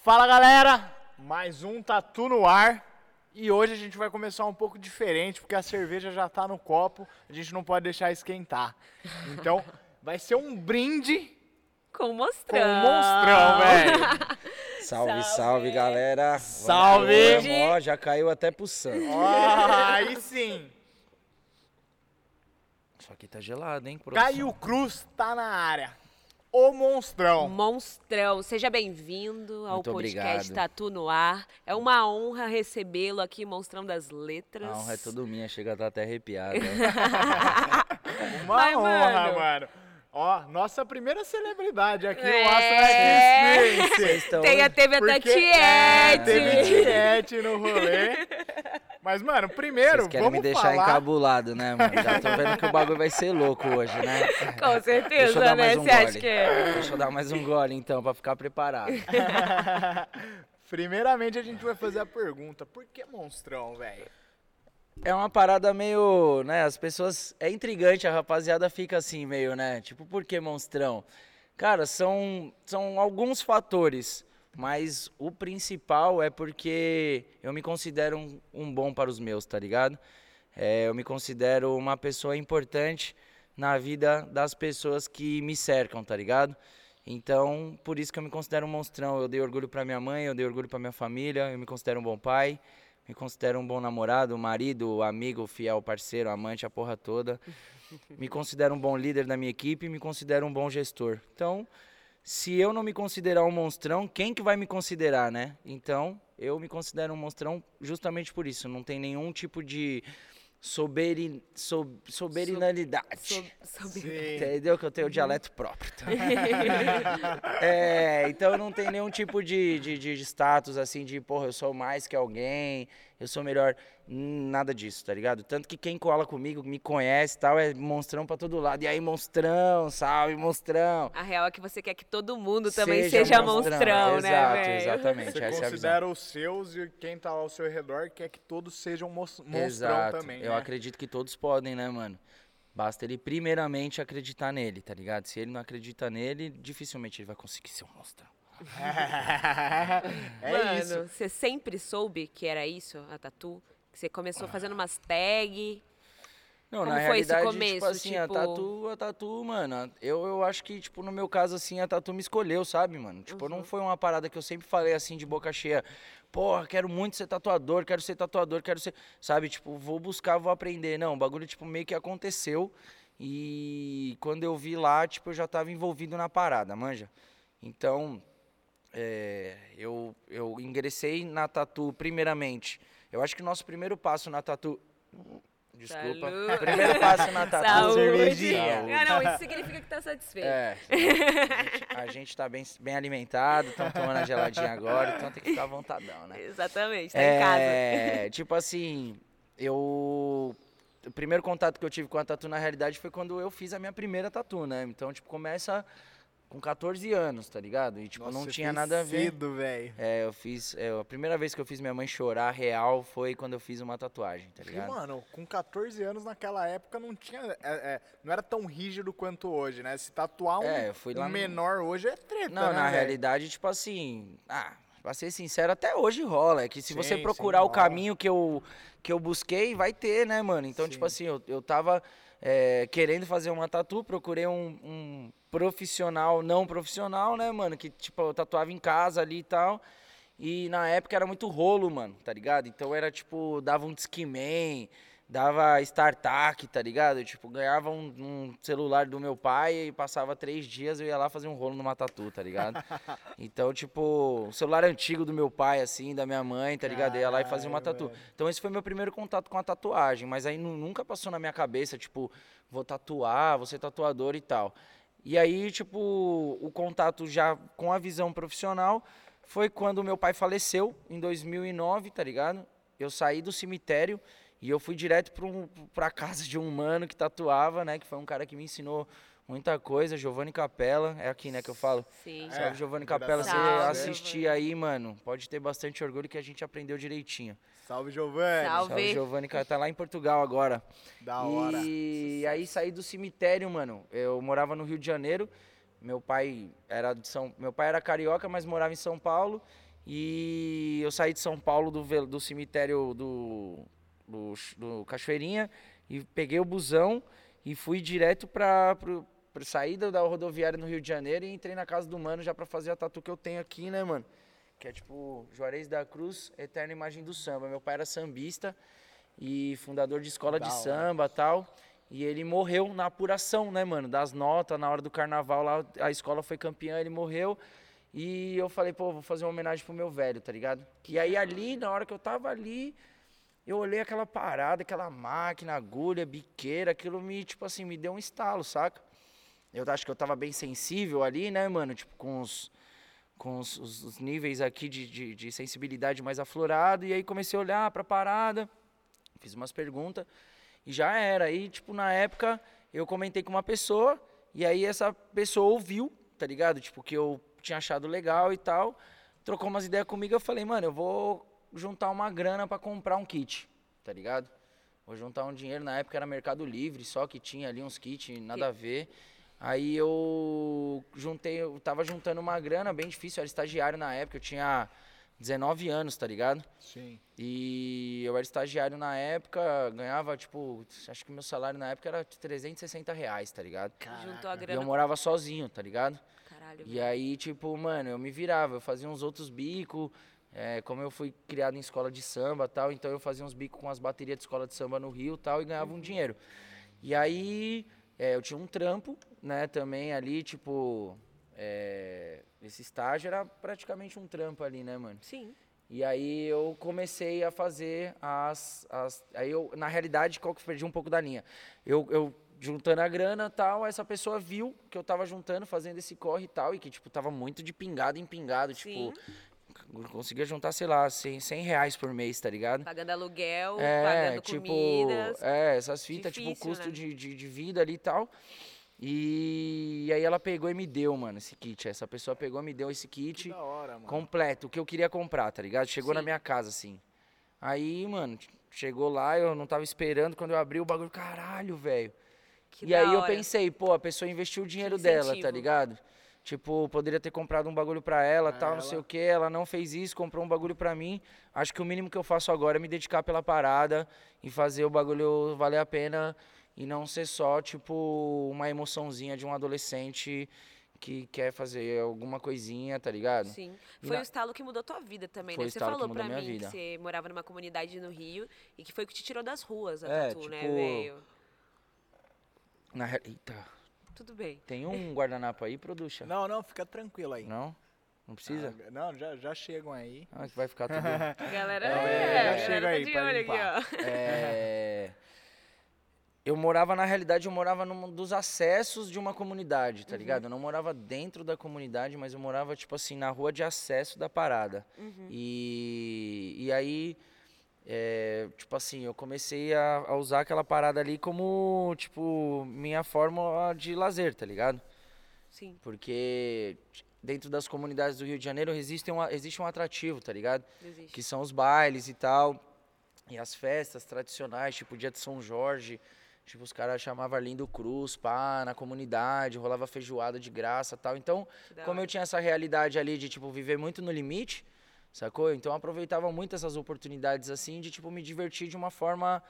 Fala galera, mais um Tatu no ar. E hoje a gente vai começar um pouco diferente, porque a cerveja já tá no copo, a gente não pode deixar esquentar. Então, vai ser um brinde Com o com monstrão. o monstrão, velho. Salve, salve, Salve. galera. Salve. Vamos, Ó, já caiu até pro santo. Ó, aí sim. Isso aqui tá gelado, hein, produção? Caio Cruz tá na área. O monstrão. Monstrão, seja bem-vindo ao Muito podcast obrigado. Tatu no Ar. É uma honra recebê-lo aqui, Monstrão das Letras. A honra é tudo minha, chega a estar até arrepiado. Uma Mas, honra, mano. mano. Ó, nossa primeira celebridade aqui, É. o Astro. Tem, teve até Porque- Tiete. É, teve tiete no rolê. Mas, mano, primeiro, Vocês querem vamos me deixar falar... encabulado, né, mano? Já tô vendo que o bagulho vai ser louco hoje, né? Com Deixa eu certeza, dar né? mais um Você acha gole. que é? Deixa eu dar mais um gole, então, pra ficar preparado. Primeiramente, a gente vai fazer a pergunta, por que monstrão, velho? É uma parada meio, né, as pessoas... É intrigante, a rapaziada fica assim meio, né? Tipo, por que monstrão? Cara, são, são alguns fatores, mas o principal é porque eu me considero um, um bom para os meus, tá ligado? É, eu me considero uma pessoa importante na vida das pessoas que me cercam, tá ligado? Então, por isso que eu me considero um monstrão. Eu dei orgulho pra minha mãe, eu dei orgulho pra minha família, eu me considero um bom pai, me considero um bom namorado, marido, amigo, fiel, parceiro, amante, a porra toda. Me considero um bom líder da minha equipe, me considero um bom gestor. Então, se eu não me considerar um monstrão, quem que vai me considerar, né? Então, eu me considero um monstrão justamente por isso. Não tem nenhum tipo de soberi, sob, soberinalidade. Sob- sob- Sim. Entendeu? Que eu tenho dialeto próprio. tá? é, então não tem nenhum tipo de, de, de status assim de, porra, eu sou mais que alguém, eu sou melhor. Nada disso, tá ligado? Tanto que quem cola comigo, me conhece e tal, é monstrão pra todo lado. E aí, monstrão, salve, monstrão. A real é que você quer que todo mundo também Seja seja, monstrão, monstrão, né, exato, velho? exatamente. Você essa é considera os seus e quem tá ao seu redor quer que todos sejam monstrão Exato. também, Eu né? acredito que todos podem, né, mano? Basta ele primeiramente acreditar nele, tá ligado? Se ele não acredita nele, dificilmente ele vai conseguir ser um monstrão. É Mano, isso. você sempre soube que era isso, a tatu? Que você começou fazendo umas tag. Não, Como na foi esse realidade, começo, tipo assim, a tipo- tatu, a tatu, mano, eu, eu acho que, tipo, no meu caso, assim, a tatu me escolheu, sabe, mano? Tipo, Uhum. não foi uma parada que eu sempre falei, assim, de boca cheia, porra, quero muito ser tatuador, quero ser tatuador, quero ser, sabe? Tipo, vou buscar, vou aprender. Não, o bagulho, tipo, meio que aconteceu e quando eu vi lá, tipo, eu já tava envolvido na parada, manja? Então, é, eu, eu ingressei na tatu, primeiramente, eu acho que o nosso primeiro passo na tatu... Desculpa. Saúde. Primeiro passo na tatu. Saúde. cervejinha. Ah, não, isso significa que tá satisfeito. É. A gente, tá bem, bem alimentado, estamos tomando a geladinha agora, então tem que ficar à vontadão, né? Exatamente, tá em casa. É, tipo assim, eu. O primeiro contato que eu tive com a tatu, na realidade, foi quando eu fiz a minha primeira tatu, né? Então, tipo, começa com 14 anos, tá ligado? E, tipo, Nossa, não você tinha nada a ver. cedo, velho. É, eu fiz. é, a primeira vez que eu fiz minha mãe chorar real foi quando eu fiz uma tatuagem, tá E, ligado? mano, com 14 anos naquela época não tinha. é, é, não era tão rígido quanto hoje, né? Se tatuar um, É, um no- menor hoje é treta, Não, né, na velho? realidade, tipo assim, ah, pra ser sincero, até hoje rola. É que se você Sim, procurar sim, o rola. caminho que eu, que eu busquei, vai ter, né, mano? Então, tipo assim, eu, eu tava é, querendo fazer uma tatu, procurei um, um profissional não profissional, né, mano? Que, tipo, eu tatuava em casa ali e tal. E na época era muito rolo, mano, tá ligado? Então era tipo, dava um Discman, dava StarTAC, tá ligado? Tipo, ganhava um, um celular do meu pai e passava três dias eu ia lá fazer um rolo numa tatu, tá ligado? Então, tipo, um celular antigo do meu pai, assim, da minha mãe, tá ligado? Eu ia lá e fazia uma tatu. Então esse foi meu primeiro contato com a tatuagem, mas aí nu- nunca passou na minha cabeça, tipo, vou tatuar, vou ser tatuador e tal. E aí, tipo, o contato já com a visão profissional foi quando meu pai faleceu, em 2009, tá ligado? Eu saí do cemitério e eu fui direto pra, um, pra casa de um mano que tatuava, né? Que foi um cara que me ensinou muita coisa, Giovanni Capella, é aqui, né, que eu falo. Sim. É, Salve, Giovanni Capella, você Salve, assistir aí, mano, pode ter bastante orgulho que a gente aprendeu direitinho. Salve, Giovanni. Salve. Salve, Giovanni, tá lá em Portugal agora. Da hora. E aí saí do cemitério, mano. Eu morava no Rio de Janeiro. Meu pai era de São, meu pai era carioca, mas morava em São Paulo. E eu saí de São Paulo do, do cemitério do, do, do Cachoeirinha e peguei o busão e fui direto pra saída da rodoviária no Rio de Janeiro e entrei na casa do mano já pra fazer a tatu que eu tenho aqui, né, mano? Que é tipo Juarez da Cruz, Eterna Imagem do Samba. Meu pai era sambista e fundador de escola Da de hora. samba e tal. E ele morreu na apuração, né, mano? Das notas, na hora do carnaval lá, a escola foi campeã, ele morreu. E eu falei, pô, vou fazer uma homenagem pro meu velho, tá ligado? E aí ali, na hora que eu tava ali, eu olhei aquela parada, aquela máquina, agulha, biqueira, aquilo me, tipo assim, me deu um estalo, saca? Eu acho que eu tava bem sensível ali, né, mano? Tipo, com os, com os, os- os níveis aqui de, de, de sensibilidade mais aflorado. E aí comecei a olhar pra parada, fiz umas perguntas e já era. Aí, tipo, na época, eu comentei com uma pessoa e aí essa pessoa ouviu, tá ligado? Tipo, que eu tinha achado legal e tal. Trocou umas ideias comigo, eu falei, mano, eu vou juntar uma grana pra comprar um kit, tá ligado? Vou juntar um dinheiro, na época era Mercado Livre, só que tinha ali uns kits, nada a ver. Aí eu juntei, eu tava juntando uma grana bem difícil, eu era estagiário na época, eu tinha 19 anos, tá ligado? Sim. E eu era estagiário na época, ganhava, tipo, acho que meu salário na época era de 360 reais, tá ligado? Juntou a E eu grana. morava sozinho, tá ligado? Caralho. E aí, tipo, mano, eu me virava, eu fazia uns outros bicos, como eu fui criado em escola de samba tal, então eu fazia uns bicos com as baterias de escola de samba no Rio e tal, e ganhava um dinheiro. E aí, é, eu tinha um trampo, né, também ali, tipo, é, esse estágio era praticamente um trampo ali, né, mano? Sim. E aí eu comecei a fazer as, as. Aí eu, na realidade, qual que perdi um pouco da linha? Eu, eu juntando a grana e tal, essa pessoa viu que eu tava juntando, fazendo esse corre e tal, e que, tipo, tava muito de pingado em pingado. Sim. Tipo, conseguia juntar, sei lá, 100, 100 reais por mês, tá ligado? Pagando aluguel, É, pagando tipo, comidas. é, essas fitas, Difícil, tipo, custo né? de, de, de vida ali e tal. E, aí ela pegou e me deu, mano, esse kit. Essa pessoa pegou e me deu esse Que kit da hora, mano. completo, o que eu queria comprar, tá ligado? Chegou na Sim. minha casa, assim. Aí, mano, chegou lá, eu não tava esperando, quando eu abri o bagulho, caralho, velho. Que E aí eu hora. pensei, pô, a pessoa investiu o dinheiro dela, tá ligado? Tipo, poderia ter comprado um bagulho pra ela, Pra tal, não sei ela. o que, ela não fez isso, comprou um bagulho pra mim. Acho que o mínimo que eu faço agora é me dedicar pela parada e fazer o bagulho valer a pena e não ser só, tipo, uma emoçãozinha de um adolescente que quer fazer alguma coisinha, tá ligado? Sim. Foi na- o estalo que mudou tua vida também, Foi né? Você falou pra mim vida. que você morava numa comunidade no Rio e que foi o que te tirou das ruas, a É, tatu, né, tipo, velho? Na Eita, Tudo bem. tem um guardanapo aí, producha? Não, não, fica tranquilo aí. Não? Não precisa? Ah, não, já, já chegam aí. Ah, que vai ficar tudo... A galera, É, é, já galera chega tá aí de pra olho limpar. aqui, ó. É, Eu morava, na realidade, eu morava num dos acessos de uma comunidade, tá ligado? Eu não morava dentro da comunidade, mas eu morava, tipo assim, na rua de acesso da parada. E, e aí, é, tipo assim, eu comecei a, a usar aquela parada ali como, tipo, minha forma de lazer, tá ligado? Sim, Porque dentro das comunidades do Rio de Janeiro existe um, existe um atrativo, tá ligado? existe. que são os bailes e tal, e as festas tradicionais, tipo o dia de São Jorge, tipo os caras chamavam Arlindo Cruz, pá, na comunidade, rolava feijoada de graça e tal. Então, como eu tinha essa realidade ali de, tipo, viver muito no limite, sacou? Então eu aproveitava muito essas oportunidades, assim, de, tipo, me divertir de uma forma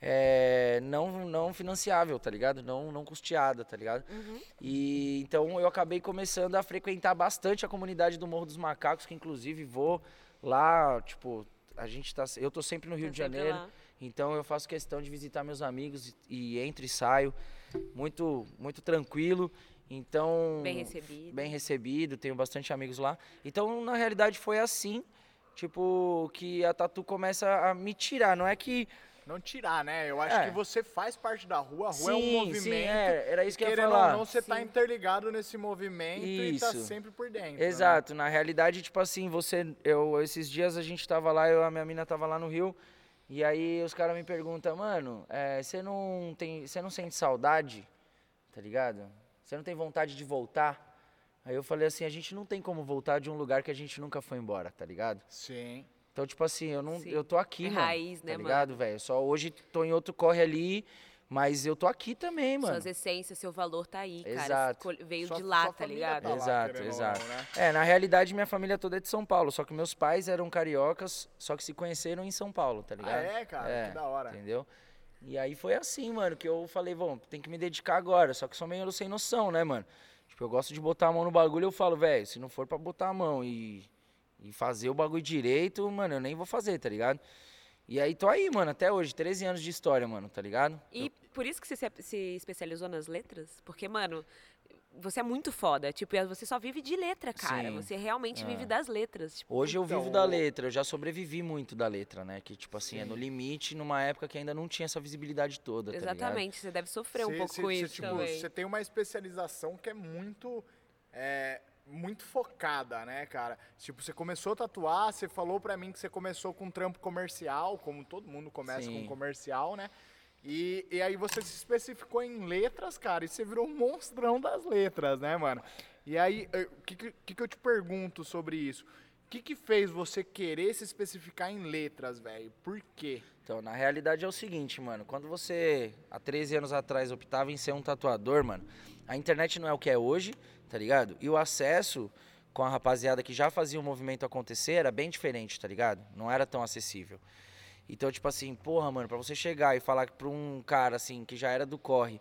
é, não, não financiável, tá ligado? Não, não custeada, tá ligado? Uhum. E então eu acabei começando a frequentar bastante a comunidade do Morro dos Macacos, que inclusive vou lá, tipo, a gente tá, eu tô sempre no Rio Tá de Janeiro, lá. então eu faço questão de visitar meus amigos e, e entro e saio, muito muito tranquilo. Então, Bem recebido. bem recebido, tenho bastante amigos lá. Então, na realidade foi assim, tipo, que a tatu começa a me tirar, não é que Não tirar, né? Eu acho É. que você faz parte da rua, a rua é um Sim, movimento. sim, é, era isso que eu ia Querendo falar. ou não, você tá Sim. interligado nesse movimento e tá Isso. sempre por dentro. né? Exato, na realidade, tipo assim, você, eu, esses dias a gente tava lá, eu, a minha mina tava lá no Rio, e aí os caras me perguntam, mano, é, você não tem, você não sente saudade, tá ligado? Você não tem vontade de voltar? Aí eu falei assim, a gente não tem como voltar de um lugar que a gente nunca foi embora, tá ligado? Sim. Então, tipo assim, eu não, Sim. eu tô aqui, É mano. raiz, né, tá mano? ligado, velho? Só hoje tô em outro corre ali, Mas eu tô aqui também, mano. Suas essências, seu valor tá aí, cara. Exato. Veio Sua- de lá, tá ligado? tá lá, Exato, exato. não, né? É, na realidade, minha família toda é de São Paulo, só que meus pais eram cariocas, só que se conheceram em São Paulo, tá Ah, ligado? é, cara? Que da hora. Entendeu? E aí foi assim, mano, que eu falei, bom, tem que me dedicar agora, só que sou meio sem noção, né, mano? Tipo, eu gosto de botar a mão no bagulho, eu falo, velho, se não for pra botar a mão e, e fazer o bagulho direito, mano, eu nem vou fazer, tá ligado? E aí tô aí, mano, até hoje, 13 anos de história, mano, tá ligado? E por isso que você se especializou nas letras? Porque, mano, você é muito foda. Tipo, você só vive de letra, cara. Sim. Você realmente É. vive das letras. Tipo, Hoje eu Então, vivo da o- letra, eu já sobrevivi muito da letra, né? Que, tipo assim, é no limite, numa época que ainda não tinha essa visibilidade toda, tá ligado? exatamente. Você deve sofrer um Cê- pouco cê- com cê, isso tipo, também. Você tem uma especialização que é muito. é, muito focada, né, cara? Tipo, você começou a tatuar, você falou pra mim que você começou com trampo comercial, como todo mundo começa Sim. com comercial, né? E, e aí você se especificou em letras, cara, e você virou um monstrão das letras, né, mano? E aí, eh, o que, que, que eu te pergunto sobre isso? O que, que fez você querer se especificar em letras, velho? Por quê? Então, na realidade é o seguinte, mano. Quando você, há 13 anos atrás, optava em ser um tatuador, mano, a internet não é o que é hoje, tá ligado? E o acesso com a rapaziada que já fazia o movimento acontecer era bem diferente, tá ligado? Não era tão acessível. Então, tipo assim, porra, mano, pra você chegar e falar pra um cara, assim, que já era do corre,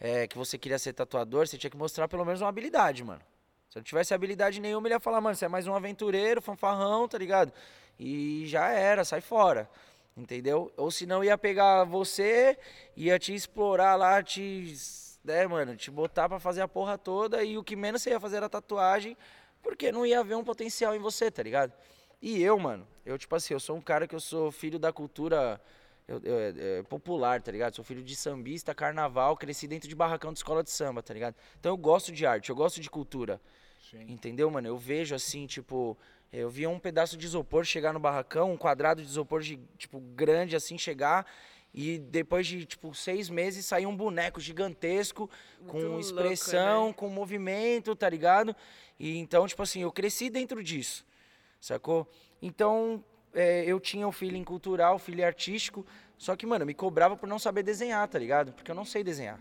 é, que você queria ser tatuador, você tinha que mostrar pelo menos uma habilidade, mano. Se não tivesse habilidade nenhuma, ele ia falar, mano, você é mais um aventureiro, fanfarrão, tá ligado? E já era, sai fora. Entendeu? Ou senão ia pegar você, ia te explorar lá, te. né, mano, te botar pra fazer a porra toda e o que menos você ia fazer era tatuagem, porque não ia ver um potencial em você, tá ligado? E eu, mano, eu, tipo assim, eu sou um cara que eu sou filho da cultura eu- eu- é, é, popular, tá ligado? Sou filho de sambista, carnaval, cresci dentro de barracão de escola de samba, tá ligado? Então eu gosto de arte, eu gosto de cultura. Sim. Entendeu, mano? Eu vejo assim, tipo, eu via um pedaço de isopor chegar no barracão, um quadrado de isopor, de, tipo, grande assim, chegar. E depois de, tipo, seis meses sair um boneco gigantesco, com louco, expressão, né? com movimento, tá ligado? E então, tipo assim, eu cresci dentro disso, sacou? Então, é, eu tinha o feeling cultural, o feeling artístico, só que, mano, eu me cobrava por não saber desenhar, tá ligado? Porque eu não sei desenhar.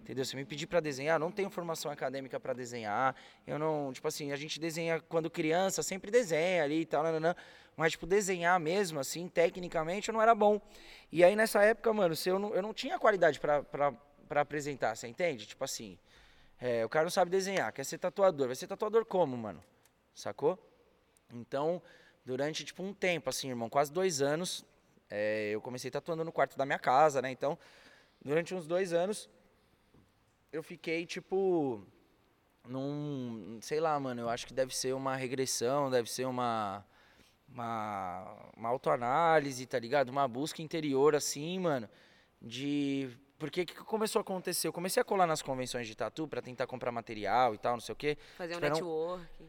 Entendeu? Se me pedir pra desenhar, não tenho formação acadêmica pra desenhar. Eu não, tipo assim, a gente desenha quando criança, sempre desenha ali e tal, nananã, mas tipo desenhar mesmo assim, tecnicamente, eu não era bom. E aí nessa época, mano, se eu não, eu não tinha qualidade pra apresentar, você entende? Tipo assim, é, o cara não sabe desenhar, quer ser tatuador, vai ser tatuador como, mano? Sacou? Então, durante tipo um tempo, assim, irmão, quase dois anos, é, eu comecei tatuando no quarto da minha casa, né? Então, durante uns dois anos, eu fiquei, tipo, num. Sei lá, mano, eu acho que deve ser uma regressão, deve ser uma. Uma, uma autoanálise, tá ligado? Uma busca interior, assim, mano, de. Porque o que começou a acontecer? Eu comecei a colar nas convenções de tatu pra tentar comprar material e tal, não sei o quê. Fazer um Esperar um- networking.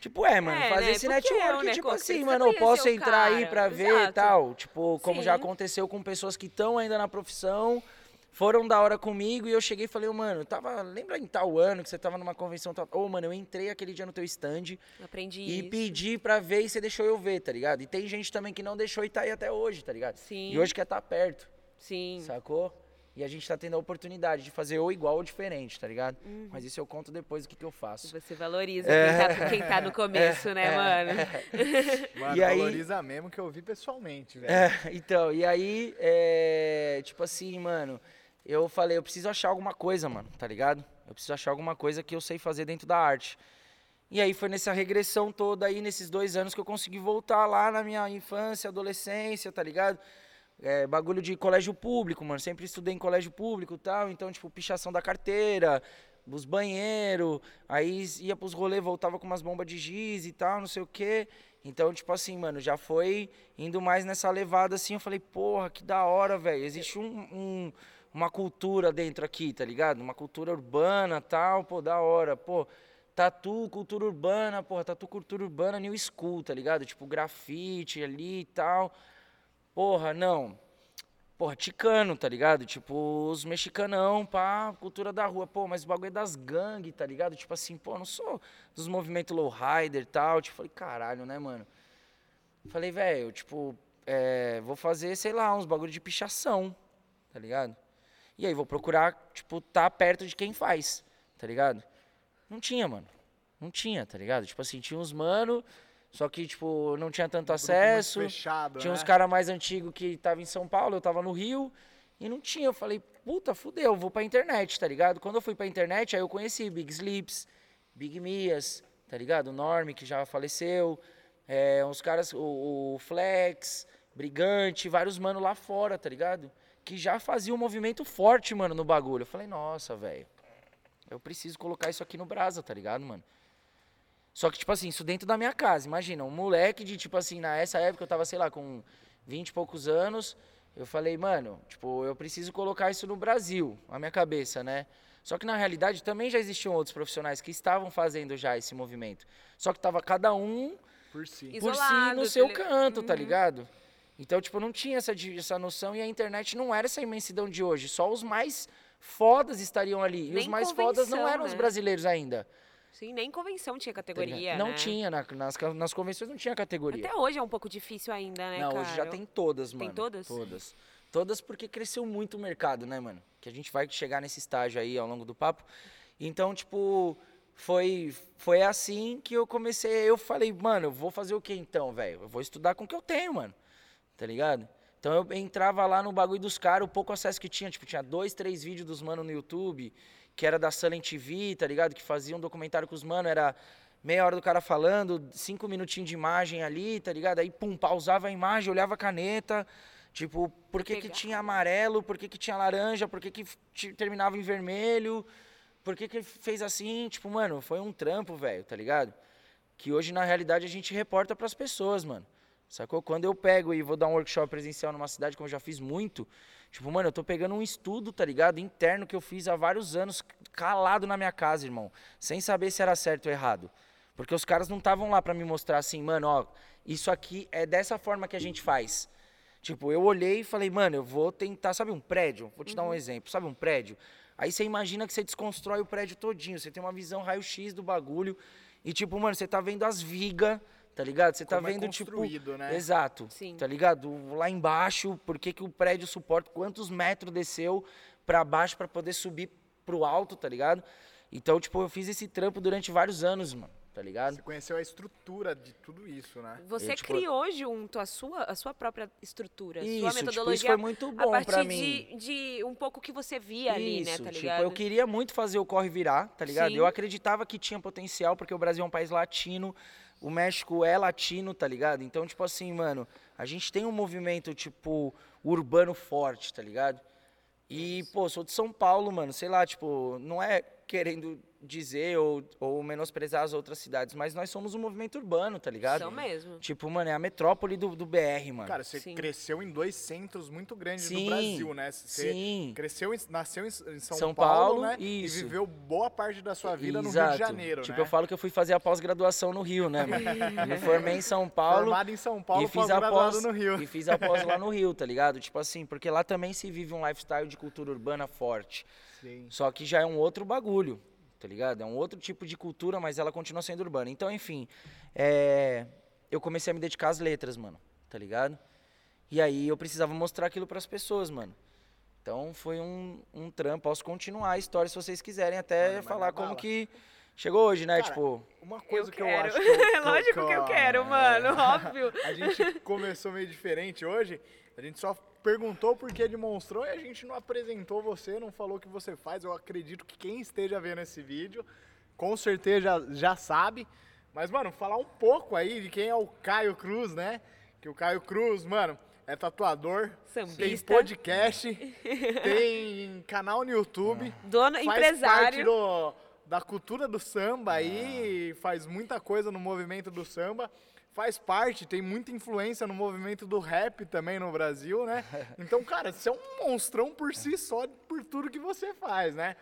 Tipo, é, mano, É, fazer né? esse Porque é network, tipo network, assim, mano, eu posso entrar aí cara, pra ver e tal. Tipo, como já Sim. aconteceu com pessoas que estão ainda na profissão, foram da hora comigo e eu cheguei e falei, mano, tava. Lembra em tal ano que você tava numa convenção tal. Ô, mano, eu entrei aquele dia no teu stand Aprendi e isso. pedi pra ver e você deixou eu ver, tá ligado? E tem gente também que não deixou e tá aí até hoje, tá ligado? Sim. E hoje quer estar perto, Sim. sacou? E a gente tá tendo a oportunidade de fazer ou igual ou diferente, tá ligado? Uhum. Mas isso eu conto depois o que, que eu faço. Você valoriza quem, tá, quem tá no começo, né, é, mano? Mano, E aí- valoriza mesmo que eu vi pessoalmente, velho. É, então, e aí, é, tipo assim, mano, eu falei, eu preciso achar alguma coisa, mano, tá ligado? Eu preciso achar alguma coisa que eu sei fazer dentro da arte. E aí foi nessa regressão toda aí, nesses dois anos, que eu consegui voltar lá na minha infância, adolescência, tá ligado? É, bagulho de colégio público, mano. Sempre estudei em colégio público e tal. Então, tipo, pichação da carteira, os banheiros. Aí ia pros rolês, voltava com umas bombas de giz e tal, não sei o quê. Então, tipo assim, mano, já foi indo mais nessa levada assim. Eu falei, porra, que da hora, velho. Existe um, um- uma cultura dentro aqui, tá ligado? Uma cultura urbana tal, pô, da hora. Pô, tatu, cultura urbana, porra, tatu, cultura urbana, new school, tá ligado? Tipo, grafite ali e tal. Porra, não. Porra, ticano, tá ligado? Tipo, os mexicanão, pá, cultura da rua. Pô, mas o bagulho é das gangues, tá ligado? Tipo assim, pô, não sou dos movimentos lowrider e tal. Tipo, falei, caralho, né, mano? Falei, velho, tipo, é, vou fazer, sei lá, uns bagulho de pichação, tá ligado? E aí vou procurar, tipo, tá perto de quem faz, tá ligado? Não tinha, mano. Não tinha, tá ligado? Tipo assim, tinha uns mano, só que, tipo, não tinha tanto Um acesso. Fechado, Tinha uns né? caras mais antigos que tava em São Paulo, eu tava no Rio, e não tinha. Eu falei, puta, fudeu, eu vou pra internet, tá ligado? Quando eu fui pra internet, aí eu conheci Big Sleeps, Big Mias, tá ligado? O Norme, que já faleceu, é, uns caras, o, o Flex, Brigante, vários mano lá fora, tá ligado? Que já fazia um movimento forte, mano, no bagulho. Eu falei, nossa, velho, eu preciso colocar isso aqui no Brasa, tá ligado, mano? Só que, tipo assim, isso dentro da minha casa. Imagina, um moleque de, tipo assim, nessa época eu tava, sei lá, com 20 e poucos anos. Eu falei, mano, tipo, eu preciso colocar isso no Brasil, na minha cabeça, né? Só que na realidade também já existiam outros profissionais que estavam fazendo já esse movimento. Só que tava cada um Por si. Isso. por si Isolado, no seu tele- canto, tá Uhum. ligado? Então, tipo, não tinha essa, essa noção e a internet não era essa imensidão de hoje. Só os mais fodas estariam ali. E os Nem mais fodas não eram os né? brasileiros ainda. Sim, nem convenção tinha categoria, não né? tinha, na- nas, nas convenções não tinha categoria. Até hoje é um pouco difícil ainda, né, Não, cara? hoje já tem todas, Tem mano. todas? Todas. Todas porque cresceu muito o mercado, né, mano? Que a gente vai chegar nesse estágio aí ao longo do papo. Então, tipo, foi foi assim que eu comecei. Eu falei, mano, eu vou fazer o que então, velho? Eu vou estudar com o que eu tenho, mano. Tá ligado? Então eu entrava lá no bagulho dos caras, o pouco acesso que tinha, tipo, tinha dois, três vídeos dos mano no YouTube, que era da Silent TV, tá ligado? Que fazia um documentário com os mano, era meia hora do cara falando, cinco minutinhos de imagem ali, tá ligado? Aí, pum, pausava a imagem, olhava a caneta, tipo, por que que tinha amarelo, por que que tinha laranja, por que que terminava em vermelho, por que que fez assim, tipo, mano, foi um trampo, velho, tá ligado? Que hoje, na realidade, a gente reporta pras pessoas, mano. Sacou? Quando eu pego e vou dar um workshop presencial numa cidade, como eu já fiz muito, tipo, mano, eu tô pegando um estudo, tá ligado? Interno que eu fiz há vários anos, calado na minha casa, irmão. Sem saber se era certo ou errado. Porque os caras não estavam lá pra me mostrar assim, mano, ó, isso aqui é dessa forma que a gente faz. Tipo, eu olhei e falei, mano, eu vou tentar, sabe um prédio? Vou te dar um exemplo, sabe um prédio? Aí você imagina que você desconstrói o prédio todinho, você tem uma visão raio-x do bagulho e tipo, mano, você tá vendo as vigas, tá ligado? Você tá Como é vendo tipo, construído, né? exato, Sim. tá ligado? Lá embaixo, por que, que o prédio suporta, quantos metros desceu pra baixo pra poder subir pro alto, tá ligado? Então, tipo, eu fiz esse trampo durante vários anos, mano, tá ligado? Você conheceu a estrutura de tudo isso, né? Você Eu, tipo- criou junto a sua, a sua própria estrutura, Isso, sua tipo, metodologia. isso foi muito a bom partir pra mim. De, de um pouco que você via ali, né, Isso, tá tipo, ligado? eu queria muito fazer o corre virar, tá ligado? Sim. Eu acreditava que tinha potencial, porque o Brasil é um país latino, o México é latino, tá ligado? Então, tipo assim, mano, a gente tem um movimento, tipo, urbano forte, tá ligado? E, pô, sou de São Paulo, mano, sei lá, tipo, não é querendo dizer ou, ou menosprezar as outras cidades, mas nós somos um movimento urbano, tá ligado? São mesmo. Tipo, mano, é a metrópole do, do BR, mano. Cara, você Sim. cresceu em dois centros muito grandes Sim, do Brasil, né? Você sim. cresceu, em- nasceu em, São, São Paulo, Paulo, né? isso. E viveu boa parte da sua vida no Rio Exato. de Janeiro, Tipo, né? eu falo que eu fui fazer a pós-graduação no Rio, né, mano? Me formei em São Paulo. Formado em São Paulo, e fiz a pós no Rio. E fiz a pós lá no Rio, tá ligado? Tipo assim, porque lá também se vive um lifestyle de cultura urbana forte. Sim. Só que já é um outro bagulho, tá ligado? É um outro tipo de cultura, mas ela continua sendo urbana. Então, enfim, é, eu comecei a me dedicar às letras, mano, tá ligado? E aí eu precisava mostrar aquilo pras pessoas, mano. Então foi um, um trampo. Posso continuar a história se vocês quiserem, até manda falar como bala. que chegou hoje, né? Cara, tipo, Uma coisa eu que eu quero. acho que eu, que eu- Lógico que eu quero, é, mano, óbvio. A gente começou meio diferente hoje. A gente só perguntou por que demonstrou e a gente não apresentou você, não falou o que você faz. Eu acredito que quem esteja vendo esse vídeo com certeza já, já sabe. Mas, mano, falar um pouco aí de quem é o Caio Cruz, né? Que o Caio Cruz, mano, é tatuador, tem Sambista. podcast, tem canal no YouTube Dono, faz parte empresário. do- da cultura do samba aí, faz muita coisa no movimento do samba. Faz parte, tem muita influência no movimento do rap também no Brasil, né? Então, cara, você é um monstrão por si só, por tudo que você faz, né?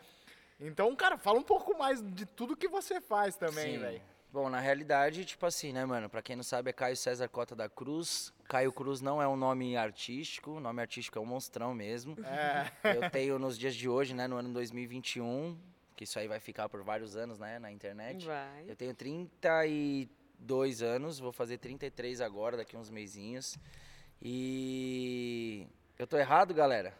Então, cara, fala um pouco mais de tudo que você faz também, velho. Bom, na realidade, tipo assim, né, mano? Pra quem não sabe, é Caio César Cota da Cruz. Caio Cruz não é um nome artístico, o nome artístico é um monstrão mesmo. É, Eu tenho nos dias de hoje, né, no ano 2021, que isso aí vai ficar por vários anos, né, na internet. Vai. Eu tenho 32 anos, vou fazer 33 agora, daqui uns meizinhos. E eu tô errado, galera?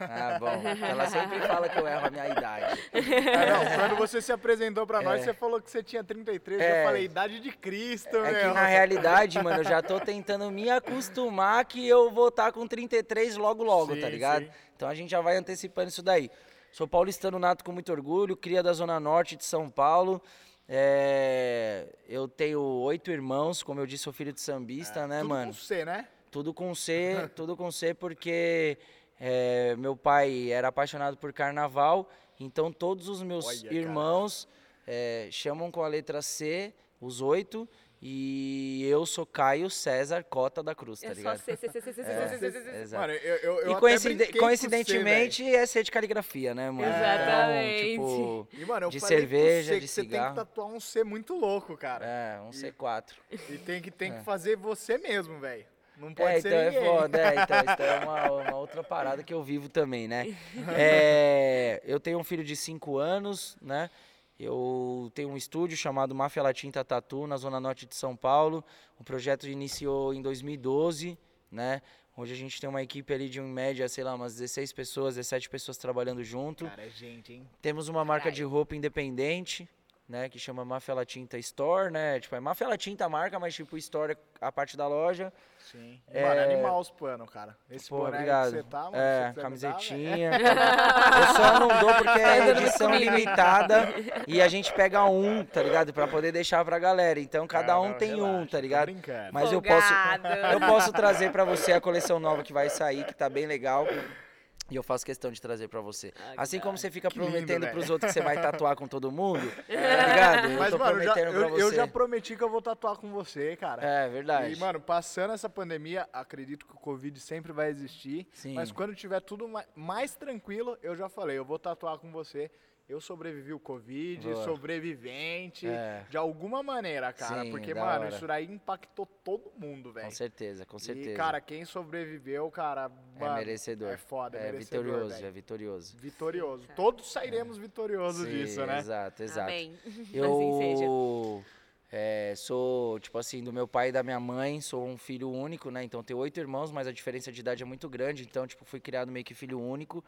Ah, bom. Ela sempre fala que eu erro a minha idade. Ah, não, quando você se apresentou pra nós, É. você falou que você tinha 33. É. Eu falei, idade de Cristo, É que meu. na realidade, mano, eu já tô tentando me acostumar que eu vou estar com 33 logo logo, Sim, tá ligado? sim. Então a gente já vai antecipando isso daí. Sou paulistano nato com muito orgulho, cria da Zona Norte de São Paulo. É, eu tenho oito irmãos, como eu disse, sou filho de sambista, né, Tudo mano? com C, né? Tudo com C, tudo com C, porque é, meu pai era apaixonado por carnaval, então todos os meus Olha, irmãos é, chamam com a letra C, os oito, e eu sou Caio César Cota da Cruz, tá É só ligado? C, C, C, C, C, É, E coincide- coincidentemente é C de caligrafia, né, mano? Exatamente. Então, tipo. E, mano, de cerveja, você de que você tem que cigarro. tatuar um C muito louco, cara. é, um C4. E tem que, tem É. que fazer você mesmo, velho. Não pode É, ser então é ninguém. foda, é, então daí é uma, uma outra parada que eu vivo também, né? É, eu tenho um filho de 5 anos, né? Eu tenho um estúdio chamado Máfia Latinta Tatu, na Zona Norte de São Paulo. O projeto iniciou em 2012, né? Hoje a gente tem uma equipe ali de, em média, sei lá, umas 16 pessoas, 17 pessoas trabalhando junto. Cara, gente, hein? Temos uma marca de roupa independente, né? Que chama Máfia Latinta Store, né? Tipo, é Máfia Latinta a marca, mas tipo, Store é a parte da loja. Sim. É. Mano, animal os panos, cara. Esse Pô, obrigado. que você tá, mano. é, me dar, camisetinha. eu só não dou porque é dando edição limitada e a gente pega um, tá ligado? Pra poder deixar pra galera. Então cada um não, tem um, relaxa, tá tô ligado? Mas eu posso, eu posso trazer pra você a coleção nova que vai sair, que tá bem legal. E eu faço questão de trazer pra você. Ah, Assim da como você fica Que prometendo velho. pros outros que você vai tatuar com todo mundo, tá ligado? Eu Mas, tô mano, já- prometendo pra eu, você. eu já prometi que eu vou tatuar com você, cara. É, verdade. E, mano, passando essa pandemia, acredito que o Covid sempre vai existir. Sim. Mas quando tiver tudo ma- mais tranquilo, eu já falei, eu vou tatuar com você. Eu sobrevivi o Covid, Boa. sobrevivente, É. de alguma maneira, cara. Sim, porque, mano, hora. isso daí impactou todo mundo, velho. com certeza, com certeza. E, cara, quem sobreviveu, cara, é mano, merecedor. É foda, é merecedor, vitorioso, velho. é vitorioso. Vitorioso. Todos sairemos vitoriosos Sim, disso, né? Exato, exato. Amém. Assim. Eu é, sou, tipo assim, do meu pai e da minha mãe, sou um filho único, né? Então tenho oito irmãos, mas a diferença de idade é muito grande. Então, tipo, fui criado meio que filho único.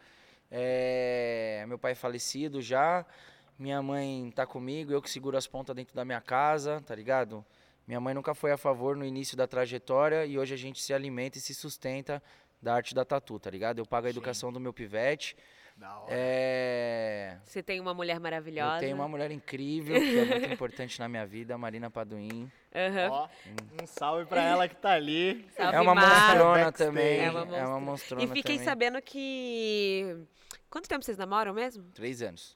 É, meu pai é falecido já, minha mãe tá comigo, eu que seguro as pontas dentro da minha casa, tá ligado? Minha mãe nunca foi a favor no início da trajetória e hoje a gente se alimenta e se sustenta da arte da tatu, tá ligado? Eu pago a Sim. educação do meu pivete. Da hora. É, Você tem uma mulher maravilhosa. eu tenho uma mulher incrível, que é muito importante na minha vida, a Marina Paduim. Aham. Ó, um salve pra ela que tá ali. Salve, é uma Mar. monstrona também. É É uma uma, monstra. monstrona E fiquei também. sabendo que. Quanto tempo vocês namoram mesmo? Três anos.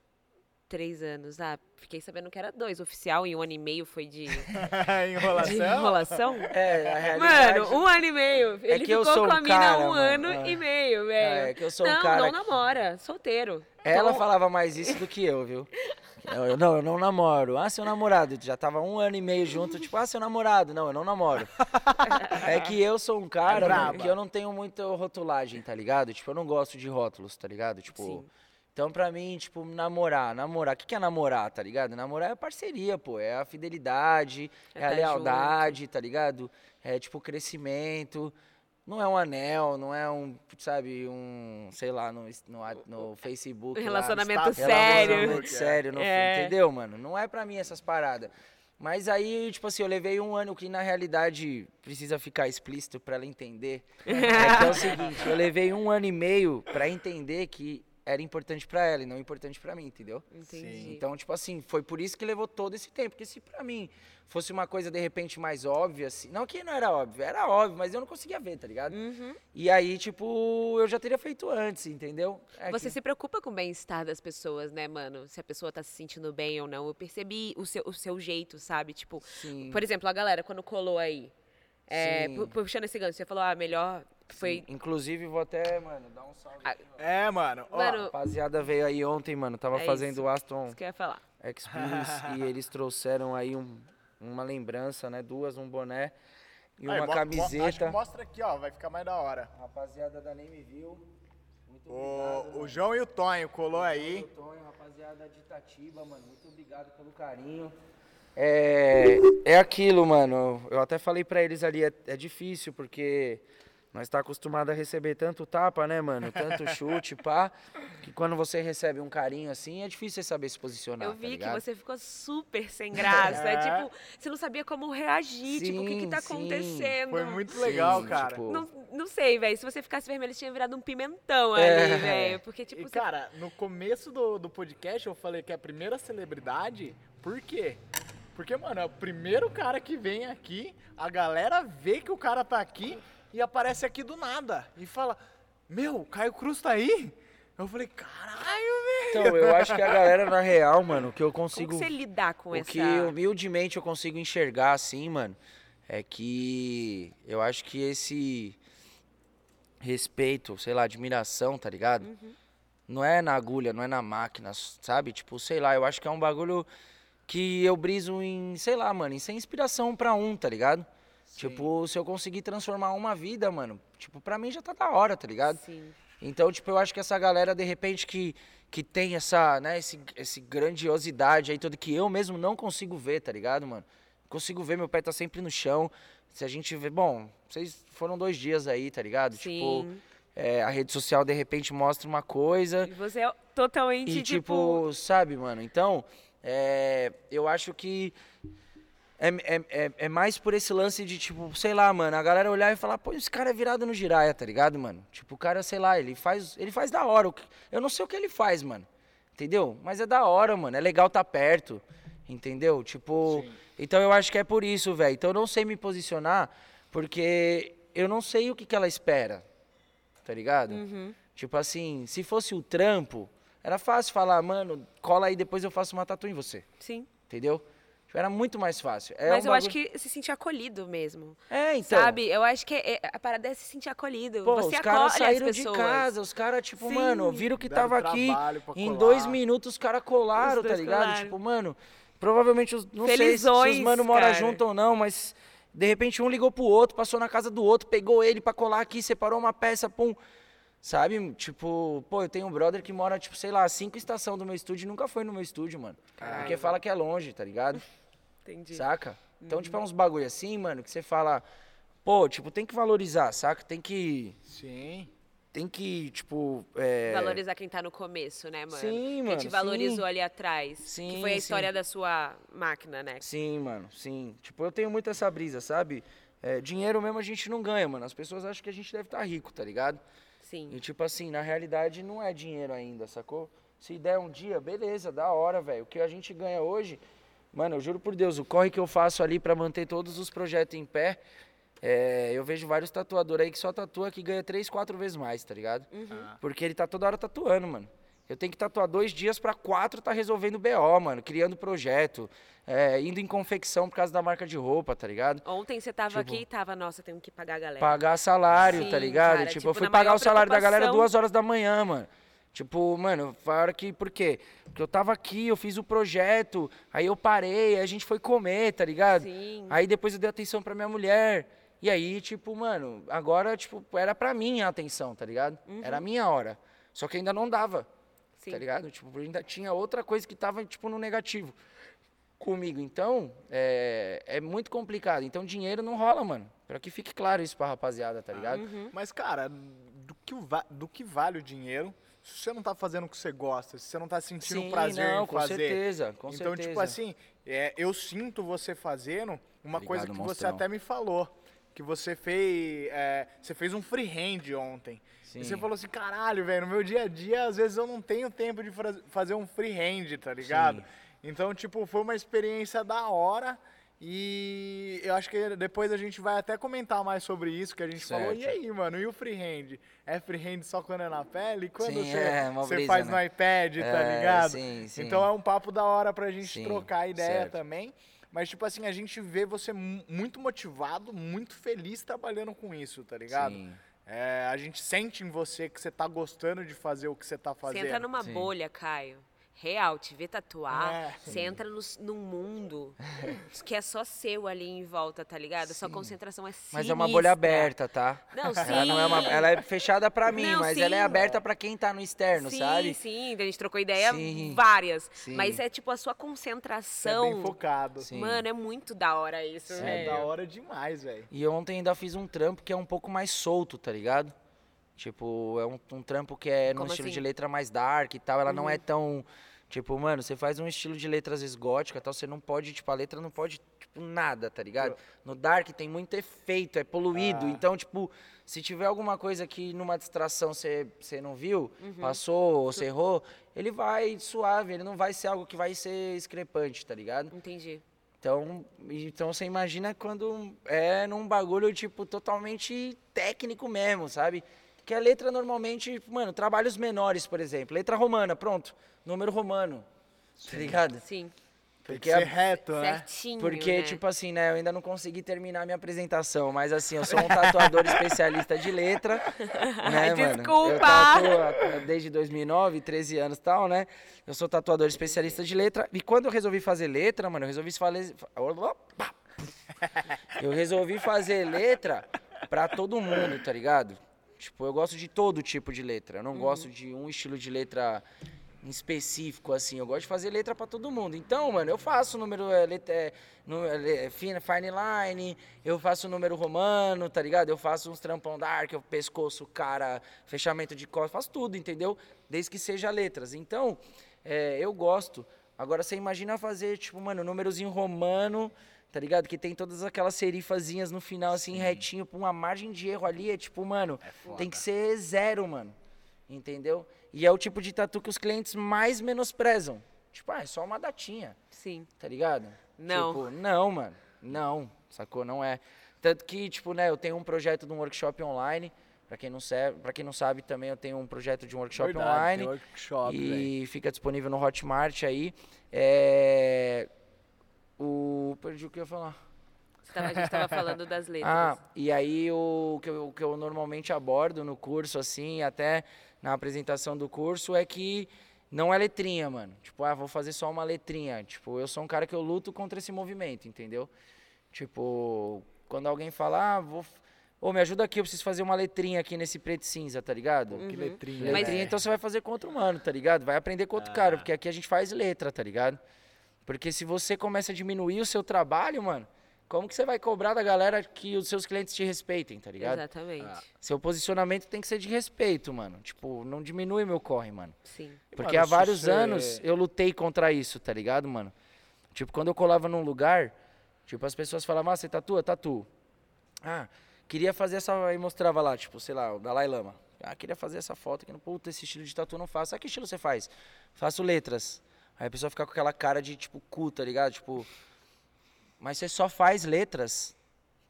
Três anos. Ah, fiquei sabendo que era dois. Oficial e um ano e meio foi de, de Enrolação. enrolação. É, a realidade... Mano, um ano e meio. Ele que eu ficou sou com um a mina cara, um mano, ano é. e meio, velho. É, que eu sou não, um cara não que- namora, solteiro. Ela Então, falava mais isso do que eu, viu? Eu, eu- não, eu não namoro. Ah, seu namorado. Já tava um ano e meio junto, tipo, ah, seu namorado. Não, eu não namoro. É que eu sou um cara É que eu não tenho muita rotulagem, tá ligado? Tipo, eu não gosto de rótulos, tá ligado? Tipo. Sim. Então, pra mim, tipo, namorar, namorar. O que, que é namorar, tá ligado? Namorar é parceria, pô. É a fidelidade, É é, a tá lealdade, tá ligado? É, tipo, crescimento. Não é um anel, não é um, sabe, um, sei lá, no, no, no Facebook. um lá, relacionamento está- sério. Relacionamento sério, não, É. entendeu, mano? Não é pra mim essas paradas. Mas aí, tipo assim, eu levei um ano que na realidade precisa ficar explícito pra ela entender. é que é o seguinte, eu levei um ano e meio pra entender que era importante pra ela e não importante pra mim, entendeu? Entendi. Então, tipo assim, foi por isso que levou todo esse tempo. Porque se pra mim fosse uma coisa de repente mais óbvia, assim, não que não era óbvio, era óbvio, mas eu não conseguia ver, tá ligado? Uhum. E aí, tipo, eu já teria feito antes, entendeu? É Você que- se preocupa com o bem-estar das pessoas, né, mano? Se a pessoa tá se sentindo bem ou não. Eu percebi o seu, o seu jeito, sabe? Tipo, Sim. por exemplo, a galera quando colou aí. É, puxando esse gancho, você falou, ah, melhor foi. Inclusive, vou até, mano, dar um salve. Ah, aqui. É, mano. Ó, Mano, Rapaziada veio aí ontem, mano. Tava É fazendo isso. o Aston Isso que eu ia falar. Experience e eles trouxeram aí um- uma lembrança, né? Duas, um boné e aí, uma mo- mo- Acho que camiseta. mostra aqui, ó. Vai ficar mais da hora. Rapaziada da Name View, muito obrigado. O, o João e o Tonho colou aí. Tonho, rapaziada de Itatiba, mano, muito obrigado pelo carinho. É, é aquilo, mano. Eu até falei pra eles ali, é, é difícil, porque Nós tá acostumado a receber tanto tapa, né, mano? Tanto chute, pá. Que quando você recebe um carinho assim, é difícil você saber se posicionar. Eu tá vi que ligado? você ficou super sem graça. É. Tipo, você não sabia como reagir. tipo, o que que tá Sim, sim. acontecendo? Foi muito Sim, legal, cara. tipo, Não, não sei, velho. Se você ficasse vermelho, tinha virado um pimentão É. ali, velho. Porque, tipo, E, você... cara, no começo do, do podcast eu falei que é a primeira celebridade, por quê? Porque, mano, é o primeiro cara que vem aqui, a galera vê que o cara tá aqui e aparece aqui do nada. E fala, meu, Caio Cruz tá aí? Eu falei, caralho, velho. Então, eu acho que a galera, na real, mano, o que eu como consigo. que você lidar com o essa... que humildemente eu consigo enxergar assim, mano, é que eu acho que esse respeito, sei lá, admiração, tá ligado? Uhum. Não é na agulha, não é na máquina, sabe? Tipo, sei lá, eu acho que é um bagulho que eu briso em, sei lá, mano, em ser inspiração pra um, tá ligado? Tipo, se eu conseguir transformar uma vida, mano, tipo, pra mim já tá da hora, tá ligado? Sim. Então, tipo, eu acho que essa galera, de repente, que, que tem essa, né, esse, esse grandiosidade aí, tudo que eu mesmo não consigo ver, tá ligado, mano? Consigo ver, meu pé tá sempre no chão. Se a gente vê, bom, vocês foram dois dias aí, tá ligado? Tipo, Sim. é, a rede social, de repente, mostra uma coisa E você é totalmente, e, tipo... tipo, sabe, mano? Então, é, eu acho que é, é, é, é mais por esse lance de, tipo, sei lá, mano, a galera olhar e falar, pô, esse cara é virado no giraia, tá ligado, mano? Tipo, o cara, sei lá, ele faz, ele faz da hora. Eu não sei o que ele faz, mano. Entendeu? Mas é da hora, mano. É legal tá perto. Entendeu? Tipo, Sim. então eu acho que é por isso, velho. Então eu não sei me posicionar, porque eu não sei o que, que ela espera. Tá ligado? Uhum. Tipo assim, se fosse o trampo, era fácil falar, mano, cola aí, depois eu faço uma tatu em você. Sim. Entendeu? Tipo, era muito mais fácil. É Mas um eu acho bagulho- que se sentir acolhido mesmo. É, então. Sabe? Eu acho que é- a parada é se sentir acolhido. Pô, você os caras saíram as de casa, os caras, tipo, Sim. mano, viram que Deram tava aqui. Em dois minutos os caras colaram, Os tá ligado? colaram. Tipo, mano, provavelmente, os, não sei se- Felizões, os mano moram cara. junto ou não, mas de repente um ligou pro outro, passou na casa do outro, pegou ele pra colar aqui, separou uma peça, pum. Sabe? Tipo, pô, eu tenho um brother que mora, tipo, sei lá, cinco estações do meu estúdio e nunca foi no meu estúdio, mano. Porque fala que é longe, tá ligado? Entendi. Saca? Então, tipo, é uns bagulho assim, mano, que você fala, pô, tipo, tem que valorizar, saca? Tem que. Sim. Tem que, tipo. É... Valorizar quem tá no começo, né, mano? Sim, Quem mano, te valorizou sim. ali atrás. Sim, que foi a sim. história da sua máquina, né? Sim, mano, sim. Tipo, eu tenho muito essa brisa, sabe? É, dinheiro mesmo a gente não ganha, mano. As pessoas acham que a gente deve estar rico, tá ligado? Sim. E tipo assim, na realidade não é dinheiro ainda, sacou? Se der um dia, beleza, da hora, velho. O que a gente ganha hoje, mano, eu juro por Deus, o corre que eu faço ali pra manter todos os projetos em pé, é, eu vejo vários tatuadores aí que só tatua que ganha três, quatro vezes mais, tá ligado? Ah. Porque ele tá toda hora tatuando, mano. Eu tenho que tatuar dois dias pra quatro tá resolvendo BO, mano, criando projeto, é, indo em confecção por causa da marca de roupa, tá ligado? Ontem você tava Tipo- aqui e tava, nossa, tenho que pagar a galera. Pagar salário, tá Sim, ligado? cara, tipo, tipo, eu fui pagar o salário da galera duas horas da manhã, mano. Tipo, mano, foi a hora que. Por quê? Porque eu tava aqui, eu fiz o projeto, aí eu parei, aí a gente foi comer, tá ligado? Sim. Aí depois eu dei atenção pra minha mulher. E aí, tipo, mano, agora, tipo, era pra mim a atenção, tá ligado? Era a minha hora. Só que ainda não dava, Sim. tá ligado? Tipo, ainda tinha outra coisa que tava, tipo, no negativo comigo. Então, é, é muito complicado. Então, dinheiro não rola, mano. Pra que fique claro isso pra rapaziada, tá ligado? Uhum. Mas, cara, do que, do que vale o dinheiro se você não tá fazendo o que você gosta, se você não tá sentindo Sim, prazer não, em com fazer. certeza, com então, certeza. tipo assim, é, eu sinto você fazendo uma Obrigado, coisa que você monstrão. até me falou. Que você fez. é, você fez um freehand ontem. Sim. E você falou assim, caralho, velho, no meu dia a dia, às vezes eu não tenho tempo de fazer um freehand, tá ligado? Sim. Então, tipo, foi uma experiência da hora. E eu acho que depois a gente vai até comentar mais sobre isso que a gente falou. E Certo. aí, mano, e o freehand? É freehand só quando é na pele? Quando Sim, você, é, uma você brisa, faz né? no iPad, tá É, ligado? sim, sim. Então é um papo da hora pra gente Sim, trocar ideia certo. também. Mas, tipo assim, a gente vê você mu- muito motivado, muito feliz trabalhando com isso, tá ligado? Sim. É, a gente sente em você que você tá gostando de fazer o que você tá Você fazendo. entra numa Sim. bolha, Caio. Real, te ver tatuar, É. você entra no, num mundo que é só seu ali em volta, tá ligado? Sua concentração é sinistra. Mas é uma bolha aberta, tá? Não, sim. Ela, não é uma, ela é fechada pra mim, Não, mas ela é sim. aberta pra quem tá no externo, sim, sabe? Sim, a gente trocou ideia Sim. várias. Sim. Mas é tipo a sua Você é concentração. bem focado. Sim. Mano, é muito da hora isso, É velho. da hora demais, velho. E ontem ainda fiz um trampo que é um pouco mais solto, tá ligado? Tipo, é um, um trampo que é num Como estilo assim? de letra mais dark e tal. Ela não é Uhum. tão. Tipo, mano, você faz um estilo de letra às vezes gótica e tal, você não pode, tipo, a letra não pode, tipo, nada, tá ligado? No dark tem muito efeito, é poluído. Ah. Então, tipo, se tiver alguma coisa que numa distração você você não viu, Uhum. passou ou você errou, ele vai suave, ele não vai ser algo que vai ser discrepante, tá ligado? Entendi. Então, então você imagina quando é num bagulho, tipo, totalmente técnico mesmo, sabe? Que a letra normalmente, mano, trabalhos menores, por exemplo. Letra romana, pronto. Número romano. Tá ligado? Sim. Tem Porque que ser a- reto, né? Certinho. Porque, né? tipo assim, né, eu ainda não consegui terminar minha apresentação, mas assim, eu sou um tatuador especialista de letra, né, mano? Eu Desculpa! tatuo há- desde 2009, 13 anos e tal, né? Eu sou tatuador especialista de letra, e quando eu resolvi fazer letra, mano, eu resolvi fazer... Eu resolvi fazer letra pra todo mundo, tá ligado? Tipo, eu gosto de todo tipo de letra, eu não gosto de um estilo de letra em específico, assim. Eu gosto de fazer letra pra todo mundo. Então, mano, eu faço número, é, letra, é, nu- é, le- fine, fine line, eu faço número romano, tá ligado? Eu faço uns trampão dark, eu pescoço, cara, fechamento de costas, faço tudo, entendeu? Desde que seja letras. Então, é, eu gosto. Agora, você imagina fazer, tipo, mano, númerozinho romano, tá ligado? Que tem todas aquelas serifazinhas no final, assim, retinho, com uma margem de erro ali, é tipo, mano, tem que ser zero, mano. Entendeu? E é o tipo de tatu que os clientes mais menosprezam. Tipo, ah, é só uma datinha, Sim. tá ligado? Não. Tipo, não, mano. Não, sacou? Não é. Tanto que, tipo, né, eu tenho um projeto de um workshop online. Pra quem não sabe, pra quem não sabe também, eu tenho um projeto de um workshop Verdade, online. tem workshop, e fica disponível no Hotmart aí. É... O. Perdi o que eu ia falar. Tava- a gente tava falando das letras. Ah, e aí o que, eu, o que eu normalmente abordo no curso, assim, até na apresentação do curso, é que não é letrinha, mano. Tipo, ah, vou fazer só uma letrinha. Tipo, eu sou um cara que eu luto contra esse movimento, entendeu? Tipo, quando alguém fala, ah, vou. Ô, me ajuda aqui, eu preciso fazer uma letrinha aqui nesse preto e cinza, tá ligado? Que letrinha, Letrinha, velho. então você vai fazer com outro mano, tá ligado? Vai aprender com outro cara, porque aqui a gente faz letra, tá ligado? Porque se você começa a diminuir o seu trabalho, mano, como que você vai cobrar da galera que os seus clientes te respeitem, tá ligado? Exatamente. Ah. Seu posicionamento tem que ser de respeito, mano. Tipo, não diminui meu corre, mano. Sim. Porque Mano, há vários você- anos eu lutei contra isso, tá ligado, mano? Tipo, quando eu colava num lugar, tipo, as pessoas falavam, ah, você tatua? Tatu. Ah, queria fazer essa. Aí mostrava lá, tipo, sei lá, o Dalai Lama. Ah, queria fazer essa foto aqui. Puta, esse estilo de tatu eu não faço. Ah, que estilo você faz? Faço letras. Aí a pessoa fica com aquela cara de, tipo, cu, tá ligado? Tipo, mas você só faz letras,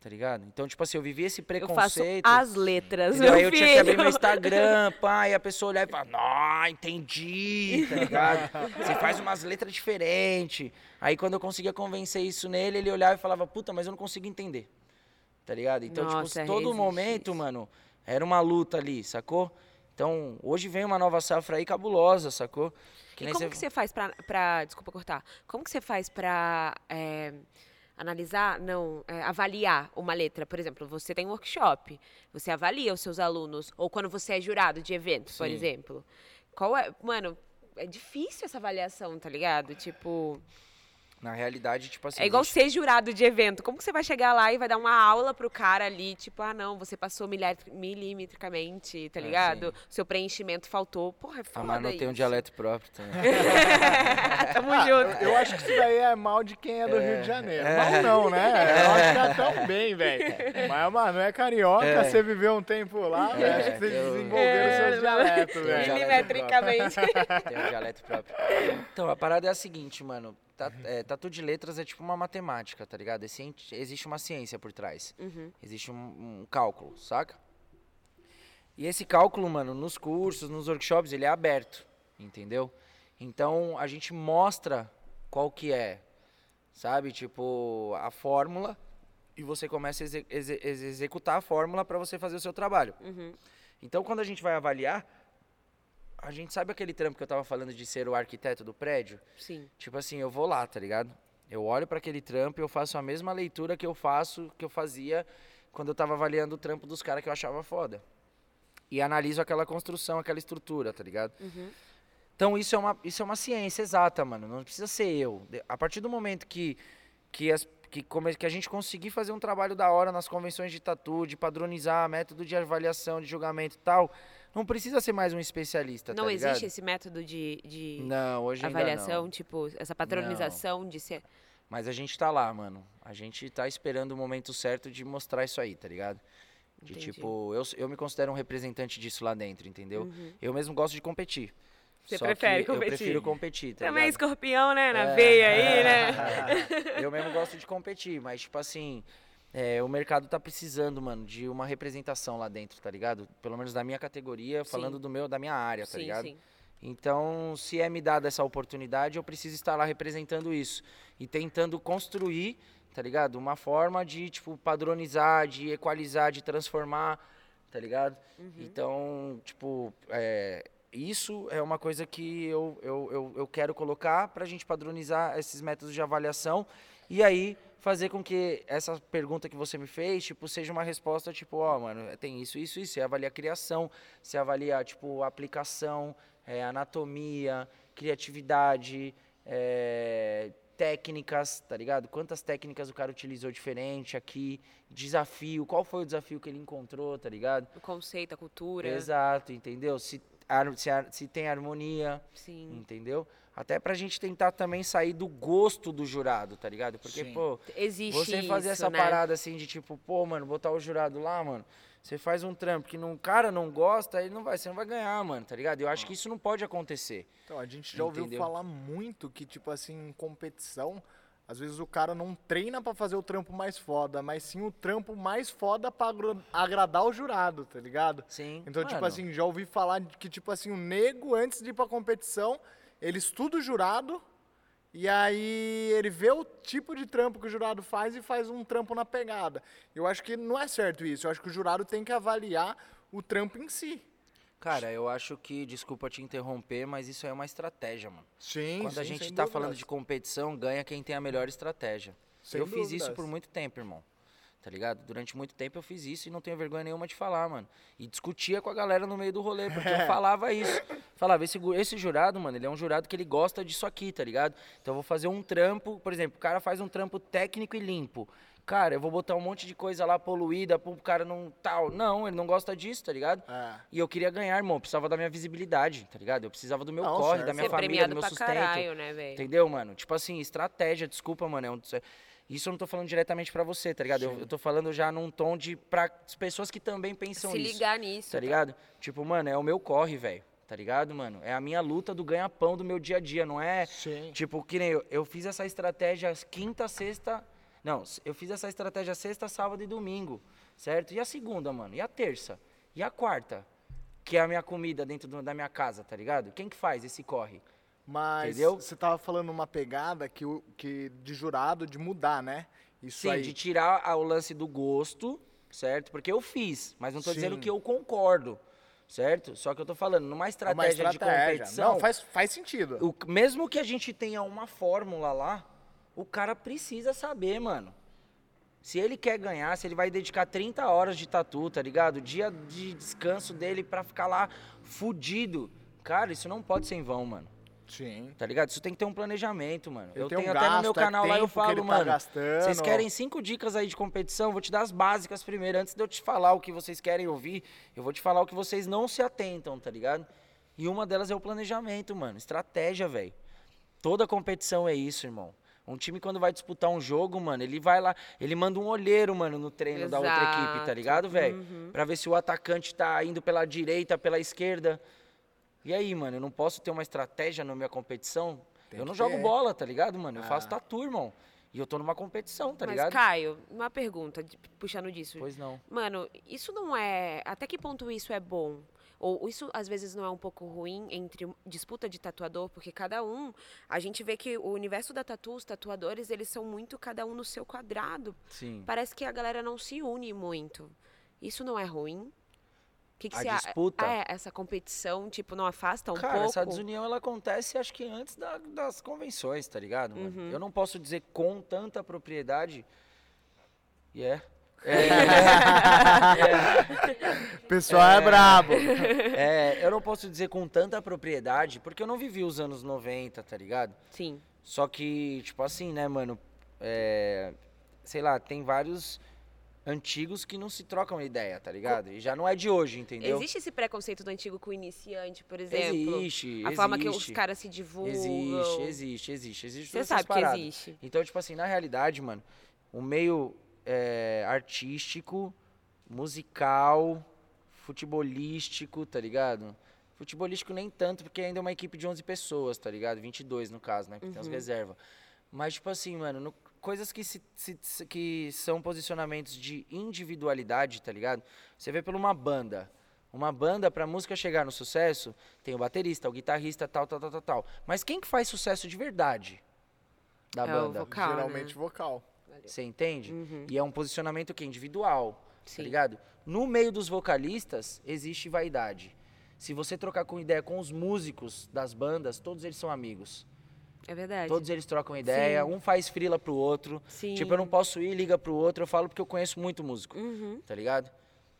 tá ligado? Então, tipo assim, eu vivi esse Eu faço preconceito. as letras, Entendeu? Aí eu tinha que abrir meu filho. Instagram, e a pessoa olhar e falar, não, entendi, tá ligado? Você faz umas letras diferentes. Aí quando eu conseguia convencer isso nele, ele olhava e falava, puta, mas eu não consigo entender. Tá ligado? Então, Nossa, tipo, todo momento, isso. mano, era uma luta ali, sacou? Então, hoje vem uma nova safra aí cabulosa, sacou? E nem como você- que você faz pra, pra- Desculpa cortar. Como que você faz pra é, analisar, não, é, avaliar uma letra? Por exemplo, você tem um workshop, você avalia os seus alunos, ou quando você é jurado de evento, por Sim. exemplo. Qual é. Mano, é difícil essa avaliação, tá ligado? Tipo. Na realidade, tipo assim... É igual existe- ser jurado de evento. Como que você vai chegar lá e vai dar uma aula pro cara ali, tipo, ah, não, você passou milhar- milimetricamente, tá É, ligado? Seu preenchimento faltou. Porra, é A foda Manu tem um dialeto próprio também. Tamo junto. Eu acho que isso daí é mal de quem é do Rio de Janeiro. É. Mal não, né? Eu acho que tá tão bem, velho. Mas, mano, é carioca, É. você viveu um tempo lá, velho. Acho que vocês eu- desenvolveram seus É, dialetos, eu velho. Milimetricamente. Tem um dialeto próprio. Então, a parada é a seguinte, mano. Ta- é, tatu de letras é tipo uma matemática, tá ligado? É existe uma ciência por trás. Uhum. Existe um, um cálculo, saca? E esse cálculo, mano, nos cursos, nos workshops, ele é aberto, entendeu? Então, a gente mostra qual que é, sabe? Tipo, a fórmula e você começa a exe- executar a fórmula para você fazer o seu trabalho. Uhum. Então, quando a gente vai avaliar, a gente sabe aquele trampo que eu tava falando de ser o arquiteto do prédio? Sim. Tipo assim, eu vou lá, tá ligado? Eu olho para aquele trampo e eu faço a mesma leitura que eu faço, que eu fazia quando eu tava avaliando o trampo dos caras que eu achava foda. E analiso aquela construção, aquela estrutura, tá ligado? Uhum. Então isso é uma, isso é uma ciência exata, mano. Não precisa ser eu. A partir do momento que, que, as, que, come- que a gente conseguir fazer um trabalho da hora nas convenções de tatu, de padronizar método de avaliação, de julgamento e tal, não precisa ser mais um especialista, Não tá ligado? existe esse método de, de Não, hoje avaliação, não. tipo, essa patronização de ser. Mas a gente tá lá, mano. A gente tá esperando o momento certo de mostrar isso aí, tá ligado? De Entendi. tipo, eu, eu me considero um representante disso lá dentro, entendeu? Uhum. Eu mesmo gosto de competir. Você Só prefere que Eu competir? prefiro competir, tá Também ligado? escorpião, né? Na É. veia aí, né? eu mesmo gosto de competir, mas, tipo assim, é, o mercado tá precisando, mano, de uma representação lá dentro, tá ligado? Pelo menos da minha categoria, Sim. falando do meu, da minha área, tá sim, ligado? sim. Então, se é me dada essa oportunidade, eu preciso estar lá representando isso e tentando construir, tá ligado? Uma forma de, tipo, padronizar, de equalizar, de transformar, tá ligado? Então, tipo, é, isso é uma coisa que eu, eu, eu, eu quero colocar pra gente padronizar esses métodos de avaliação e aí fazer com que essa pergunta que você me fez, tipo, seja uma resposta, tipo, ó, mano, tem isso, isso, isso. Você avalia a criação, você avalia, tipo, a aplicação, é, anatomia, criatividade, é, técnicas, tá ligado? Quantas técnicas o cara utilizou diferente aqui, desafio, qual foi o desafio que ele encontrou, tá ligado? O conceito, a cultura. Exato, entendeu? Se, se, se tem harmonia, Sim. entendeu? Até pra gente tentar também sair do gosto do jurado, tá ligado? Porque, Sim. pô, Existe você fazer isso, essa né? parada assim de tipo, pô, mano, botar o jurado lá, mano. Você faz um trampo que o cara não gosta, ele não vai, você não vai ganhar, mano, tá ligado? Eu acho que isso não pode acontecer. Então, a gente já ouviu Entendeu? falar muito que, tipo assim, em competição, às vezes o cara não treina pra fazer o trampo mais foda, mas sim o trampo mais foda pra agradar o jurado, tá ligado? Sim. Então, tipo mano. assim, já ouvi falar de que, tipo assim, o nego, antes de ir pra competição, ele estuda o jurado e aí ele vê o tipo de trampo que o jurado faz e faz um trampo na pegada. Eu acho que não é certo isso. Eu acho que o jurado tem que avaliar o trampo em si. Cara, eu acho que, desculpa te interromper, mas isso é uma estratégia, mano. Sim, Quando a sim, gente sem tá dúvidas. falando de competição, ganha quem tem a melhor estratégia. Sem eu fiz isso dúvidas. por muito tempo, irmão. Tá ligado? Durante muito tempo eu fiz isso e não tenho vergonha nenhuma de falar, mano. E discutia com a galera no meio do rolê, porque eu falava isso. Falava, esse, esse jurado, mano, ele é um jurado que ele gosta disso aqui, tá ligado? Então eu vou fazer um trampo, por exemplo, o cara faz um trampo técnico e limpo. Cara, eu vou botar um monte de coisa lá poluída pro cara não tal. Não, ele não gosta disso, tá ligado? É. E eu queria ganhar, irmão. Eu precisava da minha visibilidade, tá ligado? Eu precisava do meu Não, corre, certo. da minha Ser família, do meu pra sustento. caralho, né, velho? Entendeu, mano? Tipo assim, estratégia, desculpa, mano. é um- isso eu não tô falando diretamente pra você, tá ligado? Eu, eu tô falando já num tom de pra as pessoas que também pensam Se isso. ligar nisso. Tá ligado? Tipo, mano, é o meu corre, velho. Tá ligado, mano? É a minha luta do ganha-pão do meu dia a dia, não é? Sim. Tipo, que nem eu, eu fiz essa estratégia quinta, sexta. Não, eu fiz essa estratégia sexta, sábado e domingo, certo? E a segunda, mano? E a terça? E a quarta? Que é a minha comida dentro do- da minha casa, tá ligado? Quem que faz esse corre? Mas Entendeu? você tava falando uma pegada que, que de jurado de mudar, né? Isso Sim, aí. de tirar a- o lance do gosto, certo? Porque eu fiz, mas não tô dizendo que eu concordo, certo? Só que eu tô falando, numa É uma estratégia, de competição, Não, faz, faz sentido. o- mesmo que a gente tenha uma fórmula lá, o cara precisa saber, mano. Se ele quer ganhar, se ele vai dedicar 30 horas de tatu, tá ligado? O dia de descanso dele pra ficar lá fudido. Cara, isso não pode ser em vão, mano. Sim. Tá ligado? Isso tem que ter um planejamento, mano. Ele eu tem um tenho até no meu gasto, é canal lá eu falo, tá mano. gastando. Vocês querem cinco dicas aí de competição? Vou te dar as básicas primeiro. Antes de eu te falar o que vocês querem ouvir, eu vou te falar o que vocês não se atentam, tá ligado? E uma delas é o planejamento, mano. Estratégia, velho. Toda competição é isso, irmão. Um time, quando vai disputar um jogo, mano, ele vai lá, ele manda um olheiro, mano, no treino da outra equipe, tá Exato. ligado, velho? Uhum. Pra ver se o atacante tá indo pela direita, pela esquerda. E aí, mano, eu não posso ter uma estratégia na minha competição? Tem eu não jogo ter. bola, tá ligado, mano? Eu Ah. faço tatu, irmão. E eu tô numa competição, tá Mas, ligado? Caio, uma pergunta, puxando disso. Pois não. Mano, isso não é. Até que ponto isso é bom? Ou isso às vezes não é um pouco ruim entre disputa de tatuador, porque cada um, a gente vê que o universo da tatu, os tatuadores, eles são muito cada um no seu quadrado. Sim. Parece que a galera não se une muito. Isso não é ruim? Que, que A você a- disputa? É, essa competição, tipo, não afasta um Cara, pouco? essa desunião ela acontece acho que antes da- das convenções, tá ligado? mano? Uhum. Eu não posso dizer com tanta propriedade. E é. O pessoal é, brabo. É, eu não posso dizer com tanta propriedade, porque eu não vivi os anos 90, tá ligado? Sim. Só que, tipo assim, né, mano? É, sei lá, tem vários antigos que não se trocam ideia, tá ligado? E já não é de hoje, entendeu? Existe esse preconceito do antigo com o iniciante, por exemplo? Existe, A forma que os existe. caras se divulgam. Existe, existe, existe. Existe Você sabe que existe. Então, tipo assim, na realidade, mano, o meio é, artístico, musical, futebolístico, tá ligado? Futebolístico nem tanto, porque ainda é uma equipe de 11 pessoas, tá ligado? 22 no caso, né? Porque tem as Uhum. reservas. Mas, tipo assim, mano, no- coisas que, se, se- se- que são posicionamentos de individualidade, tá ligado? Você vê por uma banda. Uma banda, pra música chegar no sucesso, tem o baterista, o guitarrista, tal, tal, tal, tal, tal. Mas quem que faz sucesso de verdade da É o banda? vocal, né? Geralmente vocal. Você entende? Uhum. E é um posicionamento que individual, Sim. tá ligado? No meio dos vocalistas existe vaidade. Se você trocar com ideia com os músicos das bandas, todos eles são amigos. É verdade. Todos eles trocam ideia, um faz frila pro outro. Sim. Tipo, eu não posso ir, liga pro outro, eu falo porque eu conheço muito músico, Uhum. tá ligado?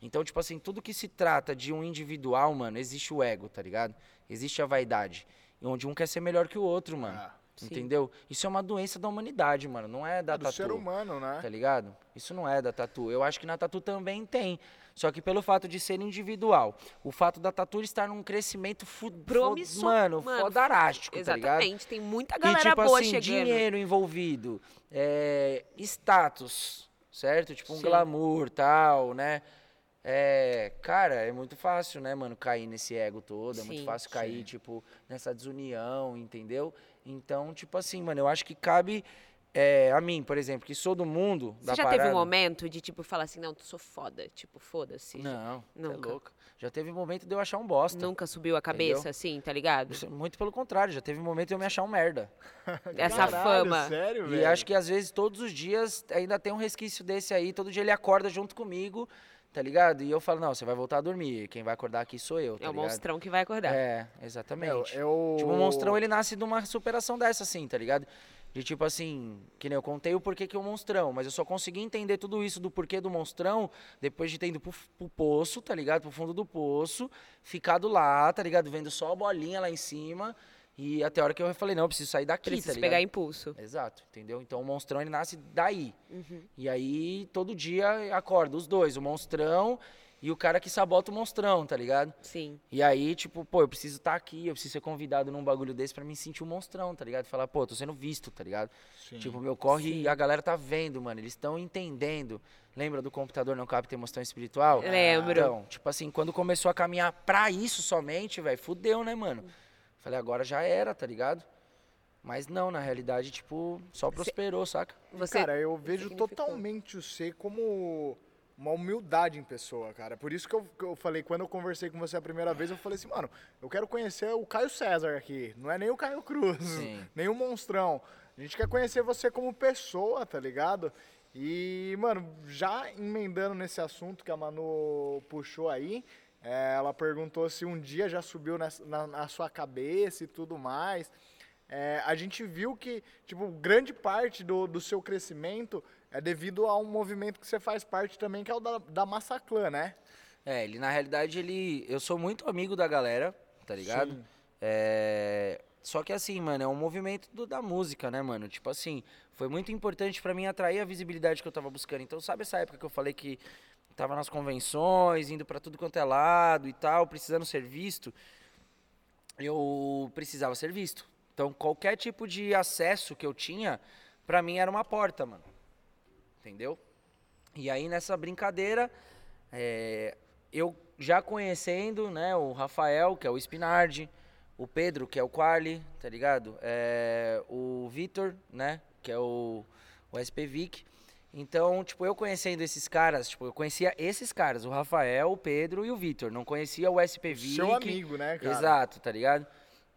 Então, tipo assim, tudo que se trata de um individual, mano, existe o ego, tá ligado? Existe a vaidade. E onde um quer ser melhor que o outro, mano. Ah, Sim. Entendeu? Isso é uma doença da humanidade, mano. Não é da é do tatu. ser humano, né? Tá ligado? Isso não é da tatu. Eu acho que na tatu também tem. Só que pelo fato de ser individual, o fato da tatu estar num crescimento Promissor, mano, mano, fodarástico, tá ligado? Exatamente. Tem muita E galera tipo boa assim, chegando. dinheiro envolvido, é, status, certo? Tipo um Sim. glamour, tal, né? É, cara, é muito fácil, né, mano, cair nesse ego todo, é muito Sim. fácil cair, Sim. tipo, nessa desunião, entendeu? Então, tipo assim, mano, eu acho que cabe é, a mim, por exemplo, que sou do mundo da Você já parada. teve um momento de, tipo, falar assim, não, tu sou foda. Tipo, foda-se. Não, você é louco. Já teve momento de eu achar um bosta. Nunca subiu a cabeça, Entendeu? assim, tá ligado? É Muito pelo contrário, já teve momento de eu me achar um merda. Essa Caralho, fama. Sério, E velho? acho que às vezes todos os dias ainda tem um resquício desse aí. Todo dia ele acorda junto comigo, tá ligado? E eu falo, não, você vai voltar a dormir. Quem vai acordar aqui sou eu, tá É o ligado? monstrão que vai acordar. É, exatamente. eu... Tipo, o monstrão ele nasce de uma superação dessa, assim, tá ligado? De tipo assim, que nem eu contei o porquê que o monstrão, mas eu só consegui entender tudo isso do porquê do monstrão depois de ter ido pro, pro poço, tá ligado? Pro fundo do poço, ficado lá, tá ligado? Vendo só a bolinha lá em cima. E até a hora que eu falei, não, eu preciso sair daqui, Preciso tá ligado? pegar impulso. Exato, entendeu? Então o monstrão ele nasce daí. Uhum. E aí todo dia acorda os dois, o monstrão e o cara que sabota o monstrão, tá ligado? Sim. E aí, tipo, pô, eu preciso estar aqui, eu preciso ser convidado num bagulho desse pra me sentir um monstrão, tá ligado? Falar, pô, tô sendo visto, tá ligado? Sim. Tipo, meu corre Sim. e a galera tá vendo, mano, eles estão entendendo. Lembra do computador não capta emoção espiritual? Lembro. Então, tipo assim, quando começou a caminhar pra isso somente, velho, fudeu, né, mano? Falei, agora já era, tá ligado? Mas não, na realidade, tipo, só prosperou, saca? Você... Cara, eu vejo totalmente o C como uma humildade em pessoa, cara. Por isso que eu, que eu falei, quando eu conversei com você a primeira vez, eu falei assim, mano, eu quero conhecer o Caio César aqui. Não é nem o Caio Cruz, Sim. nem o Monstrão. A gente quer conhecer você como pessoa, tá ligado? E, mano, já emendando nesse assunto que a Manu puxou aí, é, ela perguntou se um dia já subiu nessa- na, na sua cabeça e tudo mais. É, a gente viu que, tipo, grande parte do, do seu crescimento é devido a um movimento que você faz parte também, que é o da, da Massaclã, né? É, ele na realidade ele. Eu sou muito amigo da galera, tá ligado? Sim. É, Só que assim, mano, é um movimento do- da música, né, mano? Tipo assim, foi muito importante pra mim atrair a visibilidade que eu tava buscando. Então, sabe essa época que eu falei que tava nas convenções, indo pra tudo quanto é lado e tal, precisando ser visto? Eu precisava ser visto. Então, qualquer tipo de acesso que eu tinha, pra mim era uma porta, mano. Entendeu? E aí nessa brincadeira, é, eu já conhecendo, né, o Rafael, que é o Spinardi, o Pedro, que é o Quali, tá ligado? É, o Vitor, né, que é o, o SPVIC. Então, tipo, eu conhecendo esses caras, tipo, eu conhecia esses caras, o Rafael, o Pedro e o Vitor. Não conhecia o SPVIC. Seu amigo, né, cara? Exato, tá ligado?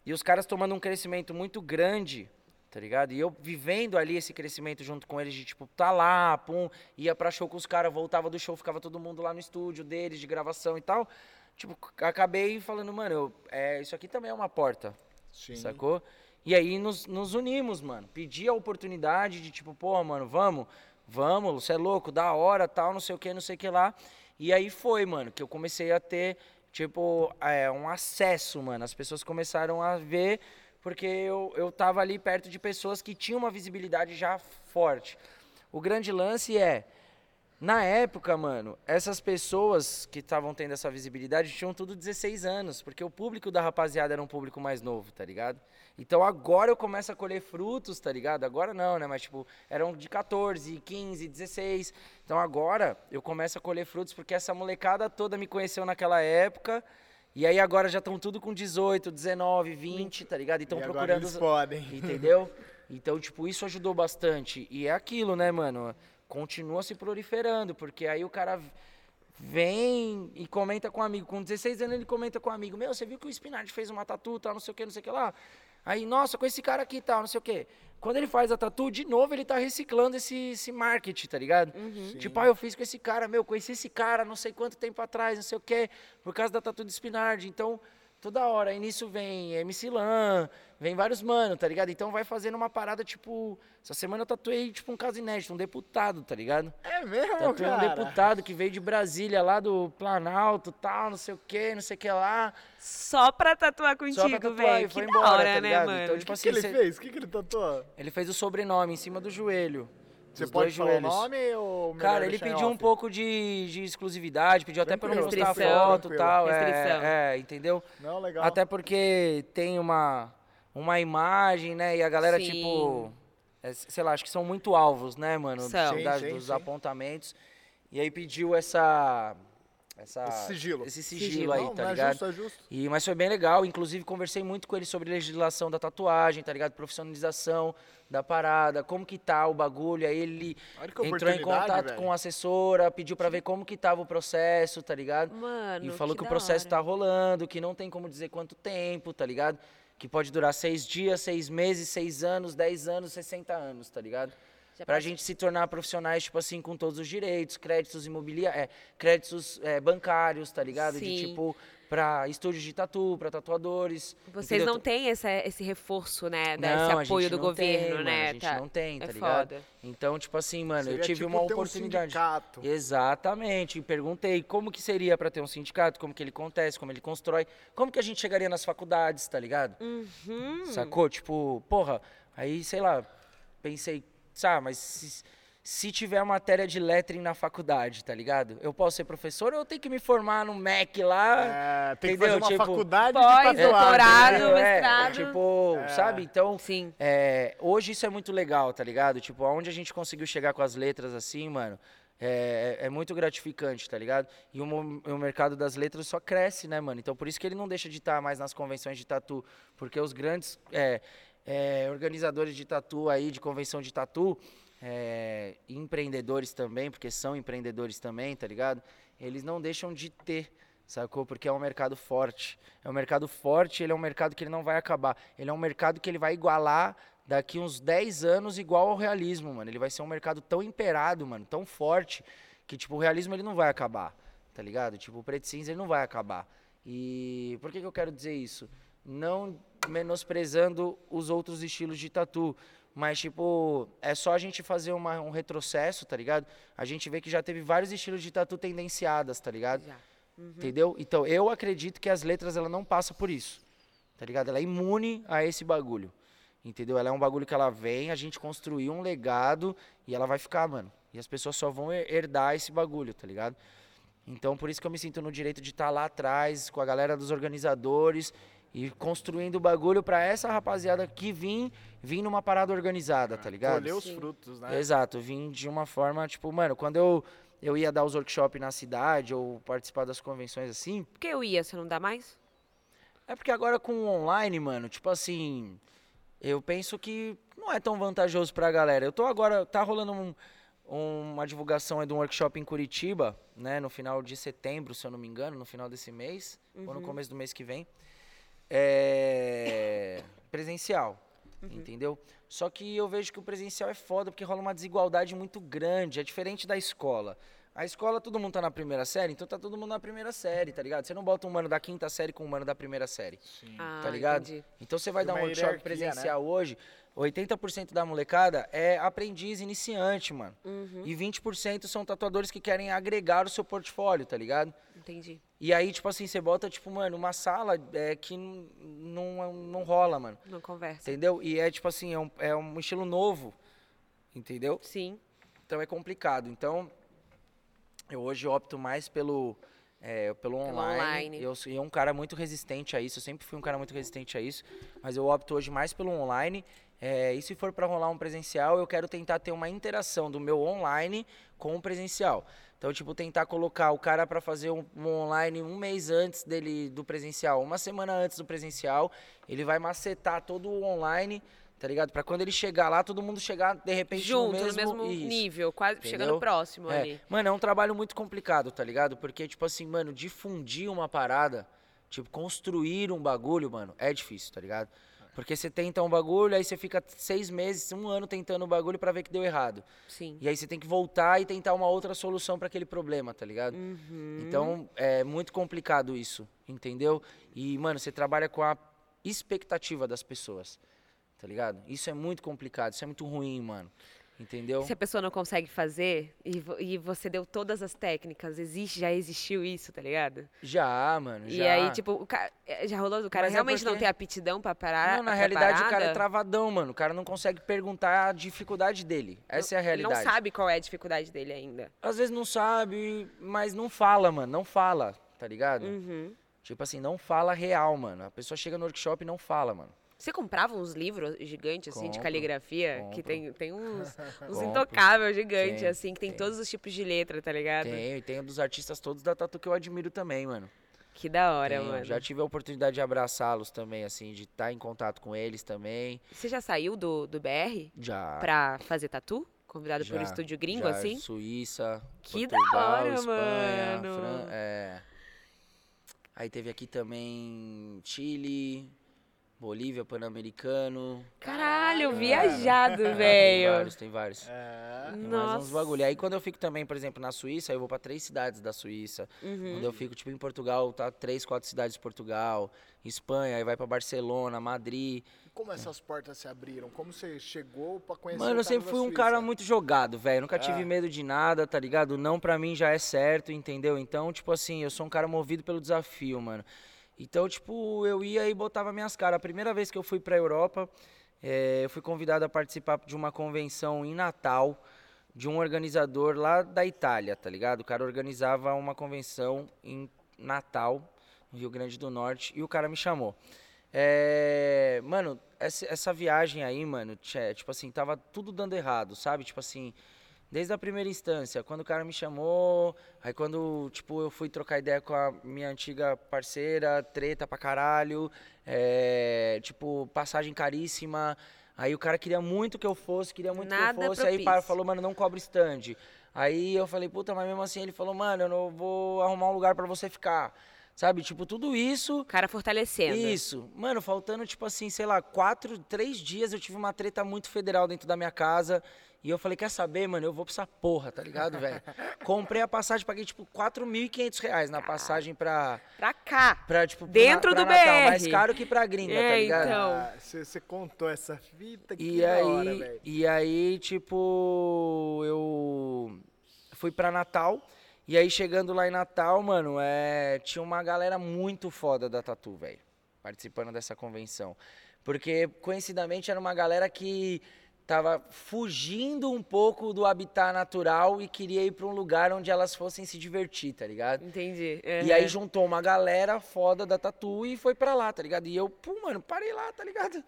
E os caras tomando um crescimento muito grande, tá ligado? E eu vivendo ali esse crescimento junto com eles, de tipo, tá lá, pum, ia pra show com os caras, voltava do show, ficava todo mundo lá no estúdio deles, de gravação e tal. tipo, acabei falando, mano, eu- é, isso aqui também é uma porta, Sim. sacou? E aí nos, nos unimos, mano. Pedi a oportunidade de, tipo, pô, mano, vamos, vamos, você é louco, da hora, tal, não sei o que, não sei o que lá. E aí foi, mano, que eu comecei a ter, tipo, é, um acesso, mano. As pessoas começaram a ver, porque eu, eu tava ali perto de pessoas que tinham uma visibilidade já forte. O grande lance é, na época, mano, essas pessoas que estavam tendo essa visibilidade tinham tudo 16 anos, porque o público da rapaziada era um público mais novo, tá ligado? Então agora eu começo a colher frutos, tá ligado? Agora não, né? Mas tipo, eram de 14, 15, 16. Então agora eu começo a colher frutos porque essa molecada toda me conheceu naquela época. E aí agora já estão tudo com 18, 19, 20, tá ligado? E estão E agora procurando. eles podem. Entendeu? Então, tipo, isso ajudou bastante. E é aquilo, né, mano? Continua se proliferando, porque aí o cara vem e comenta com um amigo. Com 16 anos ele comenta com um amigo: Meu, você viu que o Spinard fez uma tatu, tal, não sei o que, não sei o que lá. Aí, nossa, com esse cara aqui e tal, não sei o que. Quando ele faz a tatu, de novo ele tá reciclando esse, esse marketing, tá ligado? Tipo, ah, eu fiz com esse cara, meu, conheci esse cara não sei quanto tempo atrás, não sei o que, por causa da tatu de Spinard. Então, toda hora. Aí nisso vem MC Lan, vem vários mano, tá ligado? Então vai fazendo uma parada, tipo. Essa semana eu tatuei, tipo, um caso inédito, um deputado, tá ligado? É mesmo, Tatuei um cara? deputado que veio de Brasília, lá do Planalto, tal, não sei o que, não sei o que lá. Só pra tatuar contigo, tatuar velho. Que foi da embora, hora, tá né, ligado? mano? Então, tipo O assim, que ele cê- fez? O que, que ele tatuou? ele fez o sobrenome em cima do joelho. Você pode falar joelhos. o nome ou melhor Cara, ele pediu um pouco de, de exclusividade, pediu até pra não postar foto e tal. Restrição. É, é, entendeu? Não, legal. Até porque tem uma, uma imagem, né? E a galera, Sim. tipo. é, sei lá, acho que são muito alvos, né, mano? São. Sim, das- sim, dos sim. apontamentos. E aí pediu essa. Essa Esse sigilo. Esse sigilo, Sigilo. aí, Não, tá não ligado? É justo, é justo. E, mas foi bem legal, inclusive conversei muito com ele sobre legislação da tatuagem, tá ligado? Profissionalização da parada, como que tá o bagulho. Aí ele que entrou em contato velho. com a assessora, pediu pra ver como que tava o processo, tá ligado? Mano, E falou que, o da processo hora. tá rolando, que não tem como dizer quanto tempo, tá ligado? Que pode durar seis dias, seis meses, seis anos, dez anos, 60 anos, tá ligado? Já Pra passa- gente se tornar profissionais, tipo assim, com todos os direitos, créditos imobiliários, é, créditos é, bancários, tá ligado? De Sim. tipo, pra estúdios de tatu, pra tatuadores. Vocês entendeu? não têm essa, esse reforço, né? Desse Não, a apoio do governo, tem, mano, né? a gente Tá. não tem, tá é ligado? foda. Então, tipo assim, mano, eu Seria tive tipo uma ter um oportunidade. sindicato. Exatamente. E perguntei como que seria pra ter um sindicato, como que ele acontece, como ele constrói, como que a gente chegaria nas faculdades, tá ligado? Uhum. Sacou? Tipo, porra, aí, sei lá, pensei, sabe, mas se, se tiver matéria de lettering na faculdade, tá ligado? Eu posso ser professor ou eu tenho que me formar no MEC lá? É, tem que entendeu? fazer uma Tipo, faculdade pós, de tatuagem. doutorado, né? É, mestrado. tipo, sabe? Então, Sim. é, hoje isso é muito legal, tá ligado? Tipo, aonde a gente conseguiu chegar com as letras assim, mano, é, é muito gratificante, tá ligado? E o, o mercado das letras só cresce, né, mano? Então por isso que ele não deixa de estar mais nas convenções de tatu, porque os grandes é, é, organizadores de tatu aí, de convenção de tatu, é, empreendedores também, porque são empreendedores também, tá ligado? Eles não deixam de ter, sacou? Porque é um mercado forte. É um mercado forte, ele é um mercado que ele não vai acabar. Ele é um mercado que ele vai igualar daqui uns 10 anos igual ao realismo, mano. Ele vai ser um mercado tão imperado, mano, tão forte, que tipo, o realismo ele não vai acabar, tá ligado? Tipo, o preto cinza ele não vai acabar. E por que, que eu quero dizer isso? Não menosprezando os outros estilos de tatu, mas tipo, é só a gente fazer uma- um retrocesso, tá ligado? A gente vê que já teve vários estilos de tatu tendenciadas, tá ligado? Já. Entendeu? Então, eu acredito que as letras ela não passa por isso. Tá ligado? Ela é imune a esse bagulho. Entendeu? Ela é um bagulho que ela vem, a gente construiu um legado e ela vai ficar, mano. E as pessoas só vão her- herdar esse bagulho, tá ligado? Então, por isso que eu me sinto no direito de estar lá atrás com a galera dos organizadores e construindo o bagulho pra essa rapaziada que vim, vim numa parada organizada, tá ligado? Colher os Sim. frutos, né? Exato, vim de uma forma, tipo, mano, quando eu, eu ia dar os workshops na cidade ou participar das convenções assim, Por que eu ia, você não dá mais? é porque agora com o online, mano, tipo assim, eu penso que não é tão vantajoso pra galera. Eu tô agora, tá rolando um- uma divulgação aí de um workshop em Curitiba, né, no final de setembro, se eu não me engano, no final desse mês, ou no começo do mês que vem, é presencial, entendeu? Só que eu vejo que o presencial é foda porque rola uma desigualdade muito grande, é diferente da escola. A escola, todo mundo tá na primeira série, então tá todo mundo na primeira série, tá ligado? Você não bota um mano da quinta série com um mano da primeira série, Sim. Ah, tá ligado? entendi. Então você vai Tem dar um workshop né? presencial hoje, 80% da molecada é aprendiz iniciante, mano. Uhum, E 20% são tatuadores que querem agregar o seu portfólio, tá ligado? entendi. E aí, tipo assim, você bota, tipo, mano, uma sala é, que não, não rola, mano. Não conversa. Entendeu? E é, tipo assim, é um, é um estilo novo, entendeu? Sim. Então é complicado. Então, eu hoje opto mais pelo, é, pelo online. online. Eu sou eu um cara muito resistente a isso. Eu sempre fui um cara muito resistente a isso. Mas eu opto hoje mais pelo online. É, e se for para rolar um presencial, eu quero tentar ter uma interação do meu online com o presencial. Então, tipo, tentar colocar o cara para fazer um, um online um mês antes dele do presencial, uma semana antes do presencial, ele vai macetar todo o online, tá ligado? Para quando ele chegar lá, todo mundo chegar de repente Junto, no no mesmo, mesmo Isso. nível, quase chegando Entendeu? próximo É. ali. Mano, é um trabalho muito complicado, tá ligado? Porque, tipo assim, mano, difundir uma parada, tipo, construir um bagulho, mano, é difícil, tá ligado? Porque você tenta um bagulho, aí você fica seis meses, um ano tentando o bagulho pra ver que deu errado. Sim. E aí você tem que voltar e tentar uma outra solução pra aquele problema, tá ligado? Uhum. Então, é muito complicado isso, entendeu? E, mano, você trabalha com a expectativa das pessoas, tá ligado? Isso é muito complicado, isso é muito ruim, mano. Entendeu? Se a pessoa não consegue fazer e, e você deu todas as técnicas, existe, já existiu isso, tá ligado? Já, mano, já. E aí, tipo, o cara, já rolou do cara Mas é realmente não porque- ter aptidão pra parar? Não, na realidade o cara é parada? travadão, mano. O cara não consegue perguntar a dificuldade dele. Essa é a Ele realidade. não sabe qual é a dificuldade dele ainda. Às vezes não sabe, mas não fala, mano. Não fala, tá ligado? Uhum. Tipo assim, não fala real, mano. A pessoa chega no workshop e não fala, mano. Você comprava uns livros gigantes, assim, de Compro, caligrafia? Que compro. tem, tem uns, uns intocáveis gigantes, Tem, assim, que tem tem. todos os tipos de letra, tá ligado? Tenho, e tenho dos artistas todos da Tatu que eu admiro também, mano. Que da hora, Tenho. mano. Já tive a oportunidade de abraçá-los também, assim, de estar em contato com eles também. Você já saiu do, do BR Já. pra fazer tatu? Convidado por um estúdio gringo, já, assim? Suíça, Que da Portugal, hora, Espanha, mano. Fran- é. Aí teve aqui também Chile, Bolívia, Pan-Americano. Caralho, É. viajado, Tem velho. vários, tem vários. É. Tem mais Nossa. uns bagulho. Aí quando eu fico também, por exemplo, na Suíça, eu vou pra três cidades da Suíça. Uhum. Quando eu fico, tipo, em Portugal, tá três, quatro cidades de Portugal. Espanha, aí vai pra Barcelona, Madrid. Como essas portas se abriram? Como você chegou pra conhecer Mano, eu sempre fui um Suíça? cara muito jogado, velho. Nunca tive É. medo de nada, tá ligado? Não pra mim já é certo, entendeu? Então, tipo assim, eu sou um cara movido pelo desafio, mano. Então, tipo, eu ia e botava minhas caras. A primeira vez que eu fui pra Europa, eh, eu fui convidado a participar de uma convenção em Natal de um organizador lá da Itália, tá ligado? O cara organizava uma convenção em Natal, no Rio Grande do Norte, e o cara me chamou. É, mano, essa, essa viagem aí, mano, tchê, tipo assim, tava tudo dando errado, sabe? Tipo assim, desde a primeira instância, quando o cara me chamou, aí quando, tipo, eu fui trocar ideia com a minha antiga parceira, treta pra caralho, é, tipo, passagem caríssima, aí o cara queria muito que eu fosse, queria muito que Nada eu fosse, aí propício. para, falou, mano, não cobre stand. Aí eu falei, puta, mas mesmo assim ele falou, mano, eu não vou arrumar um lugar pra você ficar. Sabe, tipo, tudo isso O cara fortalecendo. isso. Mano, faltando, tipo assim, sei lá, quatro, três dias eu tive uma treta muito federal dentro da minha casa. E eu falei, quer saber, mano, eu vou pra essa porra, tá ligado, velho? Comprei a passagem, paguei, tipo, 4.500 reais na passagem pra, Pra cá. pra tipo, Dentro do pra Natal. BR. Mais caro que pra gringa, tá É, ligado? então. Ah, Você você contou essa fita, que E aí, hora, velho. e aí, tipo, eu fui pra Natal. E aí, chegando lá em Natal, mano, é, tinha uma galera muito foda da Tatu, velho, participando dessa convenção. Porque, conhecidamente, era uma galera que tava fugindo um pouco do habitat natural e queria ir pra um lugar onde elas fossem se divertir, tá ligado? Entendi. E aí Uhum. juntou uma galera foda da Tatu e foi pra lá, tá ligado? E eu, pô, mano, parei lá, tá ligado?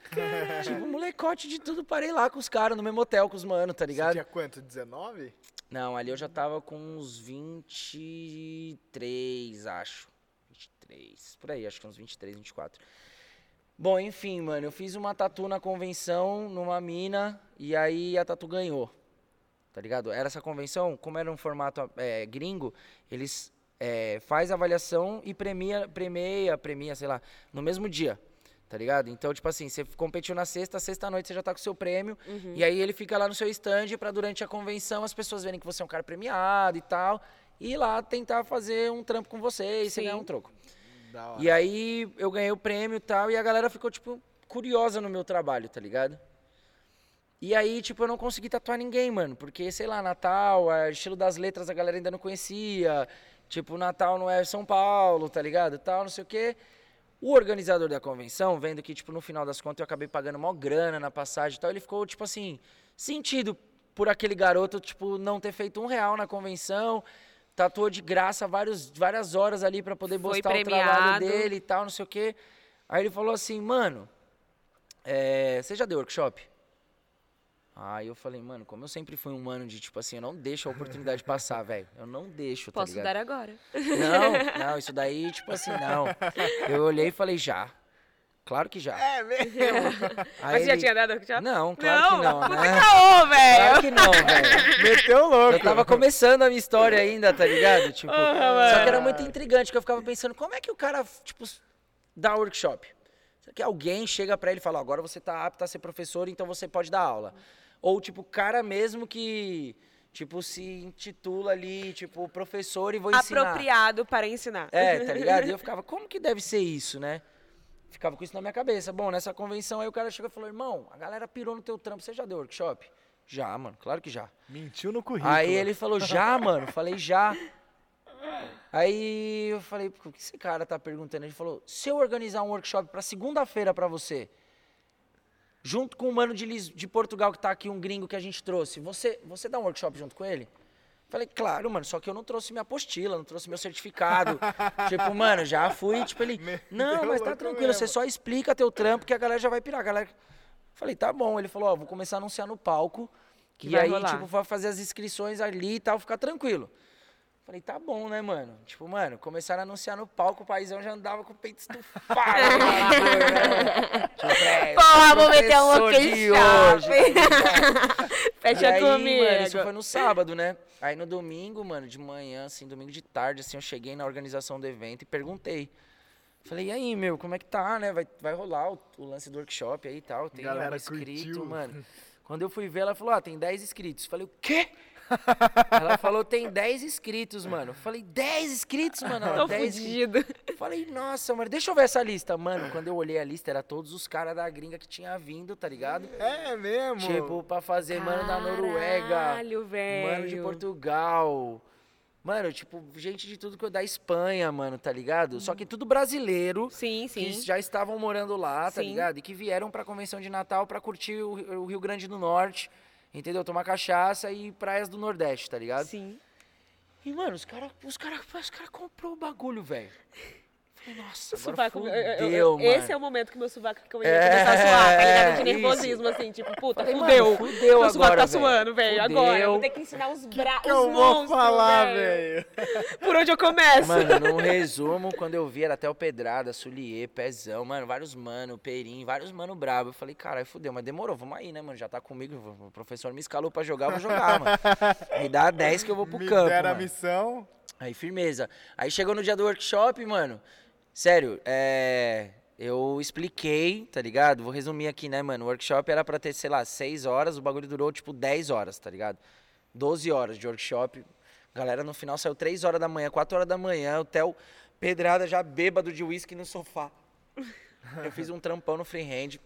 tipo, molecote de tudo, parei lá com os caras no mesmo hotel com os mano, tá Você ligado? tinha quanto? 19? Não, ali eu já tava com uns 23, acho. 23, por aí, acho que uns 23, 24. Bom, enfim, mano, eu fiz uma tatu na convenção, numa mina, e aí a tatu ganhou. Tá ligado? Era essa convenção, como era um formato é, gringo, eles é, faz a avaliação e premia, premia, premia, sei lá, no mesmo dia. Tá ligado? Então, tipo assim, você competiu na sexta, sexta noite você já tá com o seu prêmio. Uhum. E aí ele fica lá no seu stand pra durante a convenção as pessoas verem que você é um cara premiado e tal. E ir lá tentar fazer um trampo com você e você Sim. ganhar um troco. E aí eu ganhei o prêmio e tal, e a galera ficou, tipo, curiosa no meu trabalho, tá ligado? E aí, tipo, eu não consegui tatuar ninguém, mano, porque, sei lá, Natal, é, estilo das letras a galera ainda não conhecia, tipo, Natal não é São Paulo, tá ligado? Tal, não sei o quê. O organizador da convenção, vendo que, tipo, no final das contas eu acabei pagando mó grana na passagem e tal, ele ficou, tipo assim, sentido por aquele garoto, tipo, não ter feito um real na convenção, tatuou de graça vários, várias horas ali pra poder Foi postar o premiado. trabalho dele e tal, não sei o quê. Aí ele falou assim, mano, é, você já deu workshop? Aí eu falei, mano, como eu sempre fui um mano de, tipo assim, eu não deixo a oportunidade passar, velho. Eu não deixo, tá Posso ligado? dar agora. Não, não, isso daí, tipo assim, não. Eu olhei e falei, já. Claro que já. É mesmo? Aí Mas você já ele- tinha dado workshop? Não, claro que não, né? caô, velho. Claro que não, velho. Meteu louco. Eu tava começando a minha história ainda, tá ligado? Tipo, Porra, só que era muito intrigante, que eu ficava pensando, como é que o cara, tipo, dá workshop? Será que alguém chega pra ele e fala, agora você tá apto a ser professor, então você pode dar aula? Ou, tipo, o cara mesmo que, tipo, se intitula ali, tipo, professor e vou ensinar. Apropriado para ensinar. É, tá ligado? E eu ficava, como que deve ser isso, né? Ficava com isso na minha cabeça. Bom, nessa convenção aí o cara chegou e falou, irmão, a galera pirou no teu trampo, você já deu workshop? Já, mano, claro que já. Mentiu no currículo. Aí ele falou, já, mano? Falei, já. Aí eu falei, por que esse cara tá perguntando? Ele falou, se eu organizar um workshop pra segunda-feira pra você, junto com o mano de, de Portugal que tá aqui, um gringo que a gente trouxe, você, você dá um workshop junto com ele? Falei, claro, mano, só que eu não trouxe minha apostila, não trouxe meu certificado. tipo, mano, já fui, tipo, ele, não, mas tá tranquilo, você mesmo. só explica teu trampo que a galera já vai pirar. A galera... Falei, tá bom. Ele falou, ó, vou começar a anunciar no palco. Que e aí, rolar. tipo, vai fazer as inscrições ali e tal, ficar tranquilo. Falei, tá bom, né, mano? Tipo, mano, começaram a anunciar no palco, o paizão já andava com o peito estufado. né? Tipo, é, Porra, vou meter um de hoje, ligado? Fecha e aí, comigo. Mano, isso foi no sábado, né? Aí no domingo, mano, de manhã, assim, domingo de tarde, assim, eu cheguei na organização do evento e perguntei. Falei, e aí, meu, como é que tá, né? Vai, vai rolar o, o lance do workshop aí e tal. Tem Galera um inscrito, curtiu. mano. Quando eu fui ver, ela falou, ah, tem 10 inscritos. Falei, o quê? Ela falou, tem 10 inscritos, mano. Falei, 10 inscritos, mano? Ela, Tô 10 inscritos. fudido. Falei, nossa, mano, deixa eu ver essa lista. Mano, quando eu olhei a lista, era todos os caras da gringa que tinha vindo, tá ligado? É mesmo? Tipo, pra fazer mano da Noruega, Caralho, velho. mano de Portugal. Mano, tipo, gente de tudo que eu da Espanha, mano, tá ligado? Só que tudo brasileiro. Sim, Que sim. já estavam morando lá, tá Sim. ligado? E que vieram pra convenção de Natal pra curtir o Rio Grande do Norte, entendeu? Tomar cachaça e praias do Nordeste, tá ligado? Sim. E, mano, os caras os cara, os cara comprou o bagulho, velho. Nossa, sovaco, fudeu, eu- eu- eu- mano. esse é o momento que meu sovaco começa É, a suar, tá ligado? De isso. nervosismo, assim, tipo, puta, Falei, mano, fudeu. fudeu meu sovaco agora, tá velho. suando, velho, Fudeu. agora. Eu vou ter que ensinar os braços, eu vou falar, velho? Por onde eu começo? Mano, num resumo, quando eu vi, era até o Pedrada, Sulier, Pezão, mano, vários mano, Perim, vários mano brabo. Eu falei, caralho, fudeu, mas demorou, vamos aí, né, mano? Já tá comigo, o professor me escalou pra jogar, eu vou jogar, mano. Me dá 10 que eu vou pro Me campo, deram a missão. Aí, firmeza. Aí chegou no dia do workshop, mano. Sério, é. Eu expliquei, tá ligado? Vou resumir aqui, né, mano? O workshop era pra ter, sei lá, 6 horas, o bagulho durou tipo 10 horas, tá ligado? 12 horas de workshop. Galera, no final saiu 3 horas da manhã, 4 horas da manhã, o Theo pedrada já bêbado de uísque no sofá. Eu fiz um trampão no freehand.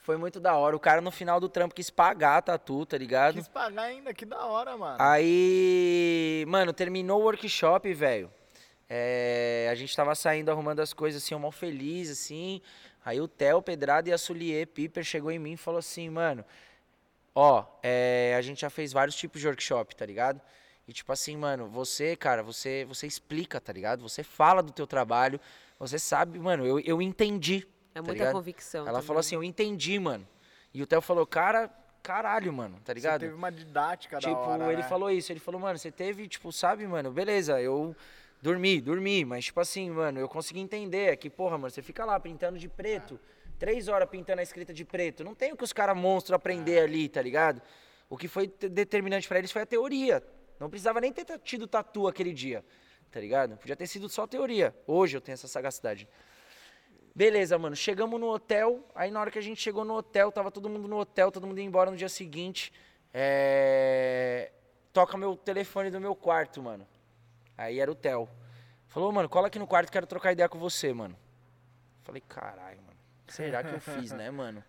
Foi muito da hora. O cara no final do trampo quis pagar a tatu, tá ligado? Quis pagar ainda, que da hora, mano. Aí, mano, terminou o workshop, velho. É, a gente tava saindo, arrumando as coisas, assim, eu mal feliz, assim. Aí o Theo, Pedrada e a Sulier Piper chegou em mim e falou assim, mano, ó, é, a gente já fez vários tipos de workshop, tá ligado? E tipo assim, mano, você, cara, você, você explica, tá ligado? Você fala do teu trabalho, você sabe, mano, eu, eu entendi. É tá muita ligado? convicção. Ela também. falou assim, eu entendi, mano. E o Theo falou, cara, caralho, mano, tá Você ligado? teve uma didática da Tipo, hora, ele né? falou isso, ele falou, mano, você teve, tipo, sabe, mano, beleza, eu dormi, dormi, mas tipo assim, mano, eu consegui entender é que, porra, mano, você fica lá pintando de preto, três horas pintando a escrita de preto, não tem o que os caras monstros aprender ali, tá ligado? O que foi te- determinante pra eles foi a teoria, não precisava nem ter tido tatu aquele dia, tá ligado? Podia ter sido só teoria, hoje eu tenho essa sagacidade. Beleza, mano. Chegamos no hotel. Aí na hora que a gente chegou no hotel, tava todo mundo no hotel, todo mundo ia embora no dia seguinte. É... Toca meu telefone do meu quarto, mano. Aí era o Theo. Falou, mano, cola aqui no quarto, quero trocar ideia com você, mano. Falei, caralho, mano. Será que eu fiz, né, mano?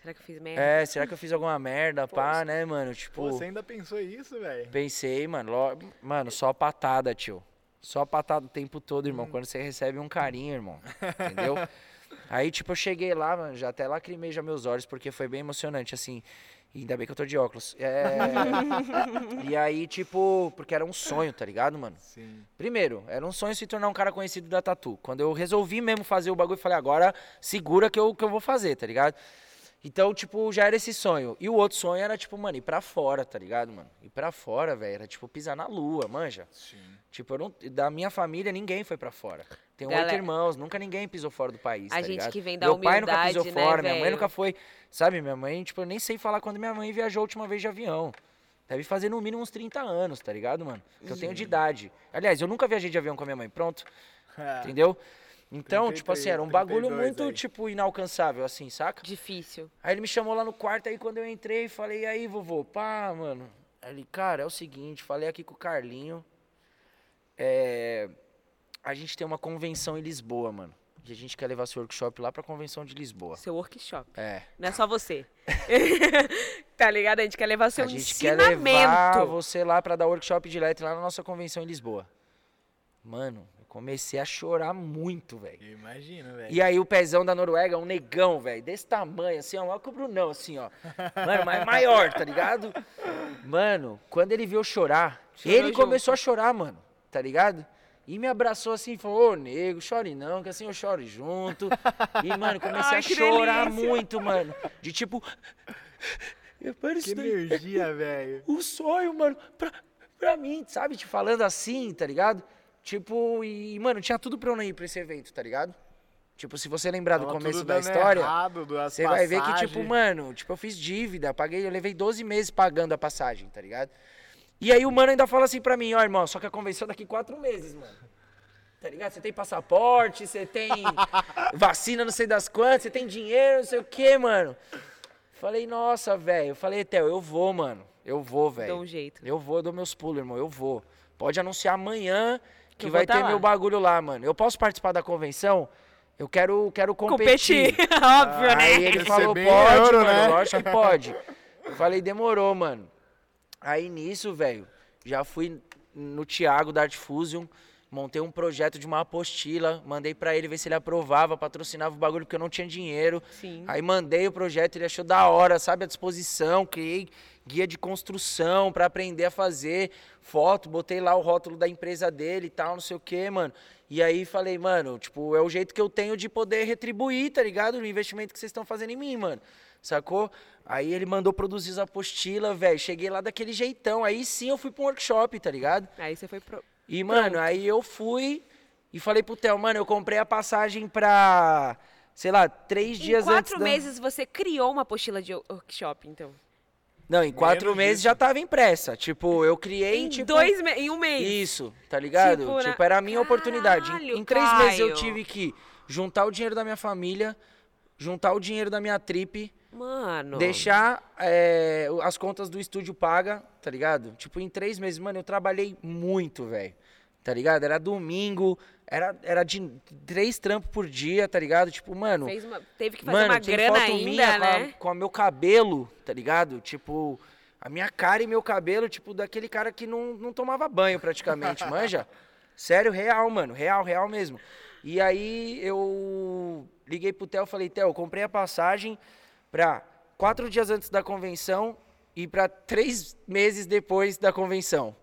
Será que eu fiz merda? É, será que eu fiz alguma merda, pá, né, mano? Tipo. Pô, você ainda pensou isso, velho? Pensei, mano. lo- Mano, só patada, tio. Só patada o tempo todo, irmão. Quando você recebe um carinho, irmão. Entendeu? Aí, tipo, eu cheguei lá, mano, já até lacrimei já meus olhos, porque foi bem emocionante, assim. E ainda bem que eu tô de óculos. É... e aí, tipo, porque era um sonho, tá ligado, mano? Sim. Primeiro, era um sonho se tornar um cara conhecido da Tatu. Quando eu resolvi mesmo fazer o bagulho, eu falei, agora segura que eu, que eu vou fazer, tá ligado? Então, tipo, já era esse sonho. E o outro sonho era, tipo, mano, ir pra fora, tá ligado, mano? Ir pra fora, velho, era, tipo, pisar na lua, manja. Sim. Tipo, eu não, da minha família, ninguém foi pra fora. Tenho oito irmãos, nunca ninguém pisou fora do país, A tá gente ligado? que vem da Meu pai nunca pisou né, fora, minha mãe nunca foi... Sabe, minha mãe, tipo, eu nem sei falar quando minha mãe viajou a última vez de avião. Deve fazer no mínimo uns 30 anos, tá ligado, mano? Que eu tenho de idade. Aliás, eu nunca viajei de avião com a minha mãe, pronto. É. Entendeu? Então, tipo assim, 33, era um bagulho 32 muito, aí. tipo, inalcançável, assim, saca? Difícil. Aí ele me chamou lá no quarto, aí quando eu entrei, falei, e aí, vovô, pá, mano. Aí ele, cara, é o seguinte, falei aqui com o Carlinho. É, a gente tem uma convenção em Lisboa, mano. E a gente quer levar seu workshop lá pra convenção de Lisboa. Seu workshop. É. Não é só você. tá ligado? A gente quer levar seu a gente quer ensinamento. levar você lá pra dar workshop de letra lá na nossa convenção em Lisboa. Mano, eu comecei a chorar muito, velho. Eu imagino, velho. E aí o pezão da Noruega, um negão, velho, desse tamanho, assim, ó, maior que o Brunão, assim, ó. Mano, mas maior, tá ligado? Mano, quando ele viu eu chorar, Chorou ele junto. começou a chorar, mano, tá ligado? E me abraçou assim e falou, ô, nego, chore não, que assim eu choro junto. E, mano, comecei Ai, a chorar delícia. muito, mano. De tipo... Mano, Que energia, velho. um sonho, mano, pra, pra mim, sabe? Te falando assim, tá ligado? Tipo, e, mano, tinha tudo pra eu não ir pra esse evento, tá ligado? Tipo, se você lembrar do Tava começo tudo da história, errado, você vai ver que, tipo, passagens. mano, tipo, eu fiz dívida, paguei, eu levei 12 meses pagando a passagem, tá ligado? E aí o mano ainda fala assim pra mim, ó, irmão, só que a convenção é daqui quatro meses, mano. Tá ligado? Você tem passaporte, você tem vacina, não sei das quantas, você tem dinheiro, não sei o quê, mano. Falei, nossa, velho. Eu falei, Theo, eu vou, mano. Eu vou, velho. Dou um jeito. Eu vou, eu dou meus pulos, irmão. Eu vou. Pode anunciar amanhã que eu vai tá ter lá. meu bagulho lá, mano. Eu posso participar da convenção? Eu quero, quero competir. Competir. Óbvio, né? Aí ele falou, pode, euro, mano, né? lógico que pode. Eu falei, demorou, mano. Aí nisso, velho, já fui no Thiago da Art Fusion, montei um projeto de uma apostila, mandei pra ele ver se ele aprovava, patrocinava o bagulho, porque eu não tinha dinheiro. Sim. Aí mandei o projeto, ele achou da hora, sabe, a disposição, criei guia de construção pra aprender a fazer foto, botei lá o rótulo da empresa dele e tal, não sei o que, mano. E aí falei, mano, tipo, é o jeito que eu tenho de poder retribuir, tá ligado? O investimento que vocês estão fazendo em mim, mano. Sacou? Aí ele mandou produzir as apostilas, velho. Cheguei lá daquele jeitão. Aí sim eu fui pra um workshop, tá ligado? Aí você foi pro... E, mano, aí eu fui e falei pro Theo, mano, eu comprei a passagem pra, sei lá, três Em dias antes quatro da... meses você criou uma apostila de workshop, então. Não, em quatro Menos meses disso. já tava impressa. Tipo, eu criei, Em tipo... dois me... em um mês. Isso, tá ligado? Tipo, Tipo, na- era a minha oportunidade. Em, Caralho, em três meses eu Caio. tive que juntar o dinheiro da minha família, juntar o dinheiro da minha trip, Mano. deixar é, o- as contas do estúdio paga, tá ligado? Tipo, em três meses, mano, eu trabalhei muito, velho. Tá ligado? Era domingo, era, era de três trampos por dia, tá ligado? Tipo, mano. Uma... Teve que fazer Mano, uma grana foto ainda, minha né? com, a, com a meu cabelo, tá ligado? Tipo, a minha cara e meu cabelo, tipo, daquele cara que não, não tomava banho praticamente, manja? Sério, real, mano, real, real mesmo. E aí eu liguei pro Theo e falei, Theo, eu comprei a passagem pra quatro dias antes da convenção e pra três meses depois da convenção.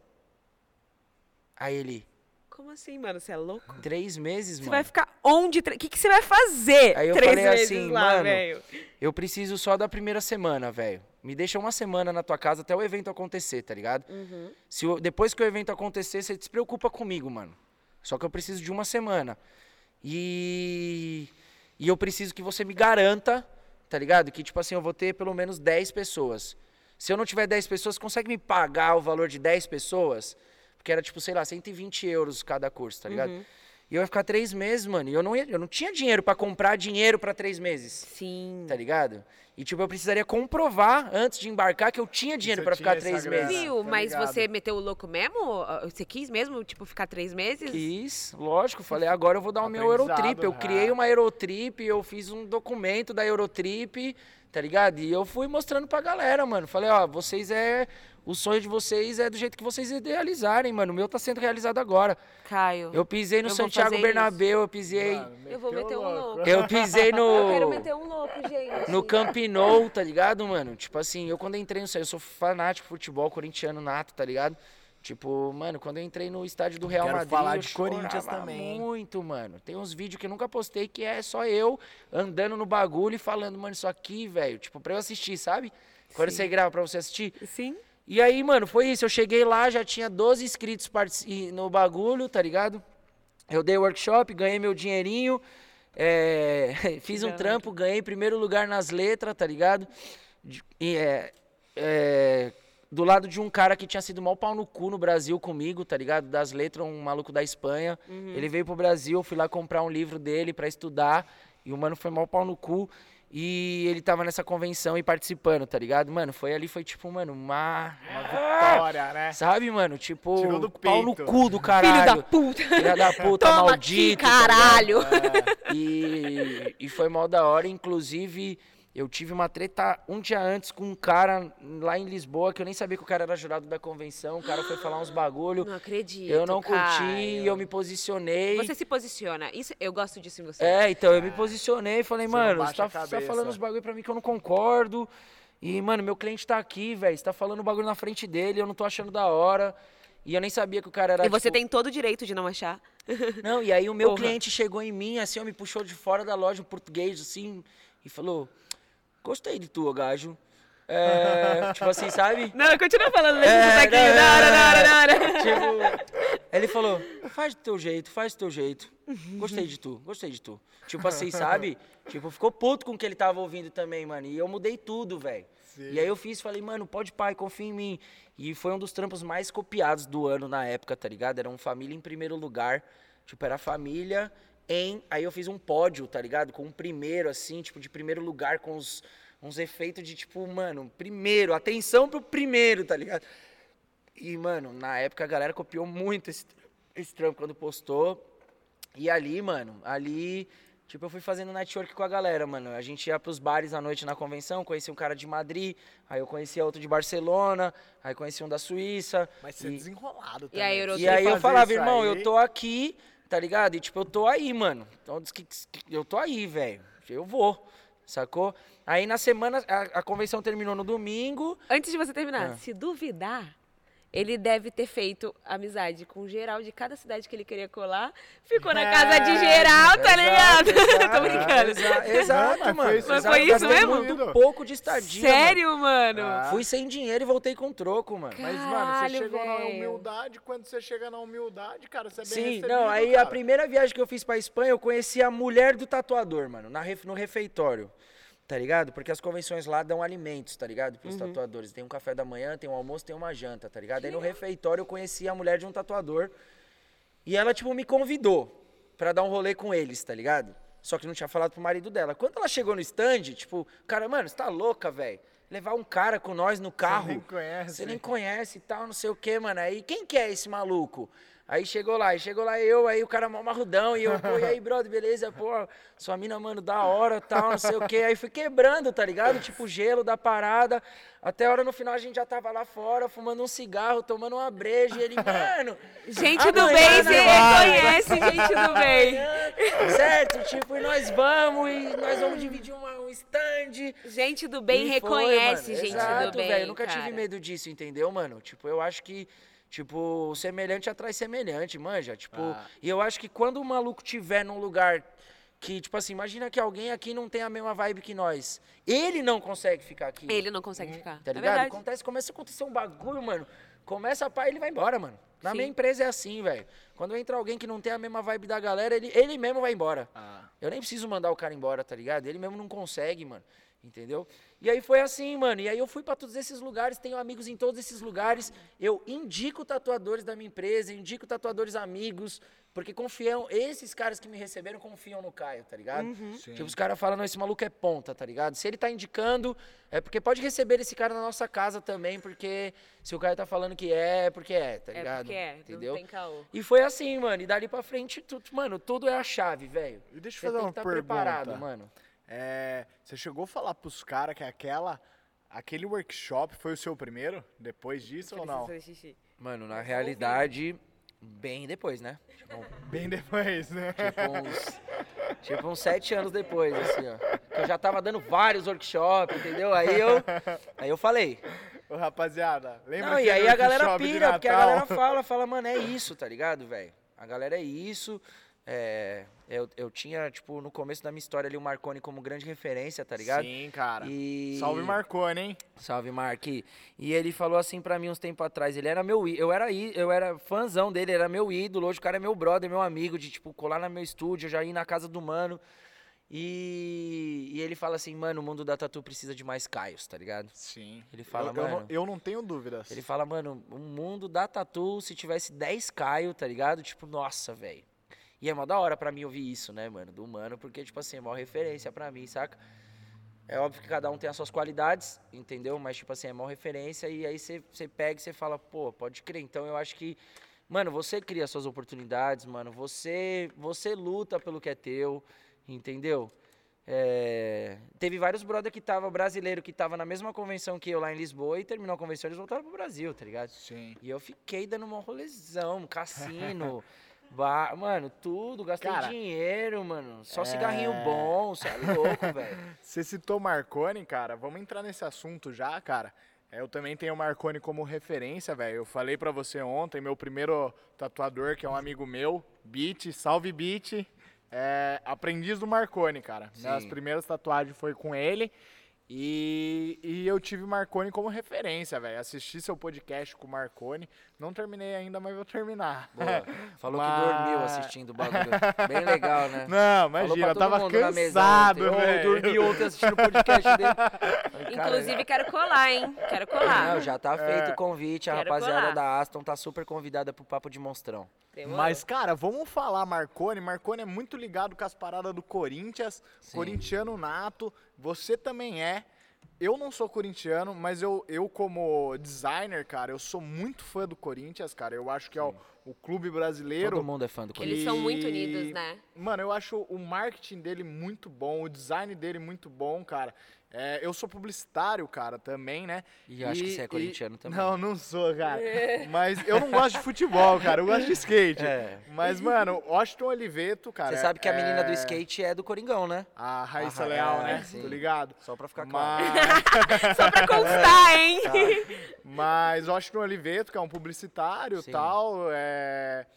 Aí ele, Como assim, mano? Você é louco? três meses, Você mano? vai ficar onde? O que, que você vai fazer Aí eu três falei meses assim, lá, mano, velho? Eu preciso só da primeira semana, velho. Me deixa uma semana na tua casa até o evento acontecer, tá ligado? Uhum. Se o- depois que o evento acontecer, você se preocupa comigo, mano. Só que eu preciso de uma semana. E e eu preciso que você me garanta, tá ligado? Que tipo assim, eu vou ter pelo menos 10 pessoas. Se eu não tiver 10 pessoas, consegue me pagar o valor de 10 pessoas? Porque era tipo, sei lá, 120 euros cada curso, tá ligado? E eu ia ficar três meses, mano. E eu não, ia, eu não tinha dinheiro pra comprar dinheiro pra três meses. Sim. Tá ligado? E, tipo, eu precisaria comprovar antes de embarcar que eu tinha dinheiro pra ficar três meses. Viu? tá Mas ligado. você meteu o louco mesmo? Ah, Você quis mesmo, tipo, ficar três meses? Quis, lógico. Falei, agora eu vou dar o meu Eurotrip. Eu é. criei uma Eurotrip, eu fiz um documento da Eurotrip, tá ligado? E eu fui mostrando pra galera, mano. Falei, ó, vocês é. O sonho de vocês é do jeito que vocês idealizarem, mano. O meu tá sendo realizado agora. Caio. Eu pisei no Eu Santiago Bernabéu, eu pisei. Mano, Eu vou meter um louco. louco. Eu pisei no. Eu quero meter um louco, gente. No Camp Nou, tá ligado, mano? Tipo assim, eu quando entrei no eu sou fanático de futebol corintiano nato, tá ligado? Tipo, mano, quando eu entrei no estádio do Real Quero Madrid, falar eu de Corinthians também, muito, mano. Tem uns vídeos que eu nunca postei que é só eu andando no bagulho e falando, mano, isso aqui, velho, tipo, pra eu assistir, sabe? Quando Sim. você grava pra você assistir. Sim. E aí, mano, foi isso. Eu cheguei lá, já tinha 12 inscritos no bagulho, tá ligado? Eu dei workshop, ganhei meu dinheirinho, é, fiz um trampo, ganhei primeiro lugar nas letras, tá ligado? E, é, é, do lado de um cara que tinha sido mal pau no cu no Brasil comigo, tá ligado? Das letras, um maluco da Espanha. Ele veio pro Brasil, fui lá comprar um livro dele pra estudar. E o mano foi mal pau no cu. E ele tava nessa convenção e participando, tá ligado? Mano, foi ali, foi tipo, mano, uma. Uma vitória, né? Sabe, mano? Tipo, Tirou do pau no peito. cu do Filho caralho. da puta. Filha da puta, Toma maldito. aqui, tá ligado? caralho. E, e foi mal da hora. Inclusive, eu tive uma treta um dia antes com um cara lá em Lisboa, que eu nem sabia que o cara era jurado da convenção. O cara foi falar uns bagulho. Não acredito, Eu não curti Caio. eu me posicionei. Você se posiciona. Isso, eu gosto disso em você. É, então eu me posicionei e falei, Você mano, você tá, você tá falando uns bagulho pra mim que eu não concordo. E, mano, meu cliente tá aqui, velho. Você tá falando bagulho na frente dele, eu não tô achando da hora. E eu nem sabia que o cara era. E você tipo, tem todo o direito de não achar. Não, e aí o meu Porra. cliente chegou em mim, assim, ó, me puxou de fora da loja, um português, assim, e falou: Gostei de tu, gajo. É, tipo assim, sabe? Não, continua falando desse É, sotaquinho. não, Da hora, não, da hora, não. da hora. Tipo, ele falou, faz do teu jeito, faz do teu jeito. Gostei de tu, gostei de tu. Tipo assim, sabe? Tipo, ficou puto com o que ele tava ouvindo também, mano. E eu mudei tudo, velho. E aí eu fiz, falei, mano, pode pai, confia em mim. E foi um dos trampos mais copiados do ano na época, tá ligado? Era um família em primeiro lugar. Tipo, era família em. Aí eu fiz um pódio, tá ligado? Com um primeiro, assim, tipo, de primeiro lugar, com uns, uns efeitos de, tipo, mano, primeiro, atenção pro primeiro, tá ligado? E, mano, na época a galera copiou muito esse, esse trampo quando postou. E ali, mano, ali, tipo, eu fui fazendo network com a galera, mano. A gente ia pros bares à noite na convenção, conheci um cara de Madrid, aí eu conhecia outro de Barcelona, aí conheci um da Suíça. Mas você é e, desenrolado E também. aí, Euro- e aí eu falava, irmão, aí- eu tô aqui, tá ligado? E tipo, eu tô aí, mano. Então, diz que- eu tô aí, velho. Eu vou, sacou? Aí na semana, a, a convenção terminou no domingo. Antes de você terminar, Ah. se duvidar, ele deve ter feito amizade com geral de cada cidade que ele queria colar. Ficou na É, casa de geral, tá ligado? Exato, Tô brincando. exa- exato, Não, mas mano. foi isso- Mas exato. foi isso mesmo? muito pouco de estadia, Sério, mano? Ah. Fui sem dinheiro e voltei com troco, mano. Mas, mano, Caralho, você chegou na velho. humildade. Quando você chega na humildade, cara, você é bem Sim, recebido, não, aí cara. a primeira viagem que eu fiz pra Espanha, eu conheci a mulher do tatuador, mano, na no refeitório. Tá ligado? Porque as convenções lá dão alimentos, tá ligado? Pros tatuadores. Tem um café da manhã, tem um almoço, tem uma janta, tá ligado? Aí no refeitório eu conheci a mulher de um tatuador. E ela, tipo, me convidou pra dar um rolê com eles, tá ligado? Só que não tinha falado pro marido dela. Quando ela chegou no stand, tipo, cara, mano, você tá louca, velho? Levar um cara com nós no carro. nem conhece. Você nem conhece e tal, não sei o que, mano. Aí quem que é esse maluco? Aí chegou lá, aí chegou lá eu, aí o cara mó marrudão, e eu, pô, e aí, brother, beleza? Pô, sua mina, mano, da hora, tal, não sei o quê. Aí fui quebrando, tá ligado? Tipo, gelo da parada. Até a hora no final a gente já tava lá fora, fumando um cigarro, tomando uma breja, e ele, mano. Gente do bem, você reconhece gente do bem. Certo? Tipo, e nós vamos, e nós vamos dividir uma- um stand. Gente do bem E foi, reconhece mano. gente Exato, do bem. velho. Eu nunca cara. tive medo disso, entendeu, mano? Tipo, eu acho que. Tipo, semelhante atrai semelhante, manja. Tipo, Ah. e eu acho que quando o maluco tiver num lugar que, tipo assim, imagina que alguém aqui não tem a mesma vibe que nós. Ele não consegue ficar aqui. Ele não consegue ficar. Tá é ligado? verdade. Acontece, começa a acontecer um bagulho, mano. Começa a pá, ele vai embora, mano. Na Sim. minha empresa é assim, velho. Quando entra alguém que não tem a mesma vibe da galera, ele, ele mesmo vai embora. Ah. Eu nem preciso mandar o cara embora, tá ligado? Ele mesmo não consegue, mano. Entendeu? E aí foi assim, mano. E aí eu fui pra todos esses lugares, tenho amigos em todos esses lugares. Eu indico tatuadores da minha empresa, indico tatuadores amigos, porque confiam, esses caras que me receberam confiam no Caio, tá ligado? Sim. Tipo, os caras falam, não, esse maluco é ponta, tá ligado? Se ele tá indicando, é porque pode receber esse cara na nossa casa também, porque se o Caio tá falando que é, é porque é, tá É ligado? porque é, Entendeu? não tem caô. E foi assim, mano. E dali pra frente, tudo, mano, tudo é a chave, velho. E deixa eu fazer tem uma que estar pergunta. preparado, mano. É, você chegou a falar pros caras que aquela, aquele workshop foi o seu primeiro? Depois disso ou não? Mano, na realidade, bem depois, né? Tipo, Bem depois, né? tipo uns, tipo uns sete anos depois, assim, ó. Que eu já tava dando vários workshops, entendeu? Aí eu, aí eu falei. Ô, rapaziada, lembra Não, e aí a galera pira, porque a galera fala, fala, mano, é isso, tá ligado, velho? A galera é isso. É, eu, eu tinha, tipo, no começo da minha história ali o Marconi como grande referência, tá ligado? Sim, cara. E... Salve Marconi, hein? Salve, Mark. E ele falou assim pra mim uns tempos atrás, ele era meu eu era eu era fãzão dele, era meu ídolo, hoje o cara é meu brother, meu amigo, de tipo colar no meu estúdio, já ir na casa do mano. E, e ele fala assim, mano, o mundo da tatu precisa de mais Caios, tá ligado? Sim. Ele fala, eu, eu mano. não, eu não tenho dúvidas. Ele fala, mano, o mundo da tatu, se tivesse 10 Caio, tá ligado? Tipo, nossa, velho. E é mó da hora pra mim ouvir isso, né, mano, do mano, porque, tipo assim, é mó referência pra mim, saca? É óbvio que cada um tem as suas qualidades, entendeu? Mas, tipo assim, é mó referência e aí você você pega e você fala, pô, pode crer. Então eu acho que, mano, você cria suas oportunidades, mano. Você, você luta pelo que é teu, entendeu? É, teve vários brother que tava, brasileiro, que tava na mesma convenção que eu lá em Lisboa e terminou a convenção eles voltaram pro Brasil, tá ligado? Sim. E eu fiquei dando uma rolezão, cassino, bar, mano, tudo, gastei Cara, dinheiro, mano. Só é- cigarrinho bom, você é louco, velho. Você citou Marconi, cara. Vamos entrar nesse assunto já, cara. É, Eu também tenho o Marconi como referência, velho. Eu falei pra você ontem, meu primeiro tatuador, que é um amigo meu, Beat, salve Beat, é aprendiz do Marconi, cara. Minhas Sim. primeiras tatuagens foi com ele. E, e eu tive Marconi como referência, velho. Assisti seu podcast com o Marconi. Não terminei ainda, mas vou terminar. Boa. Falou Mas- que dormiu assistindo o bagulho. Bem legal, né? Não, imagina, eu tava cansado, velho. Eu dormi ontem assistindo o podcast dele. Inclusive, quero colar, hein? Quero colar. Não, já tá feito o convite. A Quero rapaziada colar. da Aston tá super convidada pro Papo de Monstrão. Demorou. Mas, cara, vamos falar Marconi. Marconi é muito ligado com as paradas do Corinthians, Sim. corintiano nato. Você também é. Eu não sou corintiano, mas eu, eu como designer, cara, eu sou muito fã do Corinthians, cara. Eu acho que é o, o clube brasileiro. Todo mundo é fã do Corinthians. Eles são muito unidos, né? Mano, eu acho o marketing dele muito bom, o design dele muito bom, cara. É, eu sou publicitário, cara, também, né? E acho que você é corintiano também. Não, não sou, cara. Mas eu não gosto de futebol, cara. Eu gosto de skate. É. Mas, mano, Washington Oliveto, cara. Você sabe que a menina é do skate é do Coringão, né? A Raíssa Ah, Leal, é, né? sim. Tô ligado. Só pra ficar claro. Mas, Só pra constar, hein? mas Washington Oliveto, que é um publicitário e tal. É...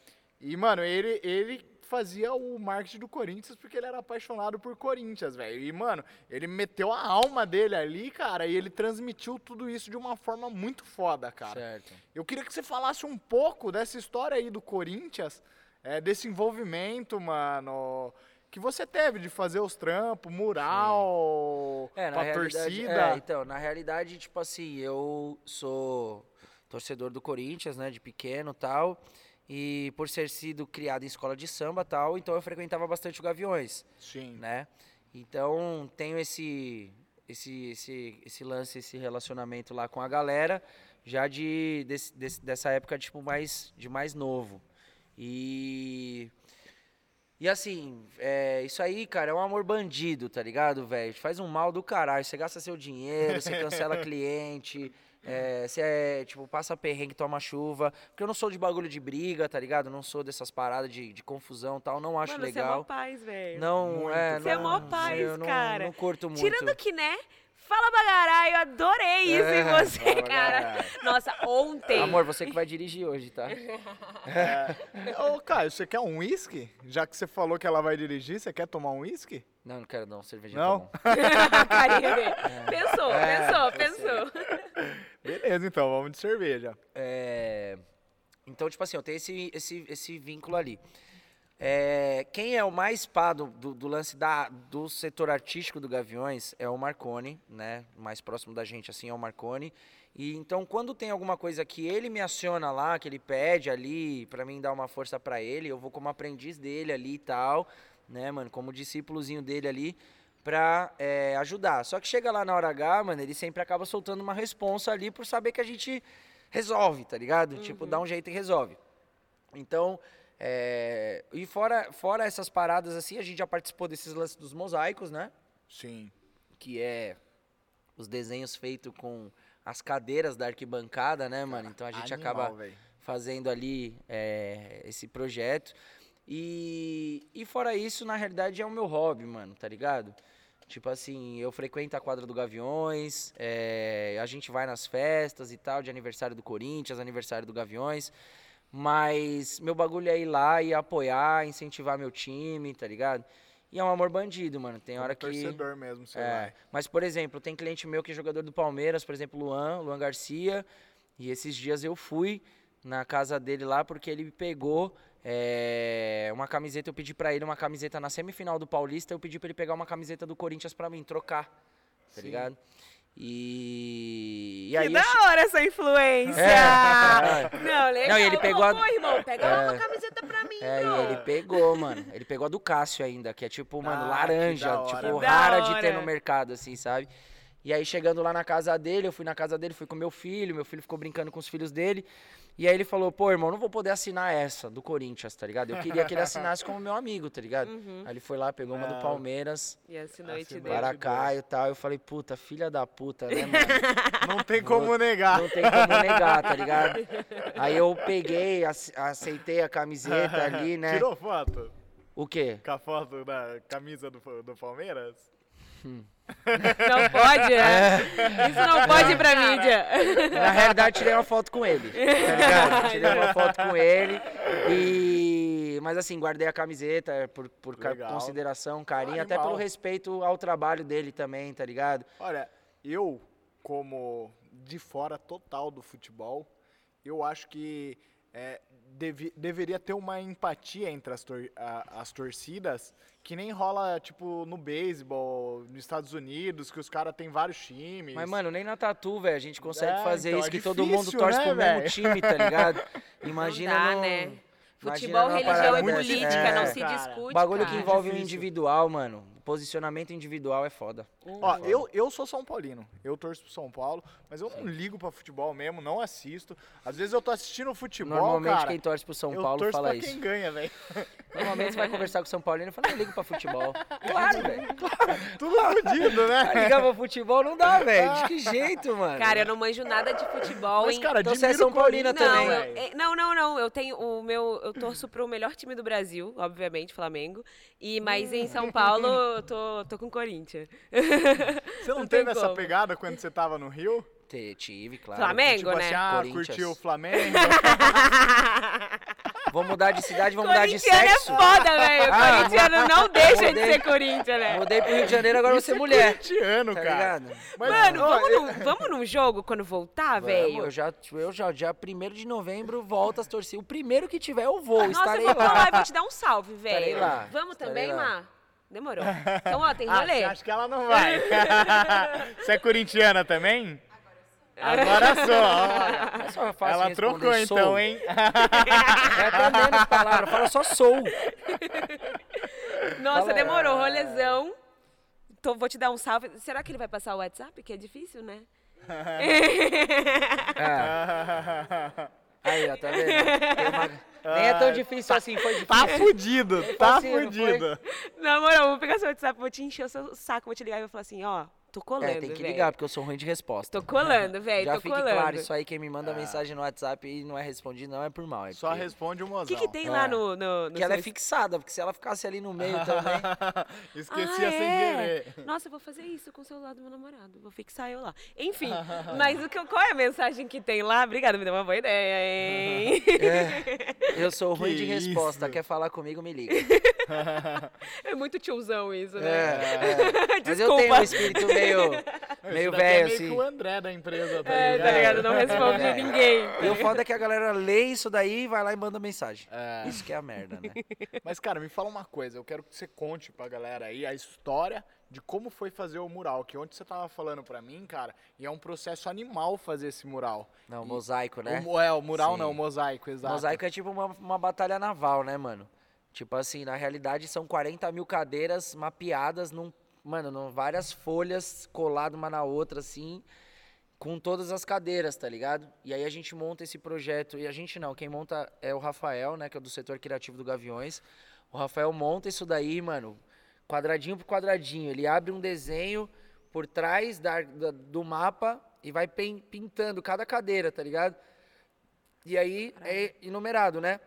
E, mano, ele, ele fazia o marketing do Corinthians porque ele era apaixonado por Corinthians, velho. E, mano, ele meteu a alma dele ali, cara, e ele transmitiu tudo isso de uma forma muito foda, cara. Certo. Eu queria que você falasse um pouco dessa história aí do Corinthians, é, desse envolvimento, mano, que você teve de fazer os trampos, mural, É, na pra torcida. é, então, na realidade, tipo assim, eu sou torcedor do Corinthians, né, de pequeno e tal, e por ser sido criado em escola de samba tal, então eu frequentava bastante o Gaviões, Sim. né? Então, tenho esse esse esse esse lance, esse relacionamento lá com a galera, já de desse- desse- dessa época tipo mais de mais novo. E e assim, é, isso aí, cara, é um amor bandido, tá ligado, velho? Faz um mal do caralho. Você gasta seu dinheiro, você cancela cliente, é, você é, tipo, passa perrengue, toma chuva. Porque eu não sou de bagulho de briga, tá ligado? Não sou dessas paradas de, de confusão e tal, não acho Mano, você é mó legal. paz, velho. Não, Muito. é. Você é não, mó paz, eu não, cara. Não curto muito. Tirando que, né? Fala bagarai, eu adorei isso É, em você, cara. bagarai. Nossa, ontem. Amor, você que vai dirigir hoje, tá? Ô, Caio, você quer um uísque? Já que você falou que ela vai dirigir, você quer tomar um uísque? Não, não quero não, cerveja Não? tá bom. carinha dele. Pensou, É, pensou, pensou. Beleza, então, vamos de cerveja. É, Então, tipo assim, eu tenho esse, esse, esse vínculo ali. É, quem é o mais pá do, do, do lance da, do setor artístico do Gaviões é o Marconi, né? Mais próximo da gente, assim, é o Marconi. E então, quando tem alguma coisa que ele me aciona lá, que ele pede ali pra mim dar uma força pra ele, eu vou como aprendiz dele ali e tal, né, mano? Como discípulozinho dele ali pra é, ajudar. Só que chega lá na hora H, mano, ele sempre acaba soltando uma responsa ali por saber que a gente resolve, tá ligado? Tipo, dá um jeito e resolve. Então, é, e fora, fora essas paradas assim, a gente já participou desses lances dos mosaicos, né? Sim. Que é os desenhos feitos com as cadeiras da arquibancada, né, mano? Então a gente Animal, acaba velho. fazendo ali é, esse projeto. E, e fora isso, na realidade, é o meu hobby, mano, tá ligado? Tipo assim, eu frequento a quadra do Gaviões, é, a gente vai nas festas e tal, de aniversário do Corinthians, aniversário do Gaviões. Mas meu bagulho é ir lá e apoiar, incentivar meu time, tá ligado? E é um amor bandido, mano. Tem hora que. torcedor mesmo, você É, vai. mas, por exemplo, tem cliente meu que é jogador do Palmeiras, por exemplo, Luan, Luan Garcia. E esses dias eu fui na casa dele lá porque ele me pegou é, uma camiseta. Eu pedi pra ele uma camiseta na semifinal do Paulista. Eu pedi pra ele pegar uma camiseta do Corinthians pra mim, trocar. Tá Sim. ligado? E, e Que aí. eu da hora essa influência! É. Não, legal. Não, e ele pegou a- Pô, irmão, pega É. uma camiseta pra mim, É, bro. e ele pegou, mano. Ele pegou a do Cássio ainda, que é tipo, mano, Ah, que laranja, tipo, rara de ter no mercado, assim, sabe? E aí, chegando lá na casa dele, eu fui na casa dele, fui com meu filho, meu filho ficou brincando com os filhos dele. E aí ele falou, pô, irmão, não vou poder assinar essa do Corinthians, tá ligado? Eu queria que ele assinasse como meu amigo, tá ligado? Uhum. Aí ele foi lá, pegou uma do Ah. Palmeiras, E assinou e te deu. Para- Paracaio e tal. Eu falei, puta, filha da puta, né, mano? Não tem como negar. Não tem como negar, tá ligado? Aí eu peguei, ace- aceitei a camiseta ali, né? Tirou foto O quê? com a foto da camisa do, do Palmeiras? Não pode, né? Isso não pode ir pra mídia. Na realidade, tirei uma foto com ele. Tá? Tirei uma foto com ele. E. Mas assim, guardei a camiseta por, por Legal. consideração, carinho, até Animal. pelo respeito ao trabalho dele também, tá ligado? Olha, eu, como de fora total do futebol, eu acho que é, devi- deveria ter uma empatia entre as, tor- a- as torcidas, que nem rola, tipo, no beisebol, nos Estados Unidos, que os caras têm vários times. Mas, mano, nem na tatu, velho, a gente consegue É, fazer então, isso, é que todo mundo difícil, torce né, pro mesmo velho? time, tá ligado? Imagina dá, num- né? imagina Futebol, religião e política É. não se cara. discute, Bagulho cara. que envolve o difícil. individual, mano. Posicionamento individual é foda. Ó, eu, eu sou São Paulino, eu torço pro São Paulo, mas eu não ligo pra futebol mesmo, não assisto. Às vezes eu tô assistindo futebol, Normalmente cara, quem torce pro São eu Paulo torço fala pra isso. quem ganha, velho. Normalmente você vai conversar com o São Paulino e fala, eu ligo pra futebol. Claro, velho. Tudo fudido, né? Pra ligar pra futebol não dá, velho. De que jeito, mano? Cara, eu não manjo nada de futebol. Mas, cara, Então você é São Paulina o não, também, eu- velho. não, não, não. Eu tenho o meu. Eu torço pro melhor time do Brasil, obviamente, Flamengo. E, mas em São Paulo eu tô, tô com o Corinthians. Você não, Não teve essa como. pegada quando você tava no Rio? Te- Tive, claro. Flamengo, tipo né? assim, ah, Corinthians. curtiu o Flamengo. Vou mudar de cidade, vou mudar de é sexo. foda, velho. Ah, Corintiano não deixa de mudei. ser Corinthians, né? Mudei pro Rio de Janeiro, agora vou Isso ser é mulher. corintiano, Tá cara. Mas, Mano, ó, vamos, eu- num, vamos num jogo quando voltar, velho? Eu já, eu já, já, primeiro de novembro, volta as torcidas. O primeiro que tiver, eu vou. Nossa, estarei eu vou lá. colar e vou te dar um salve, velho. lá, Vamos estarei também, lá. Mar? Demorou. Então, ó, tem Ah, rolê. você acha que ela não vai? você é corintiana também? Agora só. olha. É só fácil Ela trocou sou. então, hein? É até menos palavra, fala só sou. Nossa, Fala- demorou, rolezão. Tô, vou te dar um salve. Será que ele vai passar o WhatsApp? Que é difícil, né? É. Aí, ó, tá vendo? Nem é tão difícil assim, foi difícil. Tá fudido, tá facinho, não foi? fudido. Na moral, vou pegar seu WhatsApp, vou te encher o seu saco, vou te ligar e vou falar assim, ó, tô colando, É, tem que velho. ligar, porque eu sou ruim de resposta. Tô colando, velho, Já tô fique colando. claro, isso aí quem me manda mensagem no WhatsApp e não é respondido, não é por mal. É Só porque- responde o O mozão. que que tem É. lá no... no, no que ela é fixada, porque se ela ficasse ali no meio também. Esquecia Ah, sem é? querer. Nossa, eu vou fazer isso com o celular do meu namorado. Vou fixar eu lá. Enfim, mas o que, qual é a mensagem que tem lá? Obrigada, me deu uma boa ideia, hein? É, eu sou ruim Que de resposta. isso. Quer falar comigo, me liga. É muito tiozão isso, É, né? é. Mas eu tenho um espírito meio, meio é velho, meio assim. que o André da empresa, tá É, ligado? tá ligado? Não responde É. ninguém. E o foda é que a galera lê isso daí e vai lá e manda mensagem. É. Isso que é a merda, né? Mas, cara, me fala uma coisa. Eu quero que você conte pra galera aí a história de como foi fazer o mural. Que ontem você tava falando pra mim, cara, e é um processo animal fazer esse mural. Não, E- mosaico, né? O, é, o mural Sim. não, o mosaico, exato. Mosaico é tipo uma, uma batalha naval, né, mano? Tipo assim, na realidade são 40 mil cadeiras mapeadas num. Mano, num, várias folhas coladas uma na outra, assim, com todas as cadeiras, tá ligado? E aí a gente monta esse projeto. E a gente não, quem monta é o Rafael, né? Que é do setor criativo do Gaviões. O Rafael monta isso daí, mano, quadradinho por quadradinho. Ele abre um desenho por trás da, da- do mapa e vai pintando cada cadeira, tá ligado? E aí é enumerado, né?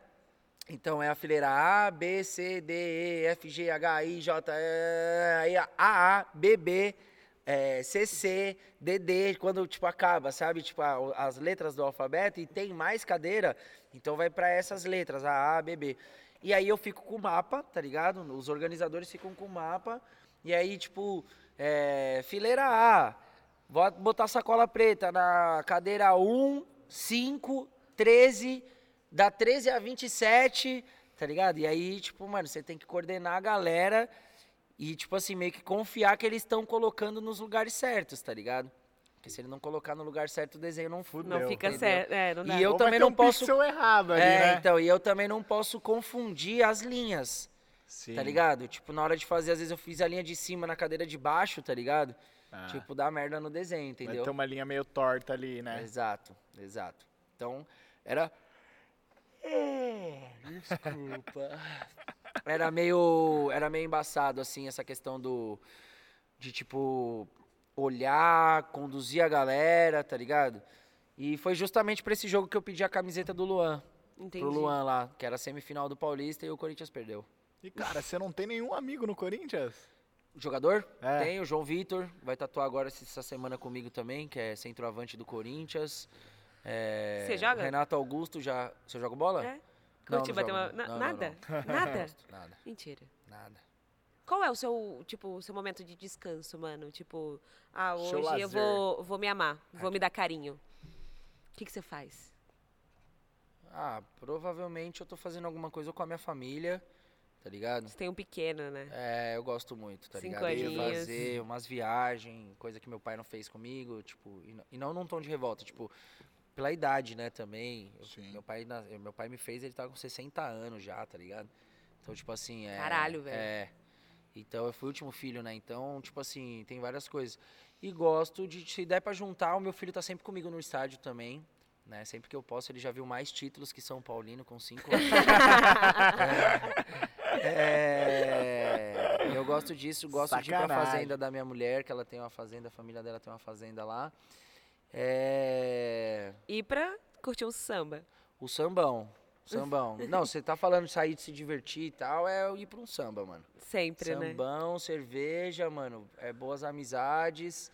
Então é a fileira A, B, C, D, E, F, G, H, I, J, E, aí a A, B, B, é, C, C, D, D, quando tipo acaba, sabe? Tipo a- as letras do alfabeto e tem mais cadeira, então vai pra essas letras, A, A, B, B. E aí eu fico com o mapa, tá ligado? Os organizadores ficam com o mapa e aí tipo, é, fileira A, vou botar sacola preta na cadeira 1, 5, 13, da 13 a 27, tá ligado? E aí, tipo, mano, você tem que coordenar a galera e, tipo assim, meio que confiar que eles estão colocando nos lugares certos, tá ligado? Porque se ele não colocar no lugar certo, o desenho não fude. Não fica certo. É, não dá. E eu Ou vai também não um posso- errado ali, É, né? então, e eu também não posso confundir as linhas, Sim. tá ligado? Tipo, na hora de fazer, às vezes eu fiz a linha de cima na cadeira de baixo, tá ligado? Ah, Tipo, dá merda no desenho, vai entendeu? ter uma linha meio torta ali, né? Exato, exato. Então, era. É, desculpa. era meio. Era meio embaçado, assim, essa questão do. De tipo. Olhar, conduzir a galera, tá ligado? E foi justamente pra esse jogo que eu pedi a camiseta do Luan. Entendi. Pro Luan lá, que era a semifinal do Paulista e o Corinthians perdeu. E, cara, você não tem nenhum amigo no Corinthians? Jogador? É. Tem, o João Vitor. Vai tatuar agora essa semana comigo também, que é centroavante do Corinthians. É, Você joga? Renato Augusto já. Você joga bola? É? Não, Curte não bater jogo, uma... não. na- Não, não, nada? Não Nada? Nada, Mentira. nada. Qual é o seu, tipo, o seu momento de descanso, mano? Tipo, ah, hoje eu lazer. vou, vou me amar, vou me dar carinho. O que, que você faz? Ah, provavelmente eu tô fazendo alguma coisa com a minha família, tá ligado? Você tem um pequeno, né? É, eu gosto muito, tá Cinco ligado? Aninhos. fazer umas viagens, coisa que meu pai não fez comigo, tipo, e não, e não num tom de revolta, tipo, pela idade, né, também. Eu- meu, pai, meu pai me fez, ele tava com 60 anos já, tá ligado? Então, tipo assim, é... Caralho, velho. É. Então, eu fui o último filho, né? Então, tipo assim, tem várias coisas. E gosto de, se der pra juntar, o meu filho tá sempre comigo no estádio também. Né? Sempre que eu posso, ele já viu mais títulos que São Paulino com cinco anos. É, eu gosto disso, gosto de ir pra Sacanagem. fazenda da minha mulher, que ela tem uma fazenda, a família dela tem uma fazenda lá. É, Ir pra curtir um samba. o sambão. Sambão. Não, você tá falando de sair de se divertir e tal, é ir pra um samba, mano. Sempre, né? Sambão, cerveja, mano, é boas amizades.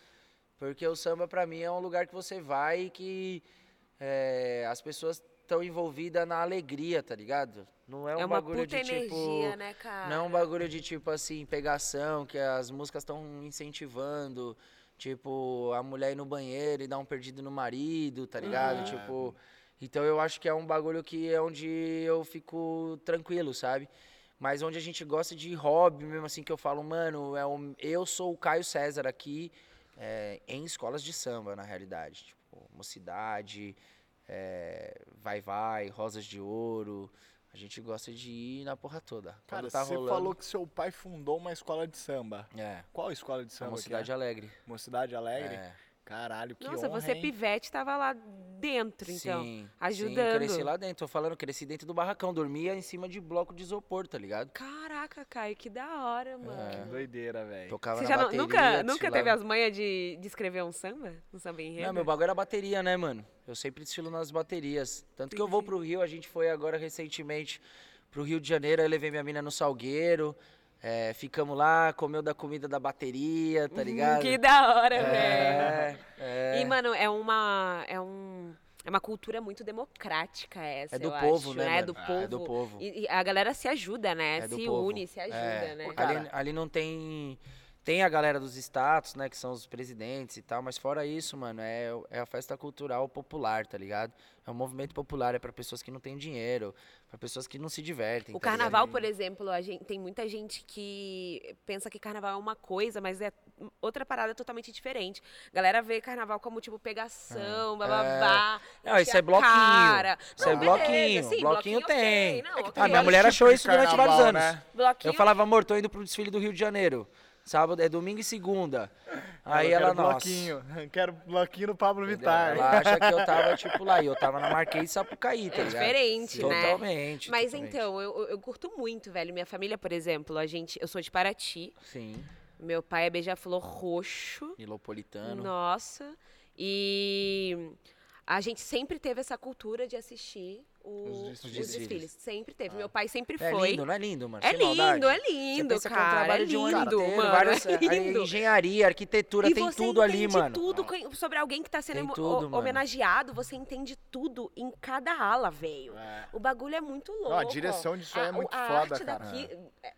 Porque o samba pra mim é um lugar que você vai e que é, as pessoas estão envolvidas na alegria, tá ligado? Não é um É bagulho de energia, tipo. né? Não é um bagulho de tipo assim, pegação, que as músicas estão incentivando. Tipo, a mulher ir no banheiro e dar um perdido no marido, tá ligado? Uhum. Tipo. Então eu acho que é um bagulho que é onde eu fico tranquilo, sabe? Mas onde a gente gosta de hobby, mesmo assim, que eu falo, mano, é um, eu sou o Caio César aqui é, em escolas de samba, na realidade. Tipo, Mocidade, é, Vai Vai, Rosas de Ouro. A gente gosta de ir na porra toda. Cara, tá você rolando, falou que seu pai fundou uma escola de samba. É, Qual escola de a samba? Mocidade é? Alegre. Mocidade Alegre? É, Caralho, que Nossa, honra, você hein? pivete tava lá dentro, então. sim, ajudando. Sim, cresci lá dentro. Tô falando, cresci dentro do barracão. Dormia em cima de bloco de isopor, tá ligado? Caraca, Caio, que da hora, mano. Que doideira, velho. Tocava Você na já bateria, nunca, nunca teve as manhas de, de escrever um samba? Um samba enredo? Não, meu bagulho era bateria, né, mano? Eu sempre desfilo nas baterias. Tanto que eu vou pro Rio, a gente foi agora recentemente pro Rio de Janeiro, eu levei minha mina no Salgueiro. É, ficamos lá, comeu da comida da bateria, tá Hum, ligado? Que da hora, velho. É, é. E, mano, é uma. É um. é uma cultura muito democrática essa, É do eu povo, acho, né, né? mano? Do É povo. do povo. E, e a galera se ajuda, né? É se povo. une, se ajuda, É, né? Ali, ali não tem. Tem a galera dos status, né? Que são os presidentes e tal, mas fora isso, mano, é, é a festa cultural popular, tá ligado? É um movimento popular, é pra pessoas que não têm dinheiro, pra pessoas que não se divertem. O tá ligado? carnaval, por exemplo, a gente, tem muita gente que pensa que carnaval é uma coisa, mas é outra parada totalmente diferente. A galera vê carnaval como, tipo, pegação, bababá. Não, isso é bloquinho. cara. Isso é Não, beleza, bloquinho. sim, bloquinho ok, tem. não, É que ok. tem Ah, minha mulher tipos achou isso durante carnaval, vários anos. né? Bloquinho Eu falava, amor, tô indo pro desfile do Rio de Janeiro. Sábado é domingo e segunda. Aí eu ela, quero nossa. bloquinho. Quero bloquinho no Pablo? Vittar. Ela acha que eu tava, tipo, lá. E eu tava na Marquês de Sapucaí, tá É ligado? diferente, né? Totalmente. Mas totalmente. então, eu, eu- eu curto muito, velho. Minha família, por exemplo, a gente, eu sou de Paraty. Sim. Meu pai é beija-flor roxo. Nilopolitano. Nossa. E a gente sempre teve essa cultura de assistir o- Os os, desfiles. desfiles. Sempre teve. Meu pai sempre É foi. lindo, não é lindo, mano? É Sem maldade. lindo, é Você lindo, é um cara. é um ano lindo, inteiro, mano. várias- é lindo. engenharia, arquitetura, E tem tudo ali, mano. tudo co- sobre alguém que tá sendo tudo, ho- mano. homenageado, você entende tudo em cada ala, velho. É. O bagulho é muito louco. Não, a direção disso aí é muito a foda, arte cara. daqui- é- é-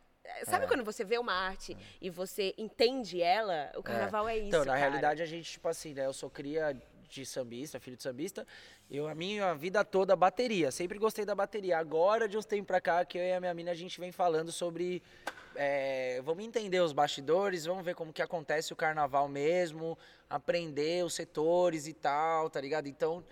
Sabe quando você vê uma arte e você entende ela? O carnaval é, isso. Então, na cara. realidade, a gente, tipo assim, né? Eu sou cria de sambista, filho de sambista. Eu, a minha vida toda, bateria. Sempre gostei da bateria. Agora, de uns tempos pra cá, que eu e a minha mina, a gente vem falando sobre... é, vamos entender os bastidores, vamos ver como que acontece o carnaval mesmo, aprender os setores e tal, tá ligado? Então,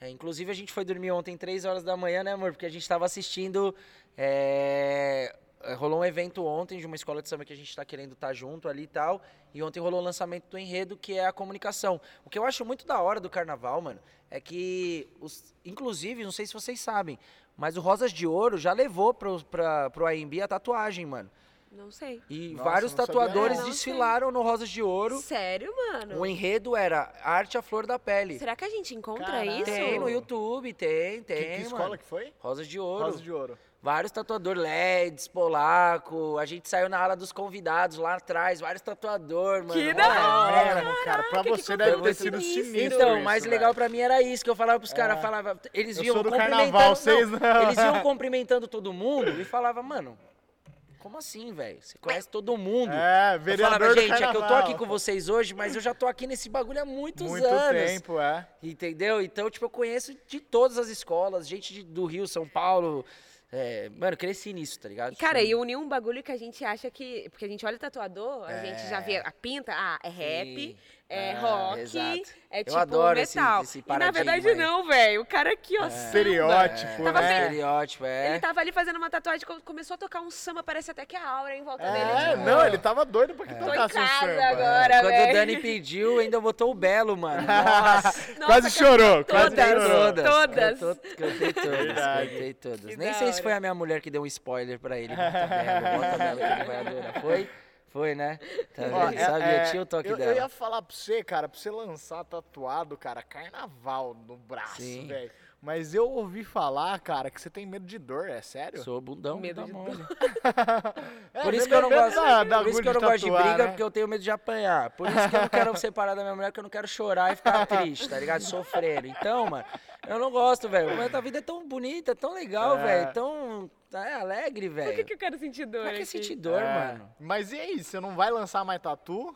é, inclusive a gente foi dormir ontem três horas da manhã, né, amor? Porque a gente tava assistindo... é, rolou um evento ontem de uma escola de samba que a gente tá querendo estar junto ali e tal. E ontem rolou o lançamento do enredo, que é a comunicação. O que eu acho muito da hora do carnaval, mano, é que, os, inclusive, não sei se vocês sabem, mas o Rosas de Ouro já levou pro, pra, pro AMB a tatuagem, mano. Não sei. E Nossa, vários tatuadores. Não desfilaram no Rosas de Ouro. Sério, mano? O enredo era Arte à Flor da Pele. Será que a gente encontra Caralho. isso? Tem no YouTube, tem, tem. Que, que escola mano. que foi? Rosas de Ouro. Rosa de Ouro. Vários tatuadores, LEDs, polaco. A gente saiu na ala dos convidados lá atrás, vários tatuadores, mano. Que da hora. Mesmo, cara. Pra que você deve ter sido sinistro. sinistro. Então, o mais legal pra mim era isso, que eu falava pros caras, É. falava, eles Eu iam cumprimentando, carnaval, vocês não. eles iam cumprimentando todo mundo e falava, mano, como assim, velho? Você conhece todo mundo. É, eu vereador falava, do gente, é que eu tô aqui com vocês hoje, mas eu já tô aqui nesse bagulho há muitos Muito anos. tempo, é. Entendeu? Então, tipo, eu conheço de todas as escolas, gente de- do Rio, São Paulo. É, mano, cresci nisso, tá ligado? Cara, Tipo, e uniu um bagulho que a gente acha que. Porque a gente olha o tatuador, a gente já vê a pinta, ah, é rap, Sim. É É, rock, exato. é Eu tipo adoro esse- metal. esse e na verdade aí. não, velho. O cara aqui, ó, samba. Estereótipo, Tava né? Estereótipo, é. Ele tava ali fazendo uma tatuagem, co- começou a tocar um samba, parece até que a aura em volta É, dele. não, ele tava doido pra que Tô em tocasse um casa samba. agora, Quando velho. o Dani pediu, ainda botou o Belo, mano. Nossa. Nossa, quase chorou, quase todas. chorou. Todas. Cantou- Cantei todas, Verdade. cantei todas. Nem sei se foi a minha mulher que deu um spoiler pra ele. Bota Belo, bota Belo que ele vai adorar. Foi? Foi, né? Tá Ó, é- Sabia, é, tinha o toque eu, dela. eu ia falar pra você, cara, pra você lançar tatuado, cara, carnaval no braço, velho. Mas eu ouvi falar, cara, que você tem medo de dor, é sério? Sou bundão, Medo tá de mole. É, Por isso que eu não gosto, da- da por isso que eu não de gosto de tatuar, briga, né? porque eu tenho medo de apanhar. Por isso que eu não quero separar da minha mulher, porque eu não quero chorar e ficar triste, tá ligado? Sofrendo. Então, mano, eu não gosto, velho. Mas a vida é tão bonita, tão legal, É. velho. Tão é, alegre, Por que, velho. que eu quero sentir dor? Pra que aqui? sentir dor, É. mano? Mas e aí, você não vai lançar mais tatu?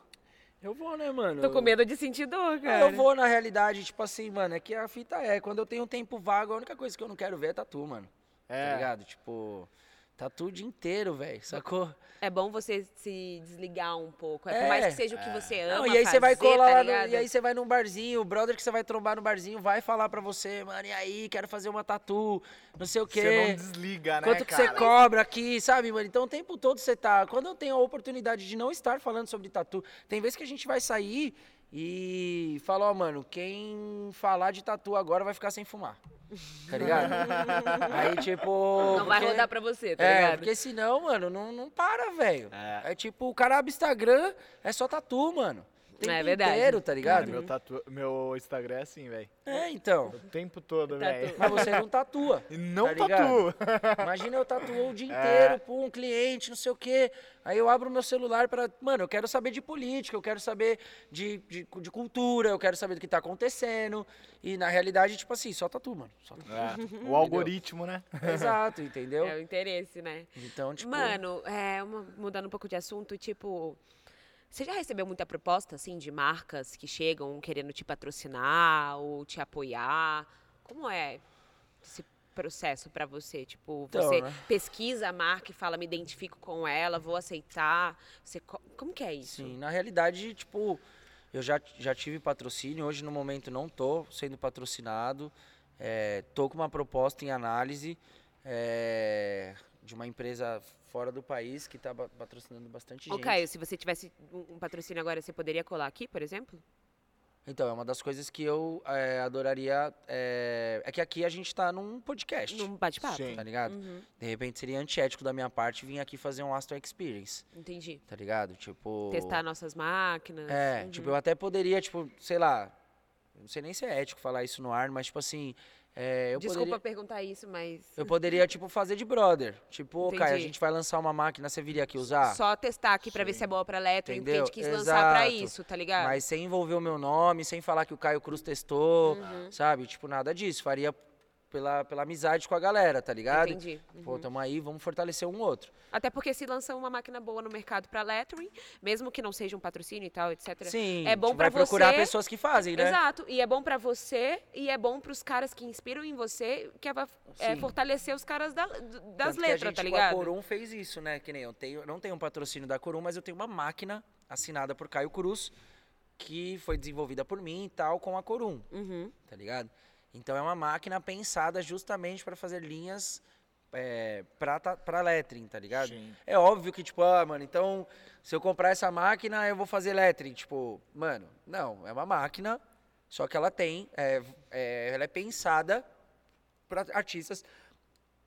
Eu vou, né, mano? Tô com medo de sentir dor, É, cara. eu vou, na realidade, tipo assim, mano, é que a fita é, quando eu tenho um tempo vago, a única coisa que eu não quero ver é tatu, mano. Tá É. ligado? Tipo, tatu o dia inteiro, velho, sacou? É bom você se desligar um pouco. É, por É. mais que seja o que você ama. Não, e aí você vai colar tá lá, no- e aí você vai num barzinho, o brother que você vai trombar no barzinho vai falar pra você, mano, e aí, quero fazer uma tatu, não sei o quê. Você não desliga, né, Quanto que cara? você cobra aqui, sabe, mano? Então o tempo todo você tá. Quando eu tenho a oportunidade de não estar falando sobre tatu, tem vezes que a gente vai sair e fala, ó, mano, quem falar de tatu agora vai ficar sem fumar. Tá ligado? Aí, tipo. Não vai porque- rodar pra você, tá É, ligado? porque senão, mano, não, não para, velho. É. É. tipo, o cara abre Instagram, é só tatu, mano. Tempo É verdade. inteiro, tá Cara, ligado? meu, tatu... meu Instagram é assim, velho. É, então. O tempo todo, velho. Mas você não tatua. Não Tá ligado? tatuo. Imagina eu tatuou o dia É. inteiro, pô, um cliente, não sei o quê. Aí eu abro meu celular para, mano, eu quero saber de política, eu quero saber de, de, de cultura, eu quero saber do que tá acontecendo. E na realidade, tipo assim, só tatu, mano. Só tatu. É, o algoritmo, né? Exato, entendeu? É o interesse, né? Então, tipo. Mano, é, uma- mudando um pouco de assunto, tipo. Você já recebeu muita proposta, assim, de marcas que chegam querendo te patrocinar ou te apoiar? Como é esse processo pra você? Tipo, Então, você né? pesquisa a marca e fala, me identifico com ela, vou aceitar. Você, co- como que é isso? Sim, na realidade, tipo, eu já, já tive patrocínio, hoje no momento não tô sendo patrocinado. É, tô com uma proposta em análise é, de uma empresa fora do país que tá ba- patrocinando bastante Ô, gente. Caio, se você tivesse um patrocínio agora, você poderia colar aqui, por exemplo? Então, é uma das coisas que eu é, adoraria. É, é que aqui a gente tá num podcast. Num bate-papo? Tá ligado? Uhum, De repente seria antiético da minha parte vir aqui fazer um Aston Experience, entendi. tá ligado? Tipo. Testar nossas máquinas. É, uhum. tipo, eu até poderia, tipo, sei lá. Não sei nem se é ético falar isso no ar, mas, tipo assim. É, eu Desculpa poderia. perguntar isso, mas. Eu poderia, tipo, fazer de brother. Tipo, ô, Caio, a Entendi. gente vai lançar uma máquina, você viria aqui usar? Só testar aqui pra ver se é boa pra eletro, Entendeu? a gente quis lançar pra Exato. isso, tá ligado? Mas sem envolver o meu nome, sem falar que o Caio Cruz testou, Uhum. sabe? Tipo, nada disso. Faria pela, pela amizade com a galera, tá ligado? Entendi. Pô, Uhum. tamo aí, vamos fortalecer um outro. Até porque se lança uma máquina boa no mercado pra lettering, mesmo que não seja um patrocínio e tal, etc. Sim, É bom a gente pra vai procurar você- pessoas que fazem, né? Exato. E é bom pra você e é bom pros caras que inspiram em você, que vai é, Sim. fortalecer os caras da- das Tanto que a letras, gente tá com ligado? A Corum fez isso, né? Que nem eu tenho, não tenho um patrocínio da Corum, mas eu tenho uma máquina assinada por Caio Cruz, que foi desenvolvida por mim e tal, com a Corum, Uhum. tá ligado? Então é uma máquina pensada justamente para fazer linhas é, pra, pra lettering, tá ligado? Sim. É óbvio que, tipo, ah, mano, então, se eu comprar essa máquina, eu vou fazer lettering. Tipo, mano, não, é uma máquina, só que ela tem, é, é, ela é pensada para artistas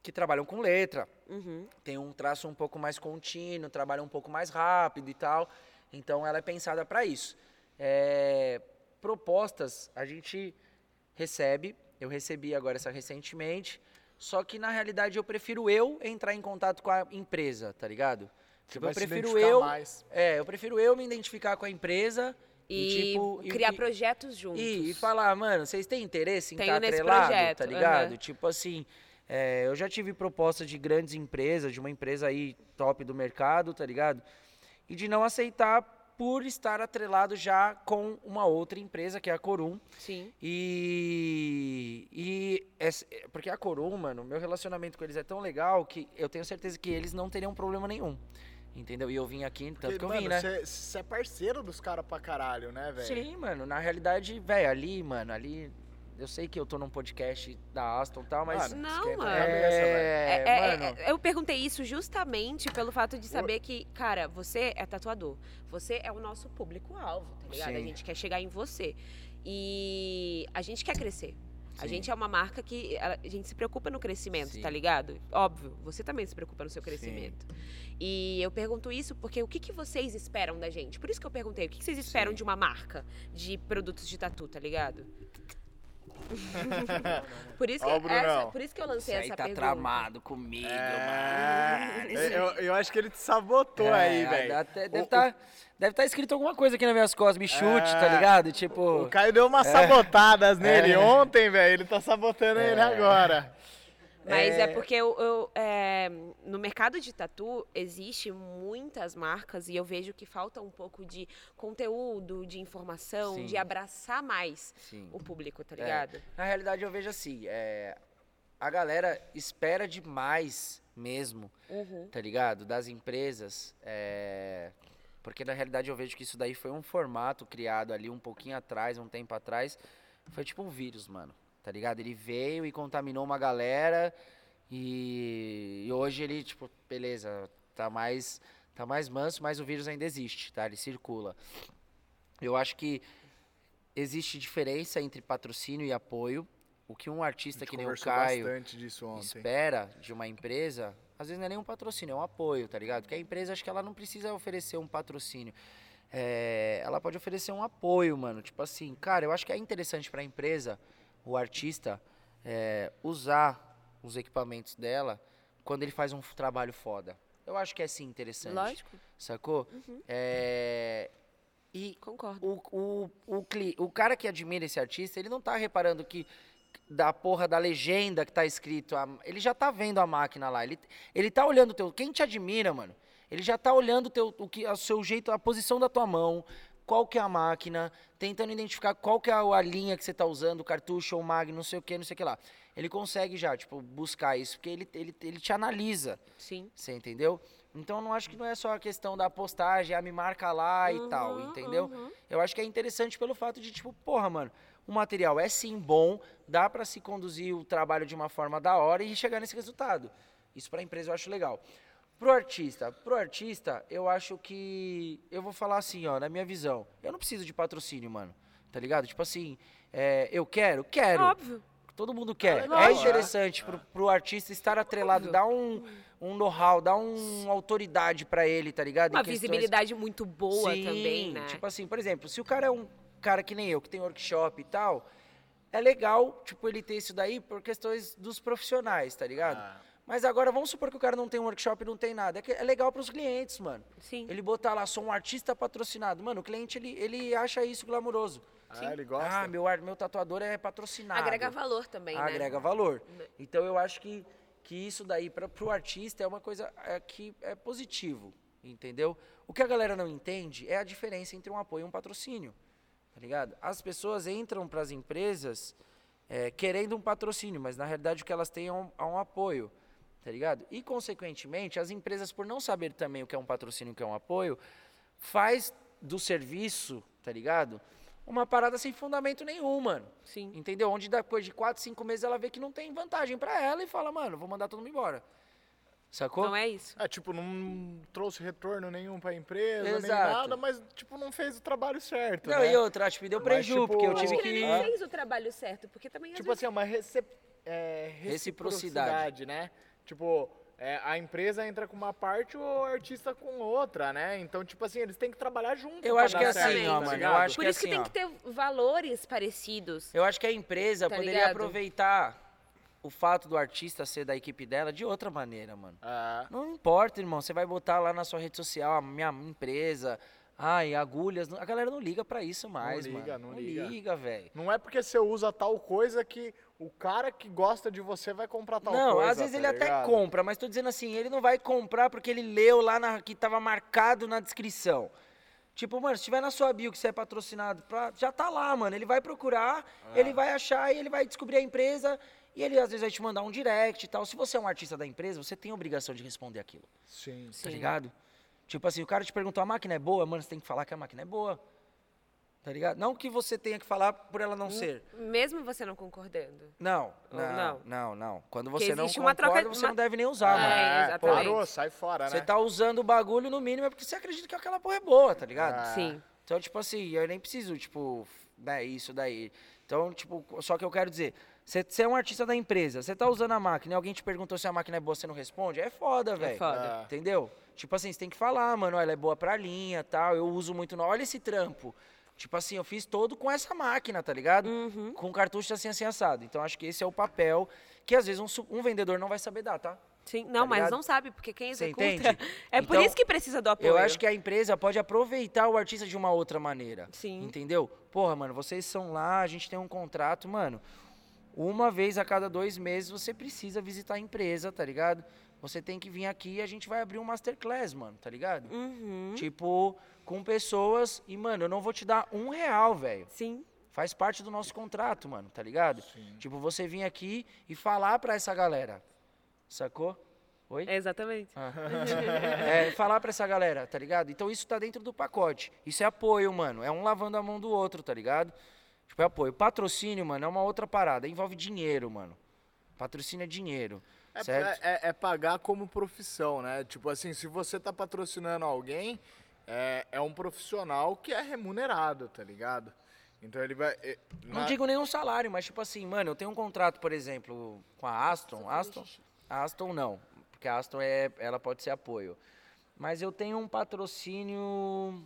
que trabalham com letra, Uhum. tem um traço um pouco mais contínuo, trabalha um pouco mais rápido e tal. Então ela é pensada para isso. É, propostas a gente recebe, eu recebi agora essa recentemente, só que na realidade eu prefiro eu entrar em contato com a empresa, tá ligado? Tipo, eu prefiro eu, mais. é, eu prefiro eu me identificar com a empresa E, tipo, e- criar e- projetos juntos. e, e falar, mano, vocês têm interesse em Tenho estar nesse atrelado, projeto, tá ligado? aham. Tipo assim, é, eu já tive proposta de grandes empresas, de uma empresa aí top do mercado, tá ligado? E de não aceitar por estar atrelado já com uma outra empresa, que é a Corum. Sim. E, e essa- porque a Corum, mano, meu relacionamento com eles é tão legal que eu tenho certeza que eles não teriam problema nenhum. Entendeu? E eu vim aqui, tanto Porque, que eu mano, vim, né? Você é parceiro dos caras pra caralho, né, velho? Sim, mano, na realidade, velho, ali, mano, ali. Eu sei que eu tô num podcast da Aston e tal, mas. Mano, Não, a mano. é, É, é, mano. é, eu perguntei isso justamente pelo fato de saber que, cara, você é tatuador. Você é o nosso público-alvo, tá ligado? A Sim. gente quer chegar em você. E a gente quer crescer. A Sim. gente é uma marca que a a gente se preocupa no crescimento, Sim. tá ligado? Óbvio, você também se preocupa no seu crescimento. E eu pergunto isso porque o que, que vocês esperam da gente? Por isso que eu perguntei, o que, que vocês esperam Sim. de uma marca de produtos de tatu, tá ligado? por, isso que, essa- por isso que eu lancei aí essa tá pergunta. tramado comigo, É, mano. eu, eu acho que ele te sabotou É, aí, velho. Deve estar deve tá escrito alguma coisa aqui nas minhas costas, me chute, É. tá ligado? Tipo. O Caio deu umas sabotadas nele É. ontem, velho. Ele tá sabotando ele É. agora. Mas é, É. porque eu, eu, é, no mercado de tatu existe muitas marcas e eu vejo que falta um pouco de conteúdo, de informação, Sim. de abraçar mais Sim. o público, tá É. ligado? Na realidade, eu vejo assim, é, a galera espera demais mesmo, Uhum. tá ligado? Das empresas. é, porque na realidade eu vejo que isso daí foi um formato criado ali um pouquinho atrás, um tempo atrás. Foi tipo um vírus, mano. Tá ligado? Ele veio e contaminou uma galera. E, e hoje ele, tipo, beleza, tá mais, tá mais manso, mas o vírus ainda existe, tá? Ele circula. Eu acho que existe diferença entre patrocínio e apoio. O que um A artista que nem o Caio espera de uma empresa, às vezes não é nem um patrocínio, é um apoio, tá ligado? Porque a empresa, acho que ela não precisa oferecer um patrocínio. é, ela pode oferecer um apoio, mano. Tipo assim, cara, eu acho que é interessante pra empresa, o artista, é, usar os equipamentos dela quando ele faz um trabalho foda. Eu acho que é sim interessante. Lógico, Sacou? É, e concordo. o, o, o, o cara que admira esse artista, ele não tá reparando que da porra da legenda que tá escrito, a- ele já tá vendo a máquina lá, ele, ele tá olhando o teu, quem te admira, mano, ele já tá olhando teu, o que, o seu jeito, a posição da tua mão, qual que é a máquina, tentando identificar qual que é a, a linha que você tá usando, cartucho ou mag, não sei o que, não sei o que lá. Ele consegue já, tipo, buscar isso, porque ele, ele, ele te analisa, Sim. você entendeu? Então eu não acho que não é só a questão da postagem, ah, me marca lá e tal, Uhum, entendeu? uhum. Eu acho que é interessante pelo fato de, tipo, porra, mano, o material é sim bom, dá pra se conduzir o trabalho de uma forma da hora e chegar nesse resultado. Isso pra empresa eu acho legal. Pro artista, pro artista, eu acho que. Eu vou falar assim, ó, na minha visão. Eu não preciso de patrocínio, mano. Tá ligado? Tipo assim, é, eu quero? Quero. Óbvio. Todo mundo quer. é é. interessante pro, pro artista estar atrelado, Óbvio. dar um, um know-how, dar uma autoridade pra ele, tá ligado? Uma questões- visibilidade muito boa Sim, também, né? Tipo assim, por exemplo, se o cara é um cara que nem eu, que tem workshop e tal, é legal, tipo, ele ter isso daí por questões dos profissionais, tá ligado? Ah. Mas agora, vamos supor que o cara não tem um workshop e não tem nada. É, que é legal pros clientes, mano. Sim. Ele botar lá, sou um artista patrocinado. Mano, o cliente, ele, ele acha isso glamuroso. Ah, ele gosta? Ah, meu, meu tatuador é patrocinado. Agrega valor também, né? Agrega valor. Então eu acho que, que isso daí para o artista é uma coisa é, que é positivo, entendeu? O que a galera não entende é a diferença entre um apoio e um patrocínio, tá ligado? As pessoas entram para as empresas é, querendo um patrocínio, mas na realidade o que elas têm é um, é um apoio, tá ligado? E consequentemente as empresas por não saber também o que é um patrocínio e o que é um apoio, faz do serviço, tá ligado? Uma parada sem fundamento nenhum, mano. Sim. Entendeu? Onde depois de 4, 5 meses ela vê que não tem vantagem pra ela e fala, mano, vou mandar todo mundo embora. Sacou? Não é isso. É, tipo, não trouxe retorno nenhum pra empresa, nem Exato. nada, mas, tipo, não fez o trabalho certo, Não, né? e outra, tipo, deu Mas, preju, tipo, porque eu tive Acho que ele nem fez o trabalho certo, porque também Tipo vezes... assim, é uma recep- é, Reciprocidade. reciprocidade, né? Tipo, é, a empresa entra com uma parte o artista com outra, né? Então, tipo assim, eles têm que trabalhar junto. Eu acho que é assim, tá ó, mano, eu acho Por que isso que assim, tem ó. que ter valores parecidos. Eu acho que a empresa Tá poderia ligado? aproveitar o fato do artista ser da equipe dela de outra maneira, mano. É. Não importa, irmão. Você vai botar lá na sua rede social a minha empresa. Ai, agulhas. A galera não liga pra isso mais, liga, mano. não liga. liga, velho. Não é porque você usa tal coisa que o cara que gosta de você vai comprar tal Não, coisa. às vezes tá ele até ligado? compra, mas tô dizendo assim, ele não vai comprar porque ele leu lá na, que tava marcado na descrição. Tipo, mano, se tiver na sua bio que você é patrocinado, pra, já tá lá, mano. Ele vai procurar, É. ele vai achar e ele vai descobrir a empresa e ele às vezes vai te mandar um direct e tal. Se você é um artista da empresa, você tem a obrigação de responder aquilo, Sim. tá Sim. ligado? Tipo assim, o cara te perguntou, a máquina é boa? Mano, você tem que falar que a máquina é boa. Tá ligado? Não que você tenha que falar por ela não ser. Mesmo você não concordando. Não, não, não? não, não. Quando você não concorda, troca- você uma- não deve nem usar, É, mano. É, exatamente. parou, sai fora, né? Você tá usando o bagulho no mínimo é porque você acredita que aquela porra é boa, tá ligado? Ah. Sim. Então, tipo assim, eu nem preciso, tipo, né, isso daí. Então, tipo, só que eu quero dizer, você, você é um artista da empresa, você tá usando a máquina e alguém te perguntou se a máquina é boa, você não responde, é foda, velho. foda. Ah. Entendeu? Tipo assim, você tem que falar, mano, ela é boa pra linha, tal, eu uso muito, no... olha esse trampo. Tipo assim, eu fiz todo com essa máquina, tá ligado? Uhum. Com cartucho assim, assim, assado. Então, acho que esse é o papel que às vezes um, um vendedor não vai saber dar, tá? Sim, não, mas ligado? não sabe, porque quem executa. entende? É por Então, isso que precisa do apoio. Eu acho que a empresa pode aproveitar o artista de uma outra maneira. Sim. Entendeu? Porra, mano, vocês são lá, a gente tem um contrato, mano. Uma vez a cada dois meses você precisa visitar a empresa, tá ligado? Você tem que vir aqui e a gente vai abrir um masterclass, mano, tá ligado? Uhum. Tipo, com pessoas. E, mano, eu não vou te dar um real, velho. Sim. Faz parte do nosso contrato, mano, tá ligado? Tipo, você vir aqui e falar pra essa galera. Sacou? Oi? Exatamente. É, falar pra essa galera, tá ligado? Então isso tá dentro do pacote. Isso é apoio, mano. É um lavando a mão do outro, tá ligado? Tipo, é apoio. Patrocínio, mano, é uma outra parada. Envolve dinheiro, mano. Patrocínio é dinheiro. É, certo? é- é pagar como profissão, né? Tipo assim, se você tá patrocinando alguém, é, é um profissional que é remunerado, tá ligado? Então ele vai. é, Não na- digo nenhum salário, mas tipo assim, mano, eu tenho um contrato, por exemplo, com a Aston. Aston, Aston não, porque a Aston é, ela pode ser apoio. Mas eu tenho um patrocínio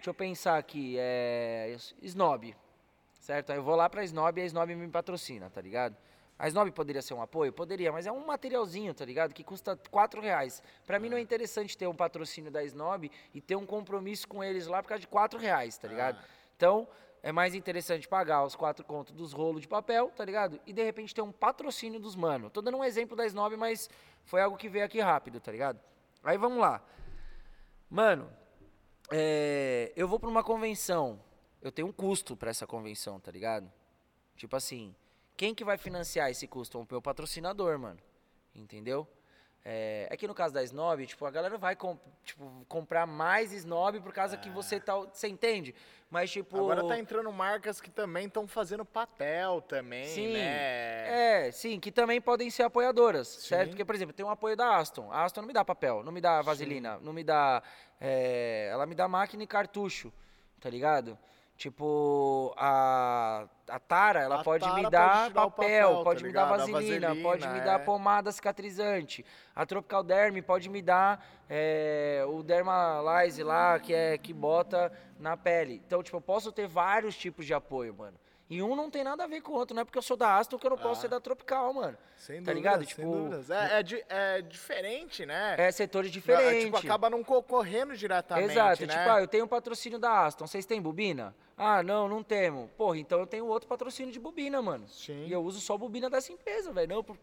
deixa eu pensar aqui, é. Snob. Certo? Aí eu vou lá pra Snob e a Snob me patrocina, tá ligado? A Snob poderia ser um apoio? Poderia, mas é um materialzinho, tá ligado? Que custa 4 reais. Pra mim não é interessante ter um patrocínio da Snob e ter um compromisso com eles lá por causa de 4 reais, tá ligado? Então, é mais interessante pagar os 4 contos dos rolos de papel, tá ligado? E de repente ter um patrocínio dos mano. Tô dando um exemplo da Snob, mas foi algo que veio aqui rápido, tá ligado? Aí vamos lá. Mano, é, eu vou pra uma convenção. Eu tenho um custo pra essa convenção, tá ligado? Tipo assim, quem que vai financiar esse custo? O meu patrocinador, mano. Entendeu? É, é que no caso da Snob, tipo, a galera vai com- tipo, comprar mais Snob por causa que você tá. Você entende? Mas, tipo. Agora tá entrando marcas que também estão fazendo papel também, Sim. né? É, sim, que também podem ser apoiadoras, certo? Sim. Porque, por exemplo, tem um apoio da Aston. A Aston não me dá papel, não me dá vaselina, não me dá. é, ela me dá máquina e cartucho, tá ligado? Tipo, a, a Tara, ela A pode Tara me pode dar o papel, papel, tá pode me dar ligado? A vaselina, pode vaselina, me é. dar pomada cicatrizante. A Tropical Derm pode me dar é, o Dermalyze lá, que é que bota na pele. Então, tipo, eu posso ter vários tipos de apoio, mano. E um não tem nada a ver com o outro, não é porque eu sou da Aston que eu não posso Ah. ser da Tropical, mano. Sem Tá dúvidas, ligado? sem Tipo, dúvidas. É, é di- é diferente, né? É setores É, diferentes. Tipo, acaba não concorrendo diretamente, Exato, né? tipo, ah, eu tenho um patrocínio da Aston, vocês têm bobina? Ah, não, não temos. Porra, então eu tenho outro patrocínio de bobina, mano. Sim. E eu uso só bobina dessa empresa, velho. Não, por...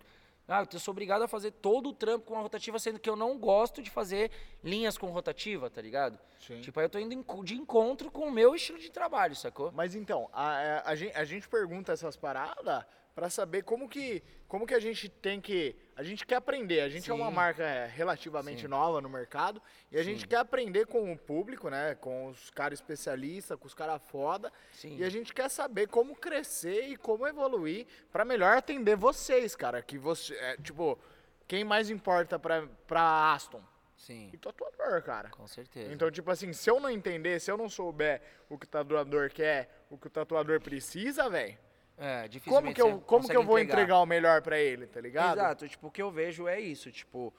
Ah, eu sou obrigado a fazer todo o trampo com a rotativa, sendo que eu não gosto de fazer linhas com rotativa, tá ligado? Sim. Tipo, aí eu tô indo de encontro com o meu estilo de trabalho, sacou? Mas então, a, é, a, gen- a gente pergunta essas paradas pra saber como que, como que a gente tem que. A gente quer aprender. A gente é uma Sim. marca é, relativamente Sim. nova no mercado e a gente Sim. quer aprender com o público, né? Com os caras especialistas, com os caras foda. Sim. E a gente quer saber como crescer e como evoluir pra melhor atender vocês, cara. Que você. é, tipo, quem mais importa pra, pra Aston? Sim, E tatuador, cara. com certeza. Então, tipo assim, se eu não entender, se eu não souber o que o tatuador quer, o que o tatuador precisa, velho, é, como que eu, como que eu vou entregar o melhor pra ele, tá ligado? Exato, tipo, o que eu vejo é isso, tipo,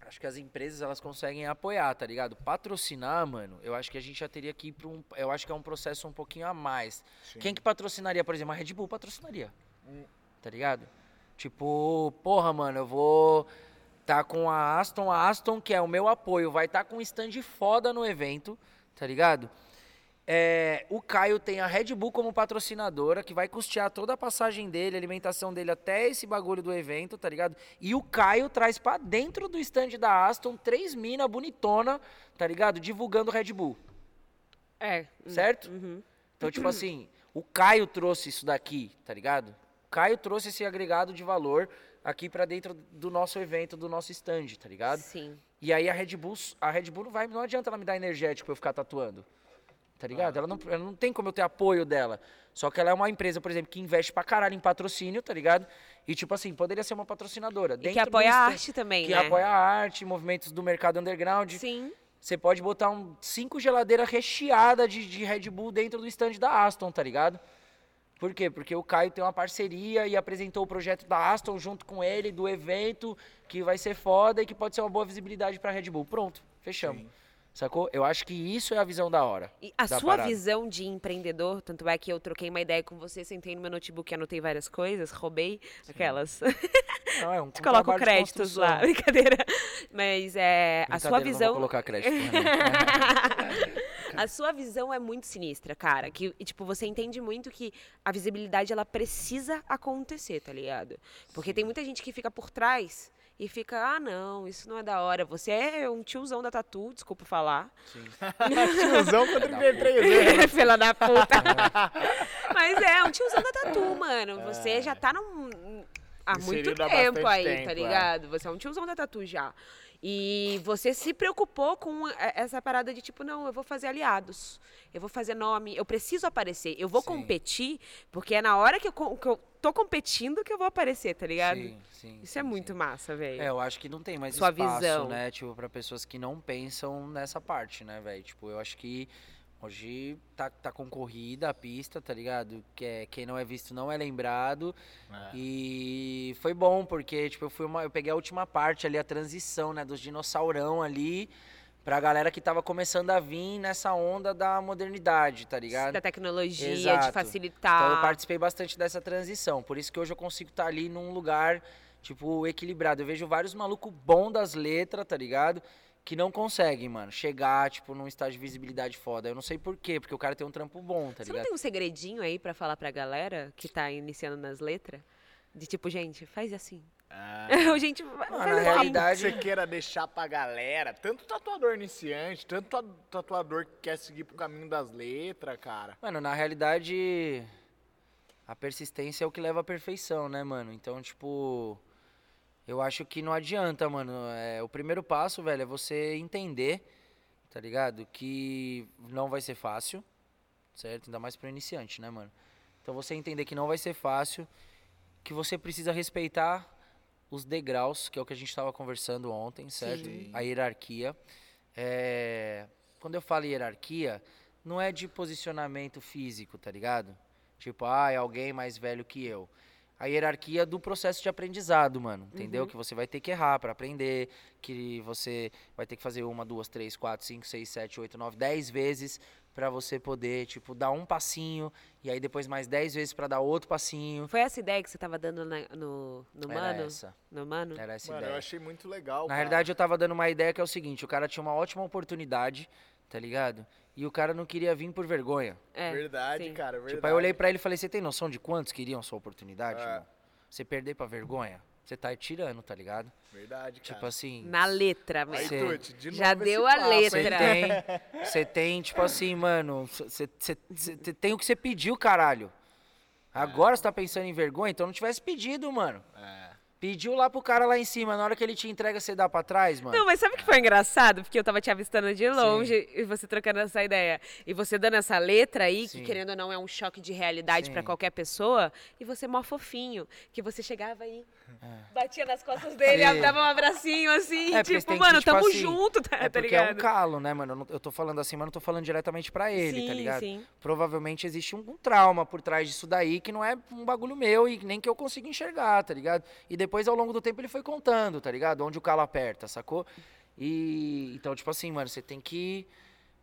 acho que as empresas elas conseguem apoiar, tá ligado? Patrocinar, mano, eu acho que a gente já teria que ir pra um, eu acho que é um processo um pouquinho a mais. Sim. Quem que patrocinaria, por exemplo, a Red Bull patrocinaria. Hum. Tá ligado? Tipo, porra, mano, eu vou tá com a Aston, a Aston que é o meu apoio, vai estar tá com um stand foda no evento, tá ligado? É, o Caio tem a Red Bull como patrocinadora, que vai custear toda a passagem dele, a alimentação dele até esse bagulho do evento, tá ligado? E o Caio traz pra dentro do stand da Aston três mina bonitona, tá ligado? Divulgando Red Bull, É. certo? Uhum. Então, tipo assim, o Caio trouxe isso daqui, tá ligado? O Caio trouxe esse agregado de valor aqui pra dentro do nosso evento, do nosso stand, tá ligado? Sim. E aí a Red Bull, a Red Bull não vai, não adianta ela me dar energético pra eu ficar tatuando. Tá ligado? Ela, não, ela não tem como eu ter apoio dela. Só que ela é uma empresa, por exemplo, que investe pra caralho em patrocínio, tá ligado? E tipo assim, poderia ser uma patrocinadora. E que apoia a arte também, Que né? apoia a arte, movimentos do mercado underground. Sim. Você pode botar um, cinco geladeiras recheadas de, de Red Bull dentro do stand da Aston, tá ligado? Por quê? Porque o Caio tem uma parceria e apresentou o projeto da Aston junto com ele, do evento, que vai ser foda e que pode ser uma boa visibilidade pra Red Bull. Pronto, fechamos. Sim. Sacou? Eu acho que isso é a visão da hora. E a sua parada. visão de empreendedor, tanto é que eu troquei uma ideia com você, sentei no meu notebook e anotei várias coisas, roubei aquelas. Não, é um, Te um coloco créditos lá, brincadeira. Mas é, a sua Brincadeira, não visão. vou colocar crédito. a sua visão é muito sinistra, cara. Que, tipo, você entende muito que a visibilidade ela precisa acontecer, tá ligado? Porque tem muita gente que fica por trás e fica, ah, não, isso não é da hora. Você é um tiozão da tatu, desculpa falar. Sim. Tiozão com 33 anos. Fila da puta. Mas é, um tiozão da tatu, mano. Você já tá num. Há muito Inserido há tempo aí, tempo, tá é. ligado? Você é um tiozão da tatu já. E você se preocupou com é, essa parada de tipo, não, eu vou fazer aliados. Eu vou fazer nome, eu preciso aparecer. Eu vou Sim. competir, porque é na hora que eu, que eu tô competindo que eu vou aparecer, tá ligado? Sim, sim, Isso é sim, muito sim. massa, velho. É, eu acho que não tem mais Sua espaço, visão. né? Tipo, pra pessoas que não pensam nessa parte, né, velho? Tipo, eu acho que hoje tá, tá concorrida a pista, tá ligado? Que é, quem não é visto não é lembrado. É. E foi bom, porque, tipo, eu fui uma, eu peguei a última parte ali, a transição, né, dos dinossaurão ali pra galera que tava começando a vir nessa onda da modernidade, tá ligado? Da tecnologia, de Exato. facilitar. Então eu participei bastante dessa transição. Por isso que hoje eu consigo estar ali num lugar, tipo, equilibrado. Eu vejo vários malucos bons das letras, tá ligado? Que não conseguem, mano, chegar, tipo, num estágio de visibilidade foda. Eu não sei por quê, porque o cara tem um trampo bom, tá Você não ligado? tem um segredinho aí pra falar pra galera que tá iniciando nas letras? De tipo, gente, faz assim. Ah, gente, faz na assim. realidade- que você queira deixar pra galera, tanto tatuador iniciante, tanto ta- tatuador que quer seguir pro caminho das letras, cara. Mano, na realidade, a persistência é o que leva à perfeição, né, mano? Então, tipo, eu acho que não adianta, mano. É, o primeiro passo, velho, é você entender, tá ligado? Que não vai ser fácil, certo? Ainda mais pro iniciante, né, mano? Então, você entender que não vai ser fácil, que você precisa respeitar os degraus, que é o que a gente estava conversando ontem, certo? Sim. A hierarquia. É, Quando eu falo hierarquia, não é de posicionamento físico, tá ligado? Tipo, ah, é alguém mais velho que eu. A hierarquia do processo de aprendizado, mano. Entendeu? Que você vai ter que errar pra aprender, que você vai ter que fazer uma, duas, três, quatro, cinco, seis, sete, oito, nove, dez vezes pra você poder, tipo, dar um passinho e aí depois mais dez vezes pra dar outro passinho. Foi essa ideia que você tava dando na- no, no Era mano? essa. No mano? Era essa Mano, ideia. eu achei muito legal. Na cara. realidade, eu tava dando uma ideia que é o seguinte: o cara tinha uma ótima oportunidade, tá ligado? E o cara não queria vir por vergonha. É, verdade, sim. cara, verdade. Tipo, aí eu olhei pra ele e falei: Você tem noção de quantos queriam sua oportunidade, É. Você perder pra vergonha? Você tá tirando, tá ligado? Verdade, cara. Tipo assim. Na letra, mesmo. Você- Tuti, de Já deu a passo, hein? Você letra. tem, você tem, tipo assim, mano, você tem o que você pediu, caralho. Agora você tá pensando em vergonha, então não tivesse pedido, mano. É. Pediu lá pro cara lá em cima, na hora que ele te entrega, você dá pra trás, mano. Não, mas sabe o que foi engraçado? Porque eu tava te avistando de longe e você trocando essa ideia. E você dando essa letra aí, Sim. que querendo ou não é um choque de realidade pra Sim. qualquer pessoa, e você mó fofinho. Que você chegava aí, batia nas costas dele, É. Sim. dava um abracinho assim, É, tipo, que, mano, tipo tamo assim, junto, tá, É tá porque é um ligado? calo, né, mano? Eu, tô falando assim, mas não tô falando diretamente pra ele, tá sim, ligado? sim. Provavelmente existe um, um trauma por trás disso daí que não é um bagulho meu e nem que eu consiga enxergar, tá ligado? E depois, ao longo do tempo, ele foi contando, tá ligado? Onde o calo aperta, sacou? E então, tipo assim, mano, você tem que.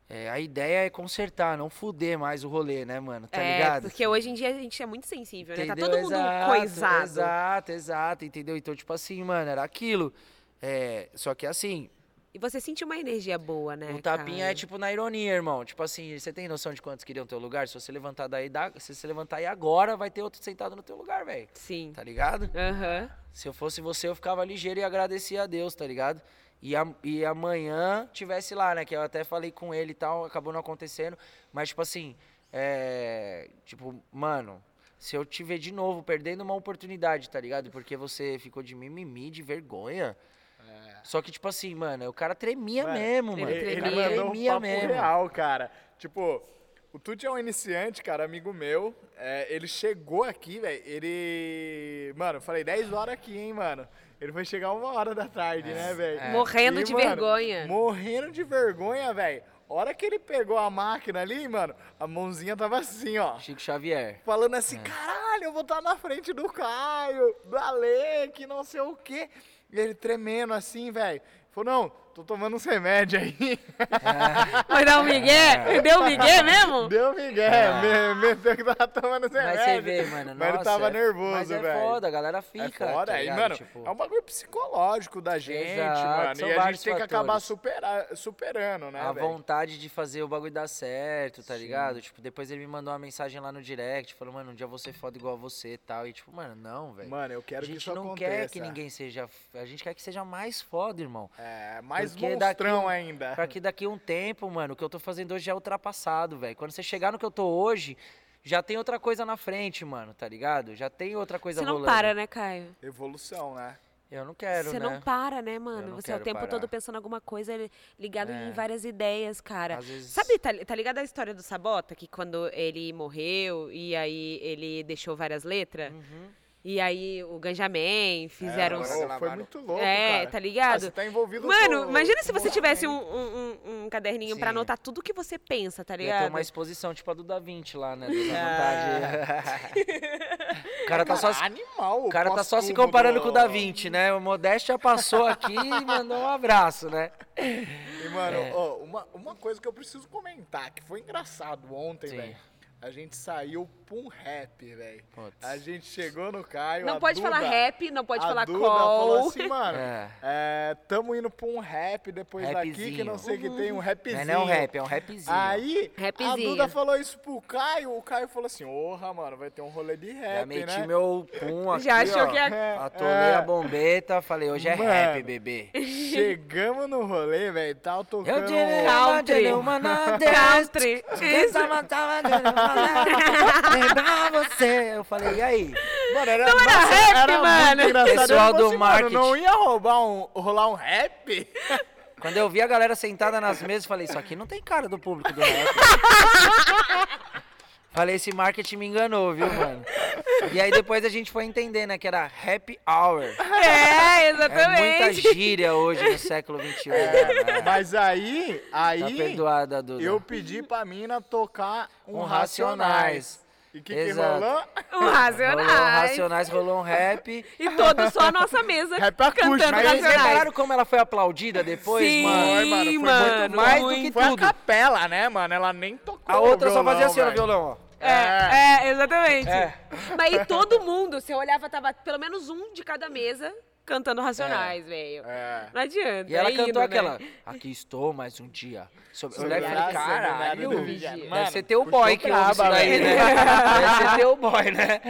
É, a ideia é consertar, não fuder mais o rolê, né, mano? Tá é, ligado? porque hoje em dia a gente é muito sensível, né? Tá Entendeu? todo mundo Exato, coisado. Exato, exato, entendeu? Então, tipo assim, mano, era aquilo. É, só que assim, E você sente uma energia boa, né? O tapinha cara? é tipo na ironia, irmão. Tipo assim, você tem noção de quantos queriam teu lugar? Se você levantar daí, dá, se você levantar aí agora, vai ter outro sentado no teu lugar, velho. Sim. Tá ligado? Aham. Se eu fosse você, eu ficava ligeiro e agradecia a Deus, tá ligado? E, a- e amanhã tivesse lá, né? Que eu até falei com ele e tal, acabou não acontecendo. Mas, tipo assim, é. Tipo, mano, se eu te ver de novo perdendo uma oportunidade, tá ligado? Porque você ficou de mimimi, de vergonha. Só que, tipo assim, mano, o cara tremia Mano, mesmo, ele mano. Ele, ele cara mandou um tremia papo mesmo. real, cara. Tipo, o Tuti é um iniciante, cara, amigo meu. É, ele chegou aqui, velho. Ele. Mano, eu falei 10 horas aqui, hein, mano. Ele foi chegar uma hora da tarde, né, velho? é. Morrendo E, de mano, vergonha. Morrendo de vergonha, velho. Hora que ele pegou a máquina ali, mano, a mãozinha tava assim, ó. Chico Xavier. Falando É. assim, caralho, eu vou estar na frente do Caio, do Ale, que não sei o quê. E ele tremendo assim, velho. Falou, não, tô tomando uns remédios aí. Vai dar um migué? Deu um migué mesmo? Deu migué, me, meteu que tava tomando uns Mas remédios. você vê, mano. Mas ele tava é- nervoso, Mas é velho. foda, a galera É fica. foda, tá aí, ligado? mano, Tipo, é um bagulho psicológico da gente, Exato, mano. E a gente tem que acabar fatores. supera- superando, né, a velho? vontade de fazer o bagulho dar certo, tá ligado? Tipo, depois ele me mandou uma mensagem lá no direct, falou, mano, um dia ser foda igual a você e tal. E tipo, mano, não, velho. Mano, eu A quero que gente isso não aconteça. quer que ninguém seja. A gente quer que seja mais foda, irmão. É, mais Porque daqui monstrão um- ainda. Pra que daqui a um tempo, mano, o que eu tô fazendo hoje é ultrapassado, velho. Quando você chegar no que eu tô hoje, já tem outra coisa na frente, mano, tá ligado? Já tem outra coisa Você não rolando. para, né, Caio? Evolução, né? Eu não quero, Você né? não para, né, mano? Você é o tempo parar. todo pensando em alguma coisa ligado É. em várias ideias, cara. Às vezes- Sabe, tá, tá ligado a história do Sabota? Que quando ele morreu e aí ele deixou várias letras? Uhum. E aí o Ganjamin fizeram. É, os- pô, foi muito louco, É, cara. tá Ah, ligado? você tá envolvido Mano, com- imagina se você tivesse um, um, um- um caderninho pra Sim. anotar tudo que você pensa, tá Ia ter ligado? uma exposição tipo a do Da Vinci lá, né? Vontade. o cara tá só, se- animal. o cara tá só se comparando do- com o Da Vinci, né? O Modéstia passou aqui e mandou um abraço, né? E, mano, É. ó, uma, uma coisa que eu preciso comentar, que foi engraçado ontem, velho. A gente saiu pra um rap, velho. Putz. A gente chegou no Caio. Não a pode falar Duda- rap, não pode a falar Duda falou call. assim, mano. É. É, tamo indo pra um rap depois daqui, que Rapzinho. não sei o que tem, um Não rapzinho. é, não é um rap, é um rapzinho. Aí, a Rapzinho. Duda falou isso pro Caio, o Caio falou assim, orra, mano, vai ter um rolê de Já rap, meti né? meu pum aqui, Já achou ó. que é- Atolei é. a bombeta, falei, hoje é Mano. rap, bebê. Chegamos no rolê, velho, tava tocando... Eu tirei Country. uma na Country. Lembrar você. Eu falei, e aí? Mano, era, Não era nossa, rap, era mano. Muito engraçado. Pessoal do assim, mano, marketing. não ia roubar um, rolar um rap? Quando eu vi a galera sentada nas mesas, eu falei, isso aqui não tem cara do público do rap. falei, esse marketing me enganou, viu, mano? E aí depois a gente foi entender, né, que era happy hour. É, É muita exatamente. gíria hoje no século XXI. né? Mas aí, Tá aí perdoada, Duda. eu pedi pra mina tocar um, Um Racionais. Racionais. E o que, que Exato. rolou? Um Rolou um Racionais. Racionais, rolou um rap. E todos só a nossa mesa Rap acústico, cantando mas Mas vocês Racionais. repararam como ela foi aplaudida depois, Sim, mano? Foi, mano, foi mano. muito mais do muito. que Foi a tudo. capela, né, mano? Ela nem tocou A outra o só fazia violão, assim, ó, no violão, ó. É, é, exatamente. É. Mas e todo mundo, você olhava, tava pelo menos um de cada mesa cantando Racionais, velho. É. Não adianta. E ela é cantou hino, né? aquela, aqui estou mais um dia. Sobre... Eu Sobre olhei e falei, a seminária caralho, deve Mano, ser teu boy que ouve isso daí, né? Deve ser teu boy, né?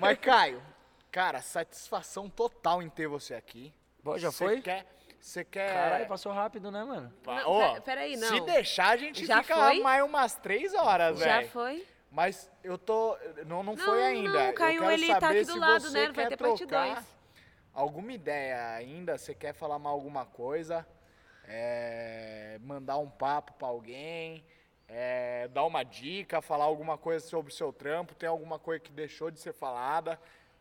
Mas, Caio, cara, satisfação total em ter você aqui. Pô, já Cê foi? Quer, você quer... Caralho, passou rápido, né, mano? Pa- Não, pe- peraí, não. Se deixar, a gente Já fica foi? mais umas três horas, Já velho. foi? Mas eu tô. Não, não, Não, foi ainda. não, quero ele tá aqui do lado, né? Vai quer ter parte trocar dois. Alguma ideia ainda? Você quer falar mais alguma coisa? É, mandar um papo pra alguém? É, dar uma dica? Falar alguma coisa sobre o seu trampo? Tem alguma coisa que deixou de ser falada?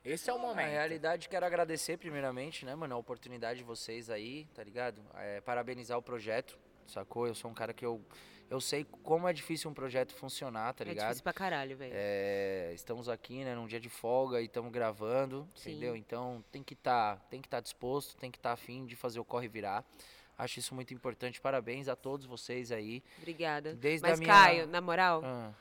Esse é o Na momento. realidade, quero agradecer primeiramente, né, mano, a oportunidade de vocês aí, tá ligado? É, parabenizar o projeto, sacou? Eu sou um cara que eu, eu sei como é difícil um projeto funcionar, tá É ligado? difícil pra caralho, velho. É, estamos aqui, né, num dia de folga e estamos gravando, Sim. entendeu? Então tem que estar, tem que estar disposto, tem que estar afim de fazer o corre virar. Acho isso muito importante. Parabéns a todos vocês aí. Obrigada. Desde Mas, a minha- Caio, na moral, Ah,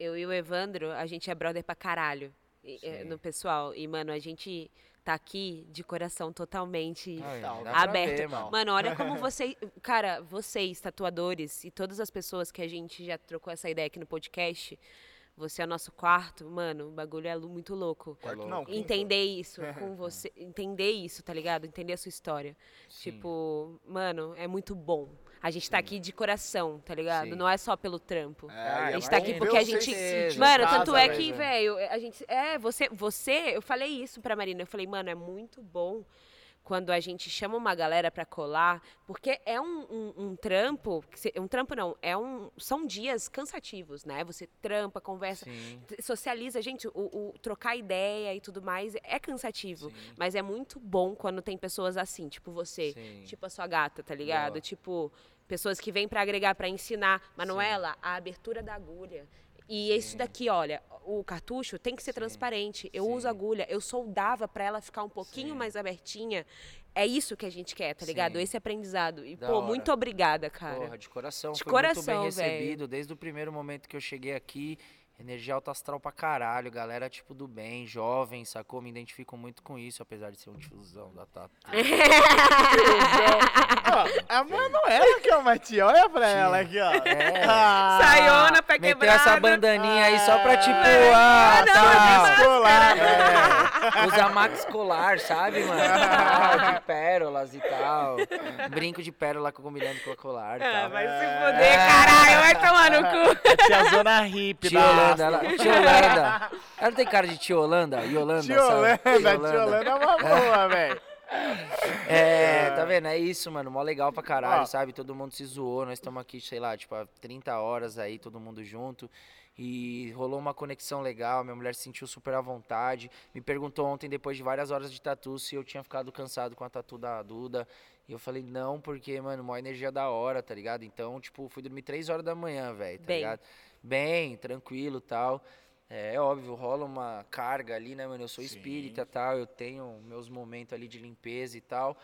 eu e o Evandro, a gente é brother pra caralho e- é, Sim. no pessoal. E, mano, a gente tá aqui de coração totalmente ai, aberto. ver, mano. Mano, olha como vocês. Cara, vocês, tatuadores, e todas as pessoas que a gente já trocou essa ideia aqui no podcast, você é o nosso quarto, mano, o bagulho é muito louco. Quarto louco. não. Entender isso com você. Entender isso, tá ligado? Entender a sua história. Sim. Tipo, mano, é muito bom. A gente tá aqui de coração, tá ligado? Sim. não é só pelo trampo. É, a gente é tá bom aqui porque a gente. Mano, casa, tanto é que, velho, a gente. É, você, você. Eu falei isso pra Marina. Eu falei, mano, é muito bom quando a gente chama uma galera pra colar, porque é um, um, um trampo. Um trampo não, é um. São dias cansativos, né? Você trampa, conversa. Sim, Socializa, gente, o, o trocar ideia e tudo mais é cansativo. sim, Mas é muito bom quando tem pessoas assim, tipo você. sim. Tipo a sua gata, tá ligado? Boa. Tipo, pessoas que vêm pra agregar, pra ensinar. Manuela, a abertura da agulha. E isso daqui, olha, o cartucho tem que ser Sim. transparente. Eu Sim. uso agulha, eu soldava pra ela ficar um pouquinho Sim. mais abertinha. É isso que a gente quer, tá ligado? Sim. Esse aprendizado. E, Da pô, hora. muito obrigada, cara. Porra, de coração. De Fui muito coração, bem velho. recebido desde o primeiro momento que eu cheguei aqui. Energia alta astral pra caralho, galera tipo do bem, jovem, sacou? Me identifico muito com isso, apesar de ser um tiozão da Tatu. Ó, a Manuela que é uma tia, olha pra ela aqui, ó. É. Ah, Saiona, pé Meteu quebrada. essa bandaninha aí só pra tipo, É. ah, Ah, não, tal. Escolar. É, usa max colar, sabe, mano? Ah, de pérolas e tal. Brinco de pérola combinando com a colar e Ah, tal. vai se fuder, caralho. Vai tomar no cu. A tia Zona Hippie Tia da Holanda, ela, tia Holanda. Ela não tem cara de tia Holanda? Yolanda, Tia? Holanda, tia Holanda é uma boa, velho. É, tá vendo? É isso, mano. Mó legal pra caralho, Ó. sabe? Todo mundo se zoou. Nós estamos aqui, sei lá, tipo, há 30 horas aí, todo mundo junto. E rolou uma conexão legal, minha mulher se sentiu super à vontade. Me perguntou ontem, depois de várias horas de tatu, se eu tinha ficado cansado com a tatu da Duda. E eu falei, não, porque, mano, uma energia da hora, tá ligado? Então, tipo, fui dormir três horas da manhã, velho, tá Bem. ligado? Bem, tranquilo tal. É, é óbvio, rola uma carga ali, né, mano? Eu sou Sim. espírita e tal, eu tenho meus momentos ali de limpeza e tal.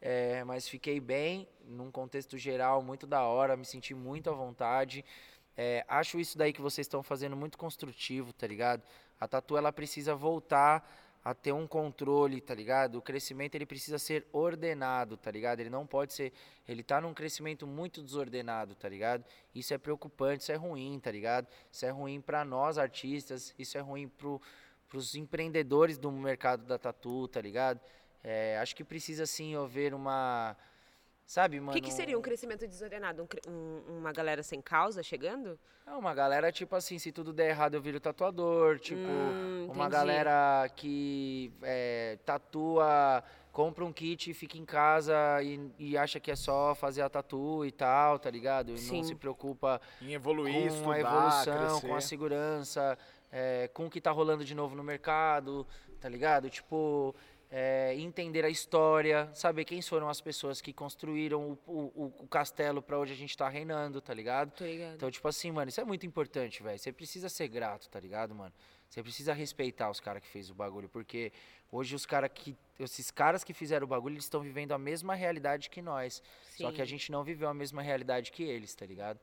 É, mas fiquei bem, num contexto geral, muito da hora, me senti muito à vontade. É, acho isso daí que vocês estão fazendo muito construtivo, tá ligado? A tatu, ela precisa voltar a ter um controle, tá ligado? O crescimento, ele precisa ser ordenado, tá ligado? Ele não pode ser... Ele tá num crescimento muito desordenado, tá ligado? Isso é preocupante, isso é ruim, tá ligado? Isso é ruim pra nós, artistas, isso é ruim pro, pros empreendedores do mercado da tatu, tá ligado? É, acho que precisa, sim, haver uma... Sabe, O mano? que, que seria um crescimento desordenado? Um um- uma galera sem causa chegando? É uma galera, tipo assim, se tudo der errado eu viro tatuador, tipo, Hum, uma entendi. galera que é, tatua, compra um kit e fica em casa e, e acha que é só fazer a tatu e tal, tá ligado? E Sim. não se preocupa Em evoluir, com estudar, a evolução, com a crescer. segurança, é, com o que tá rolando de novo no mercado, tá ligado? Tipo, é, entender a história, saber quem foram as pessoas que construíram o, o- o castelo pra hoje a gente tá reinando, tá ligado? Tô ligado. Então, tipo assim, mano, isso é muito importante, velho. Você precisa ser grato, tá ligado, mano? Você precisa respeitar os caras que fez o bagulho, porque hoje os caras que. Esses caras que fizeram o bagulho, eles estão vivendo a mesma realidade que nós. Só que a Sim. gente não viveu a mesma realidade que eles, tá ligado?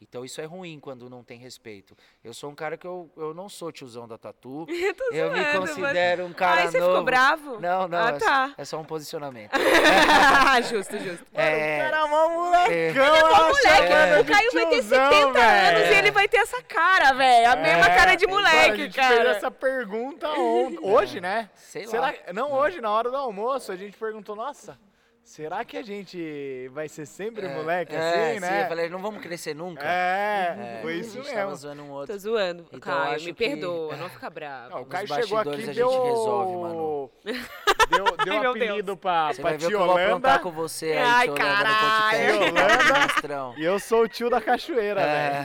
Então isso é ruim quando não tem respeito. Eu sou um cara que eu, eu não sou tiozão da tatu. Eu eu me zoando, mas- considero um cara Ai, você novo. ficou bravo? Não, não, Ah, é, tá. é só um posicionamento. justo, justo. é, Era mó molecão, É. Moleque, É. o Caio vai ter tiozão, 70 anos velho. e ele vai ter essa cara, velho. A mesma É, cara de mano, a moleque, gente fez cara. essa pergunta ontem, hoje, né? sei Será lá. Não, hoje, na hora do almoço, a gente perguntou, nossa, será que a gente vai ser sempre moleque é, assim, sim, né? Eu falei, não vamos crescer nunca. É, É, foi a isso gente tava mesmo. zoando um outro. Tô zoando. Então, Caio, me que- perdoa, não fica bravo. Não, o Caio chegou aqui e a deu... gente resolve, mano. Deu, deu Ai, apelido pra, Você pra tia eu vou aprontar Holanda com você aí, Ai, tia Holanda, no caralho. Holanda. Monstrão. e eu sou o tio da cachoeira, velho.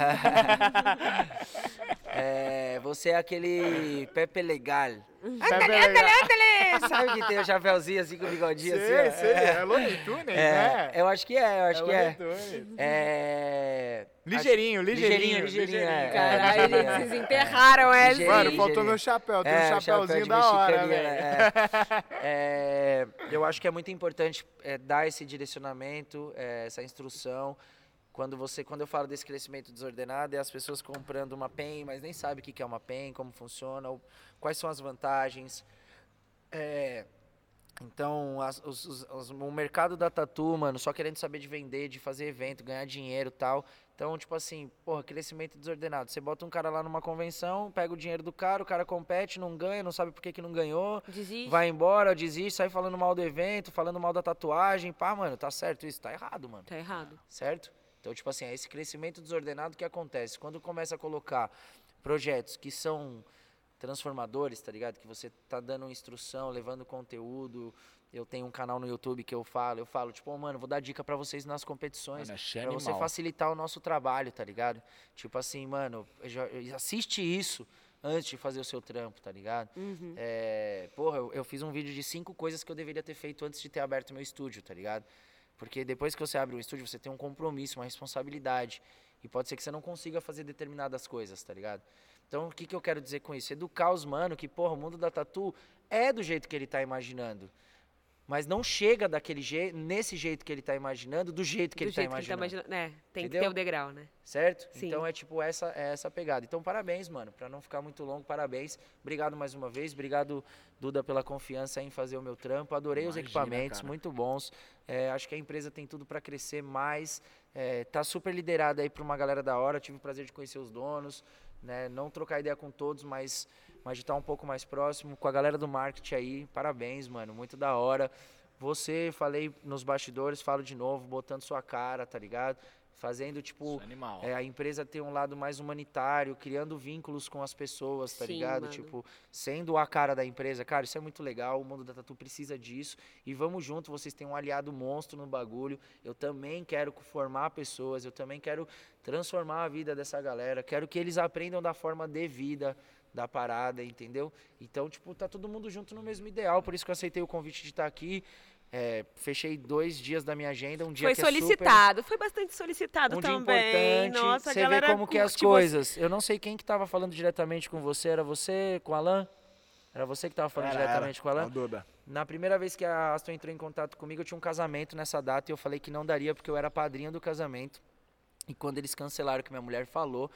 É, você é aquele Pepe Legal. Pepe legal. Sabe que tem o chapéuzinho assim com o bigodinho Sei, assim? ó? sei, é Looney Tunes, né? É, eu acho que é, eu acho que Looney é. Tunes. É. Ligeirinho, acho- ligeirinho, ligeirinho, ligeirinho. é, Caralho, é, gente, é. vocês enterraram essa. Ligeirinho. Mano, faltou ligeirinho. meu chapéu, tem É, um chapéu chapéuzinho de da hora, mexicana, velho. é. É, eu acho que é muito importante é, dar esse direcionamento, é, essa instrução. Quando você, quando eu falo desse crescimento desordenado, é as pessoas comprando uma pen, mas nem sabem o que é uma pen, como funciona, ou quais são as vantagens. É, então, as- os- os- o mercado da tatu, mano, só querendo saber de vender, de fazer evento, ganhar dinheiro e tal. Então, tipo assim, porra, crescimento desordenado. Você bota um cara lá numa convenção, pega o dinheiro do cara, o cara compete, não ganha, não sabe por que, que não ganhou, Desiste. vai embora, desiste, sai falando mal do evento, falando mal da tatuagem. Pá, mano, tá certo isso? Tá errado, mano Tá errado. certo? Então, tipo assim, é esse crescimento desordenado que acontece. Quando começa a colocar projetos que são transformadores, tá ligado? Que você tá dando instrução, levando conteúdo. Eu tenho um canal no YouTube que eu falo, eu falo, tipo, "Ô, mano, vou dar dica pra vocês nas competições. Mano, é Pra você facilitar o nosso trabalho, tá ligado? Tipo assim, mano, já- assiste isso antes de fazer o seu trampo, tá ligado? Uhum. É, porra, eu, eu fiz um vídeo de cinco coisas que eu deveria ter feito antes de ter aberto meu estúdio, tá ligado? Porque depois que você abre um estúdio, você tem um compromisso, uma responsabilidade. E pode ser que você não consiga fazer determinadas coisas, tá ligado? Então, o que, que eu quero dizer com isso? Educar os mano que, porra, o mundo da tatu é do jeito que ele tá imaginando. Mas não chega daquele jeito, nesse jeito que ele tá imaginando, do jeito que Do ele tá jeito que ele tá imaginando. imaginando. É, tem que Entendeu? ter o degrau, né? Certo? Sim. Então é tipo essa, é essa pegada. Então parabéns, mano. Pra não ficar muito longo, parabéns. Obrigado mais uma vez. Obrigado, Duda, pela confiança em fazer o meu trampo. Adorei os Imagina, equipamentos, cara. muito bons. É, acho que a empresa tem tudo pra crescer mais. É, tá super liderada aí pra uma galera da hora. Tive o prazer de conhecer os donos. Né? Não trocar ideia com todos, mas, mas de estar um pouco mais próximo. Com a galera do marketing aí. Parabéns, mano. Muito da hora. Você, falei nos bastidores, falo de novo, botando sua cara, tá ligado? fazendo, tipo, é, a empresa ter um lado mais humanitário, criando vínculos com as pessoas, tá Sim, ligado? mano. Tipo, sendo a cara da empresa. Cara, isso é muito legal, o mundo da tatu precisa disso. E vamos junto, vocês têm um aliado monstro no bagulho. Eu também quero formar pessoas, eu também quero transformar a vida dessa galera. Quero que eles aprendam da forma devida da parada, entendeu? Então, tipo, tá todo mundo junto no mesmo ideal. Por isso que eu aceitei o convite de estar aqui. É, fechei dois dias da minha agenda, um dia Foi que é super solicitado, foi bastante solicitado um dia também. importante, Nossa, você vê galera como que é as coisas. Eu não sei quem que tava falando diretamente com você, era você com o Alan? Era você que tava falando Era, diretamente era. com o Alan? Duda. Na primeira vez que a Aston entrou em contato comigo, eu tinha um casamento nessa data e eu falei que não daria porque eu era padrinho do casamento. E quando eles cancelaram o que minha mulher falou,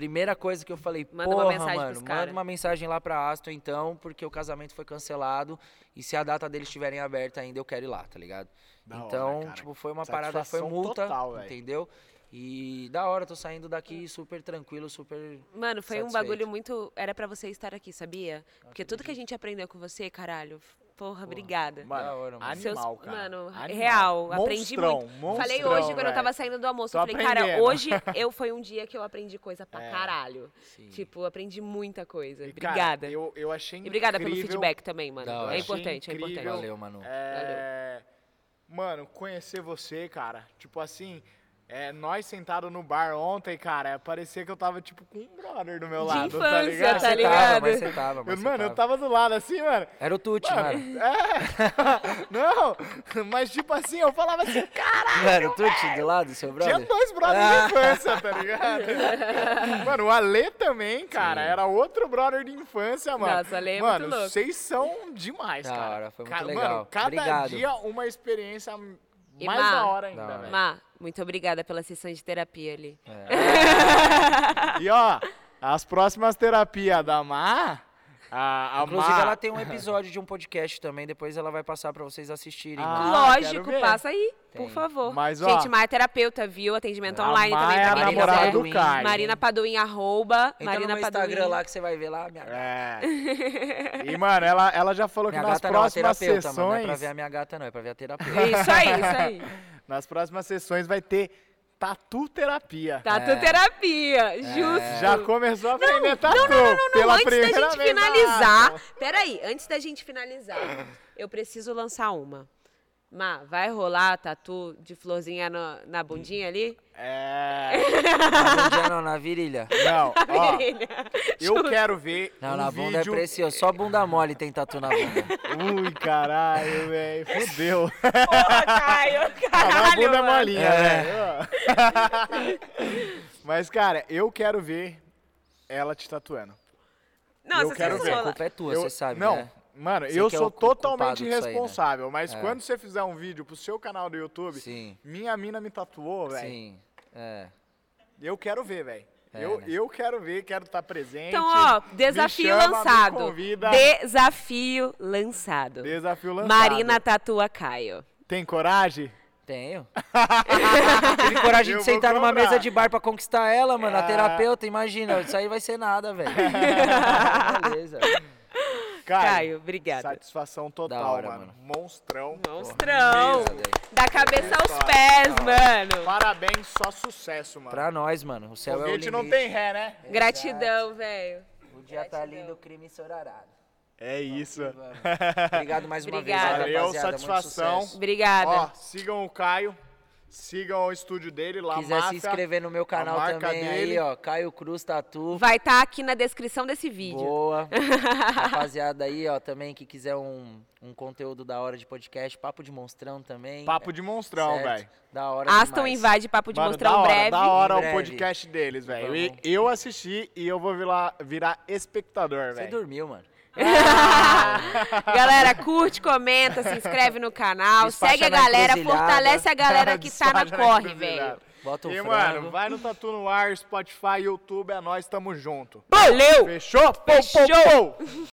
primeira coisa que eu falei, Manda uma porra, mensagem mano, manda cara." uma mensagem lá pra Aston então, porque o casamento foi cancelado e se a data deles estiverem aberta ainda, eu quero ir lá, tá ligado? Da hora, então, cara. tipo, foi uma parada, foi multa, total, entendeu? E da hora, tô saindo daqui super tranquilo, super Mano, foi um Satisfeito. bagulho muito. Era pra você estar aqui, sabia? Porque tudo que a gente aprendeu com você, caralho. Porra, obrigada. Mano, Da hora, mano. Seus- animal, cara. Mano, Animal. real, aprendi Monstrão, muito. falei monstrão, hoje, quando eu tava saindo do almoço, Tô eu falei, cara, aprendendo. hoje eu foi um dia que eu aprendi coisa pra É. caralho. Sim. Tipo, aprendi muita coisa. E, cara, obrigada. eu, eu achei E obrigada pelo incrível, feedback também, mano. Hora. É importante, é incrível. importante. Valeu, mano. É, Mano, conhecer você, cara, tipo assim, é, nós sentados no bar ontem, cara, parecia que eu tava, tipo, com um brother do meu De lado, tá infância, ligado? tá ligado? mas você tava, mas você mano, eu tava. do lado assim, mano. Era o Tuti, Mano, mano. É, não, mas tipo assim, eu falava assim, cara, Era o Tuti do lado, seu brother? tinha dois brothers Ah. de infância, tá ligado? Mano, o Ale também, cara, Sim. era outro brother de infância, mano. Nossa, Ale é mano, muito louco. vocês são demais, Da cara. hora, foi muito Cara, legal. Mano, cada Obrigado. dia uma experiência E, mais Má, da hora ainda, velho. Muito obrigada pela sessão de terapia ali. É. E ó, as próximas terapias da Má, a, a Inclusive, Má... ela tem um episódio de um podcast também, depois ela vai passar pra vocês assistirem. Ah. Lógico, passa aí, Tem. por favor. Mas, ó, Gente, Má é terapeuta, viu? Atendimento a online Má também, é pra a quem namorada quiser. do Paduim. Caio. Marina Paduim, arroba. Entra Marina no meu Instagram Paduim. lá que você vai ver lá. Minha, É. E, mano, ela, ela já falou minha que nas gata não, a próximas terapeuta, sessões... mano. Não é pra ver a minha gata, não. É pra ver a terapeuta. Isso aí, isso aí. Nas próximas sessões vai ter tatu terapia. Tatu É. terapia, justo. Já começou a aprender tatu. Não, não, não, não, pela antes da gente vez finalizar. Peraí, antes da gente finalizar, eu preciso lançar uma. Má, vai rolar tatu de florzinha no- na bundinha ali? É... Na bundinha não, na virilha. Não, ó, Virilha. eu quero ver Não, um na bunda vídeo... é precioso. Só bunda mole tem tatu na bunda. Ui, caralho, velho. Fudeu. Porra, Caio, Ah, a caralho, bunda é mano. molinha, É. velho. Mas, cara, eu quero ver ela te tatuando. Nossa, eu quero se ver. A culpa é tua, Eu- você sabe, Não, né? Mano, Você eu é sou culpado totalmente aí, né? responsável, mas É. quando você fizer um vídeo pro seu canal do YouTube, Sim, minha mina me tatuou, velho. sim. É. Eu quero ver, velho. É, eu, né? eu quero ver, quero estar presente. Então, ó, desafio chama, lançado. Desafio lançado. Desafio lançado. Marina tatua Caio. Tem coragem? Tenho. Tive coragem Eu de sentar numa mesa de bar pra conquistar ela, mano. A Ah. terapeuta, imagina. Isso aí vai ser nada, velho. Beleza. Cara, Caio, obrigada. satisfação total, hora, mano. mano. Monstrão. Monstrão. Mesmo. Da cabeça aos pés, Da mano. Parabéns, só sucesso, mano. Pra nós, mano. O céu é o limite. não tem ré, né? Gratidão, velho. O dia tá lindo, o crime ensorarado. É isso. Obrigado mais uma Obrigada. vez, Valeu, satisfação. Obrigada. Ó, sigam o Caio. Sigam o estúdio dele lá, quiser se Máfia. inscrever no meu canal marca também dele. aí, ó. Caio Cruz Tatu. Vai estar aqui na descrição desse vídeo. Boa. Rapaziada aí, ó, também que quiser um, um conteúdo da hora de podcast, papo de monstrão também. Papo de monstrão, velho. Da hora Aston demais. invade papo de Mano, monstrão da hora, breve. Da hora Em o breve. podcast deles, velho. Eu assisti e eu vou virar, virar espectador, Você velho. dormiu, mano. Galera, curte, comenta, se inscreve no canal, Despacha segue a galera, fortalece a galera que tá na corre, velho. Bota o E, frango. mano, vai no Tatu no Ar, Spotify, YouTube, é nós, tamo junto. Valeu! Fechou? Pou, pou, Fechou. pou.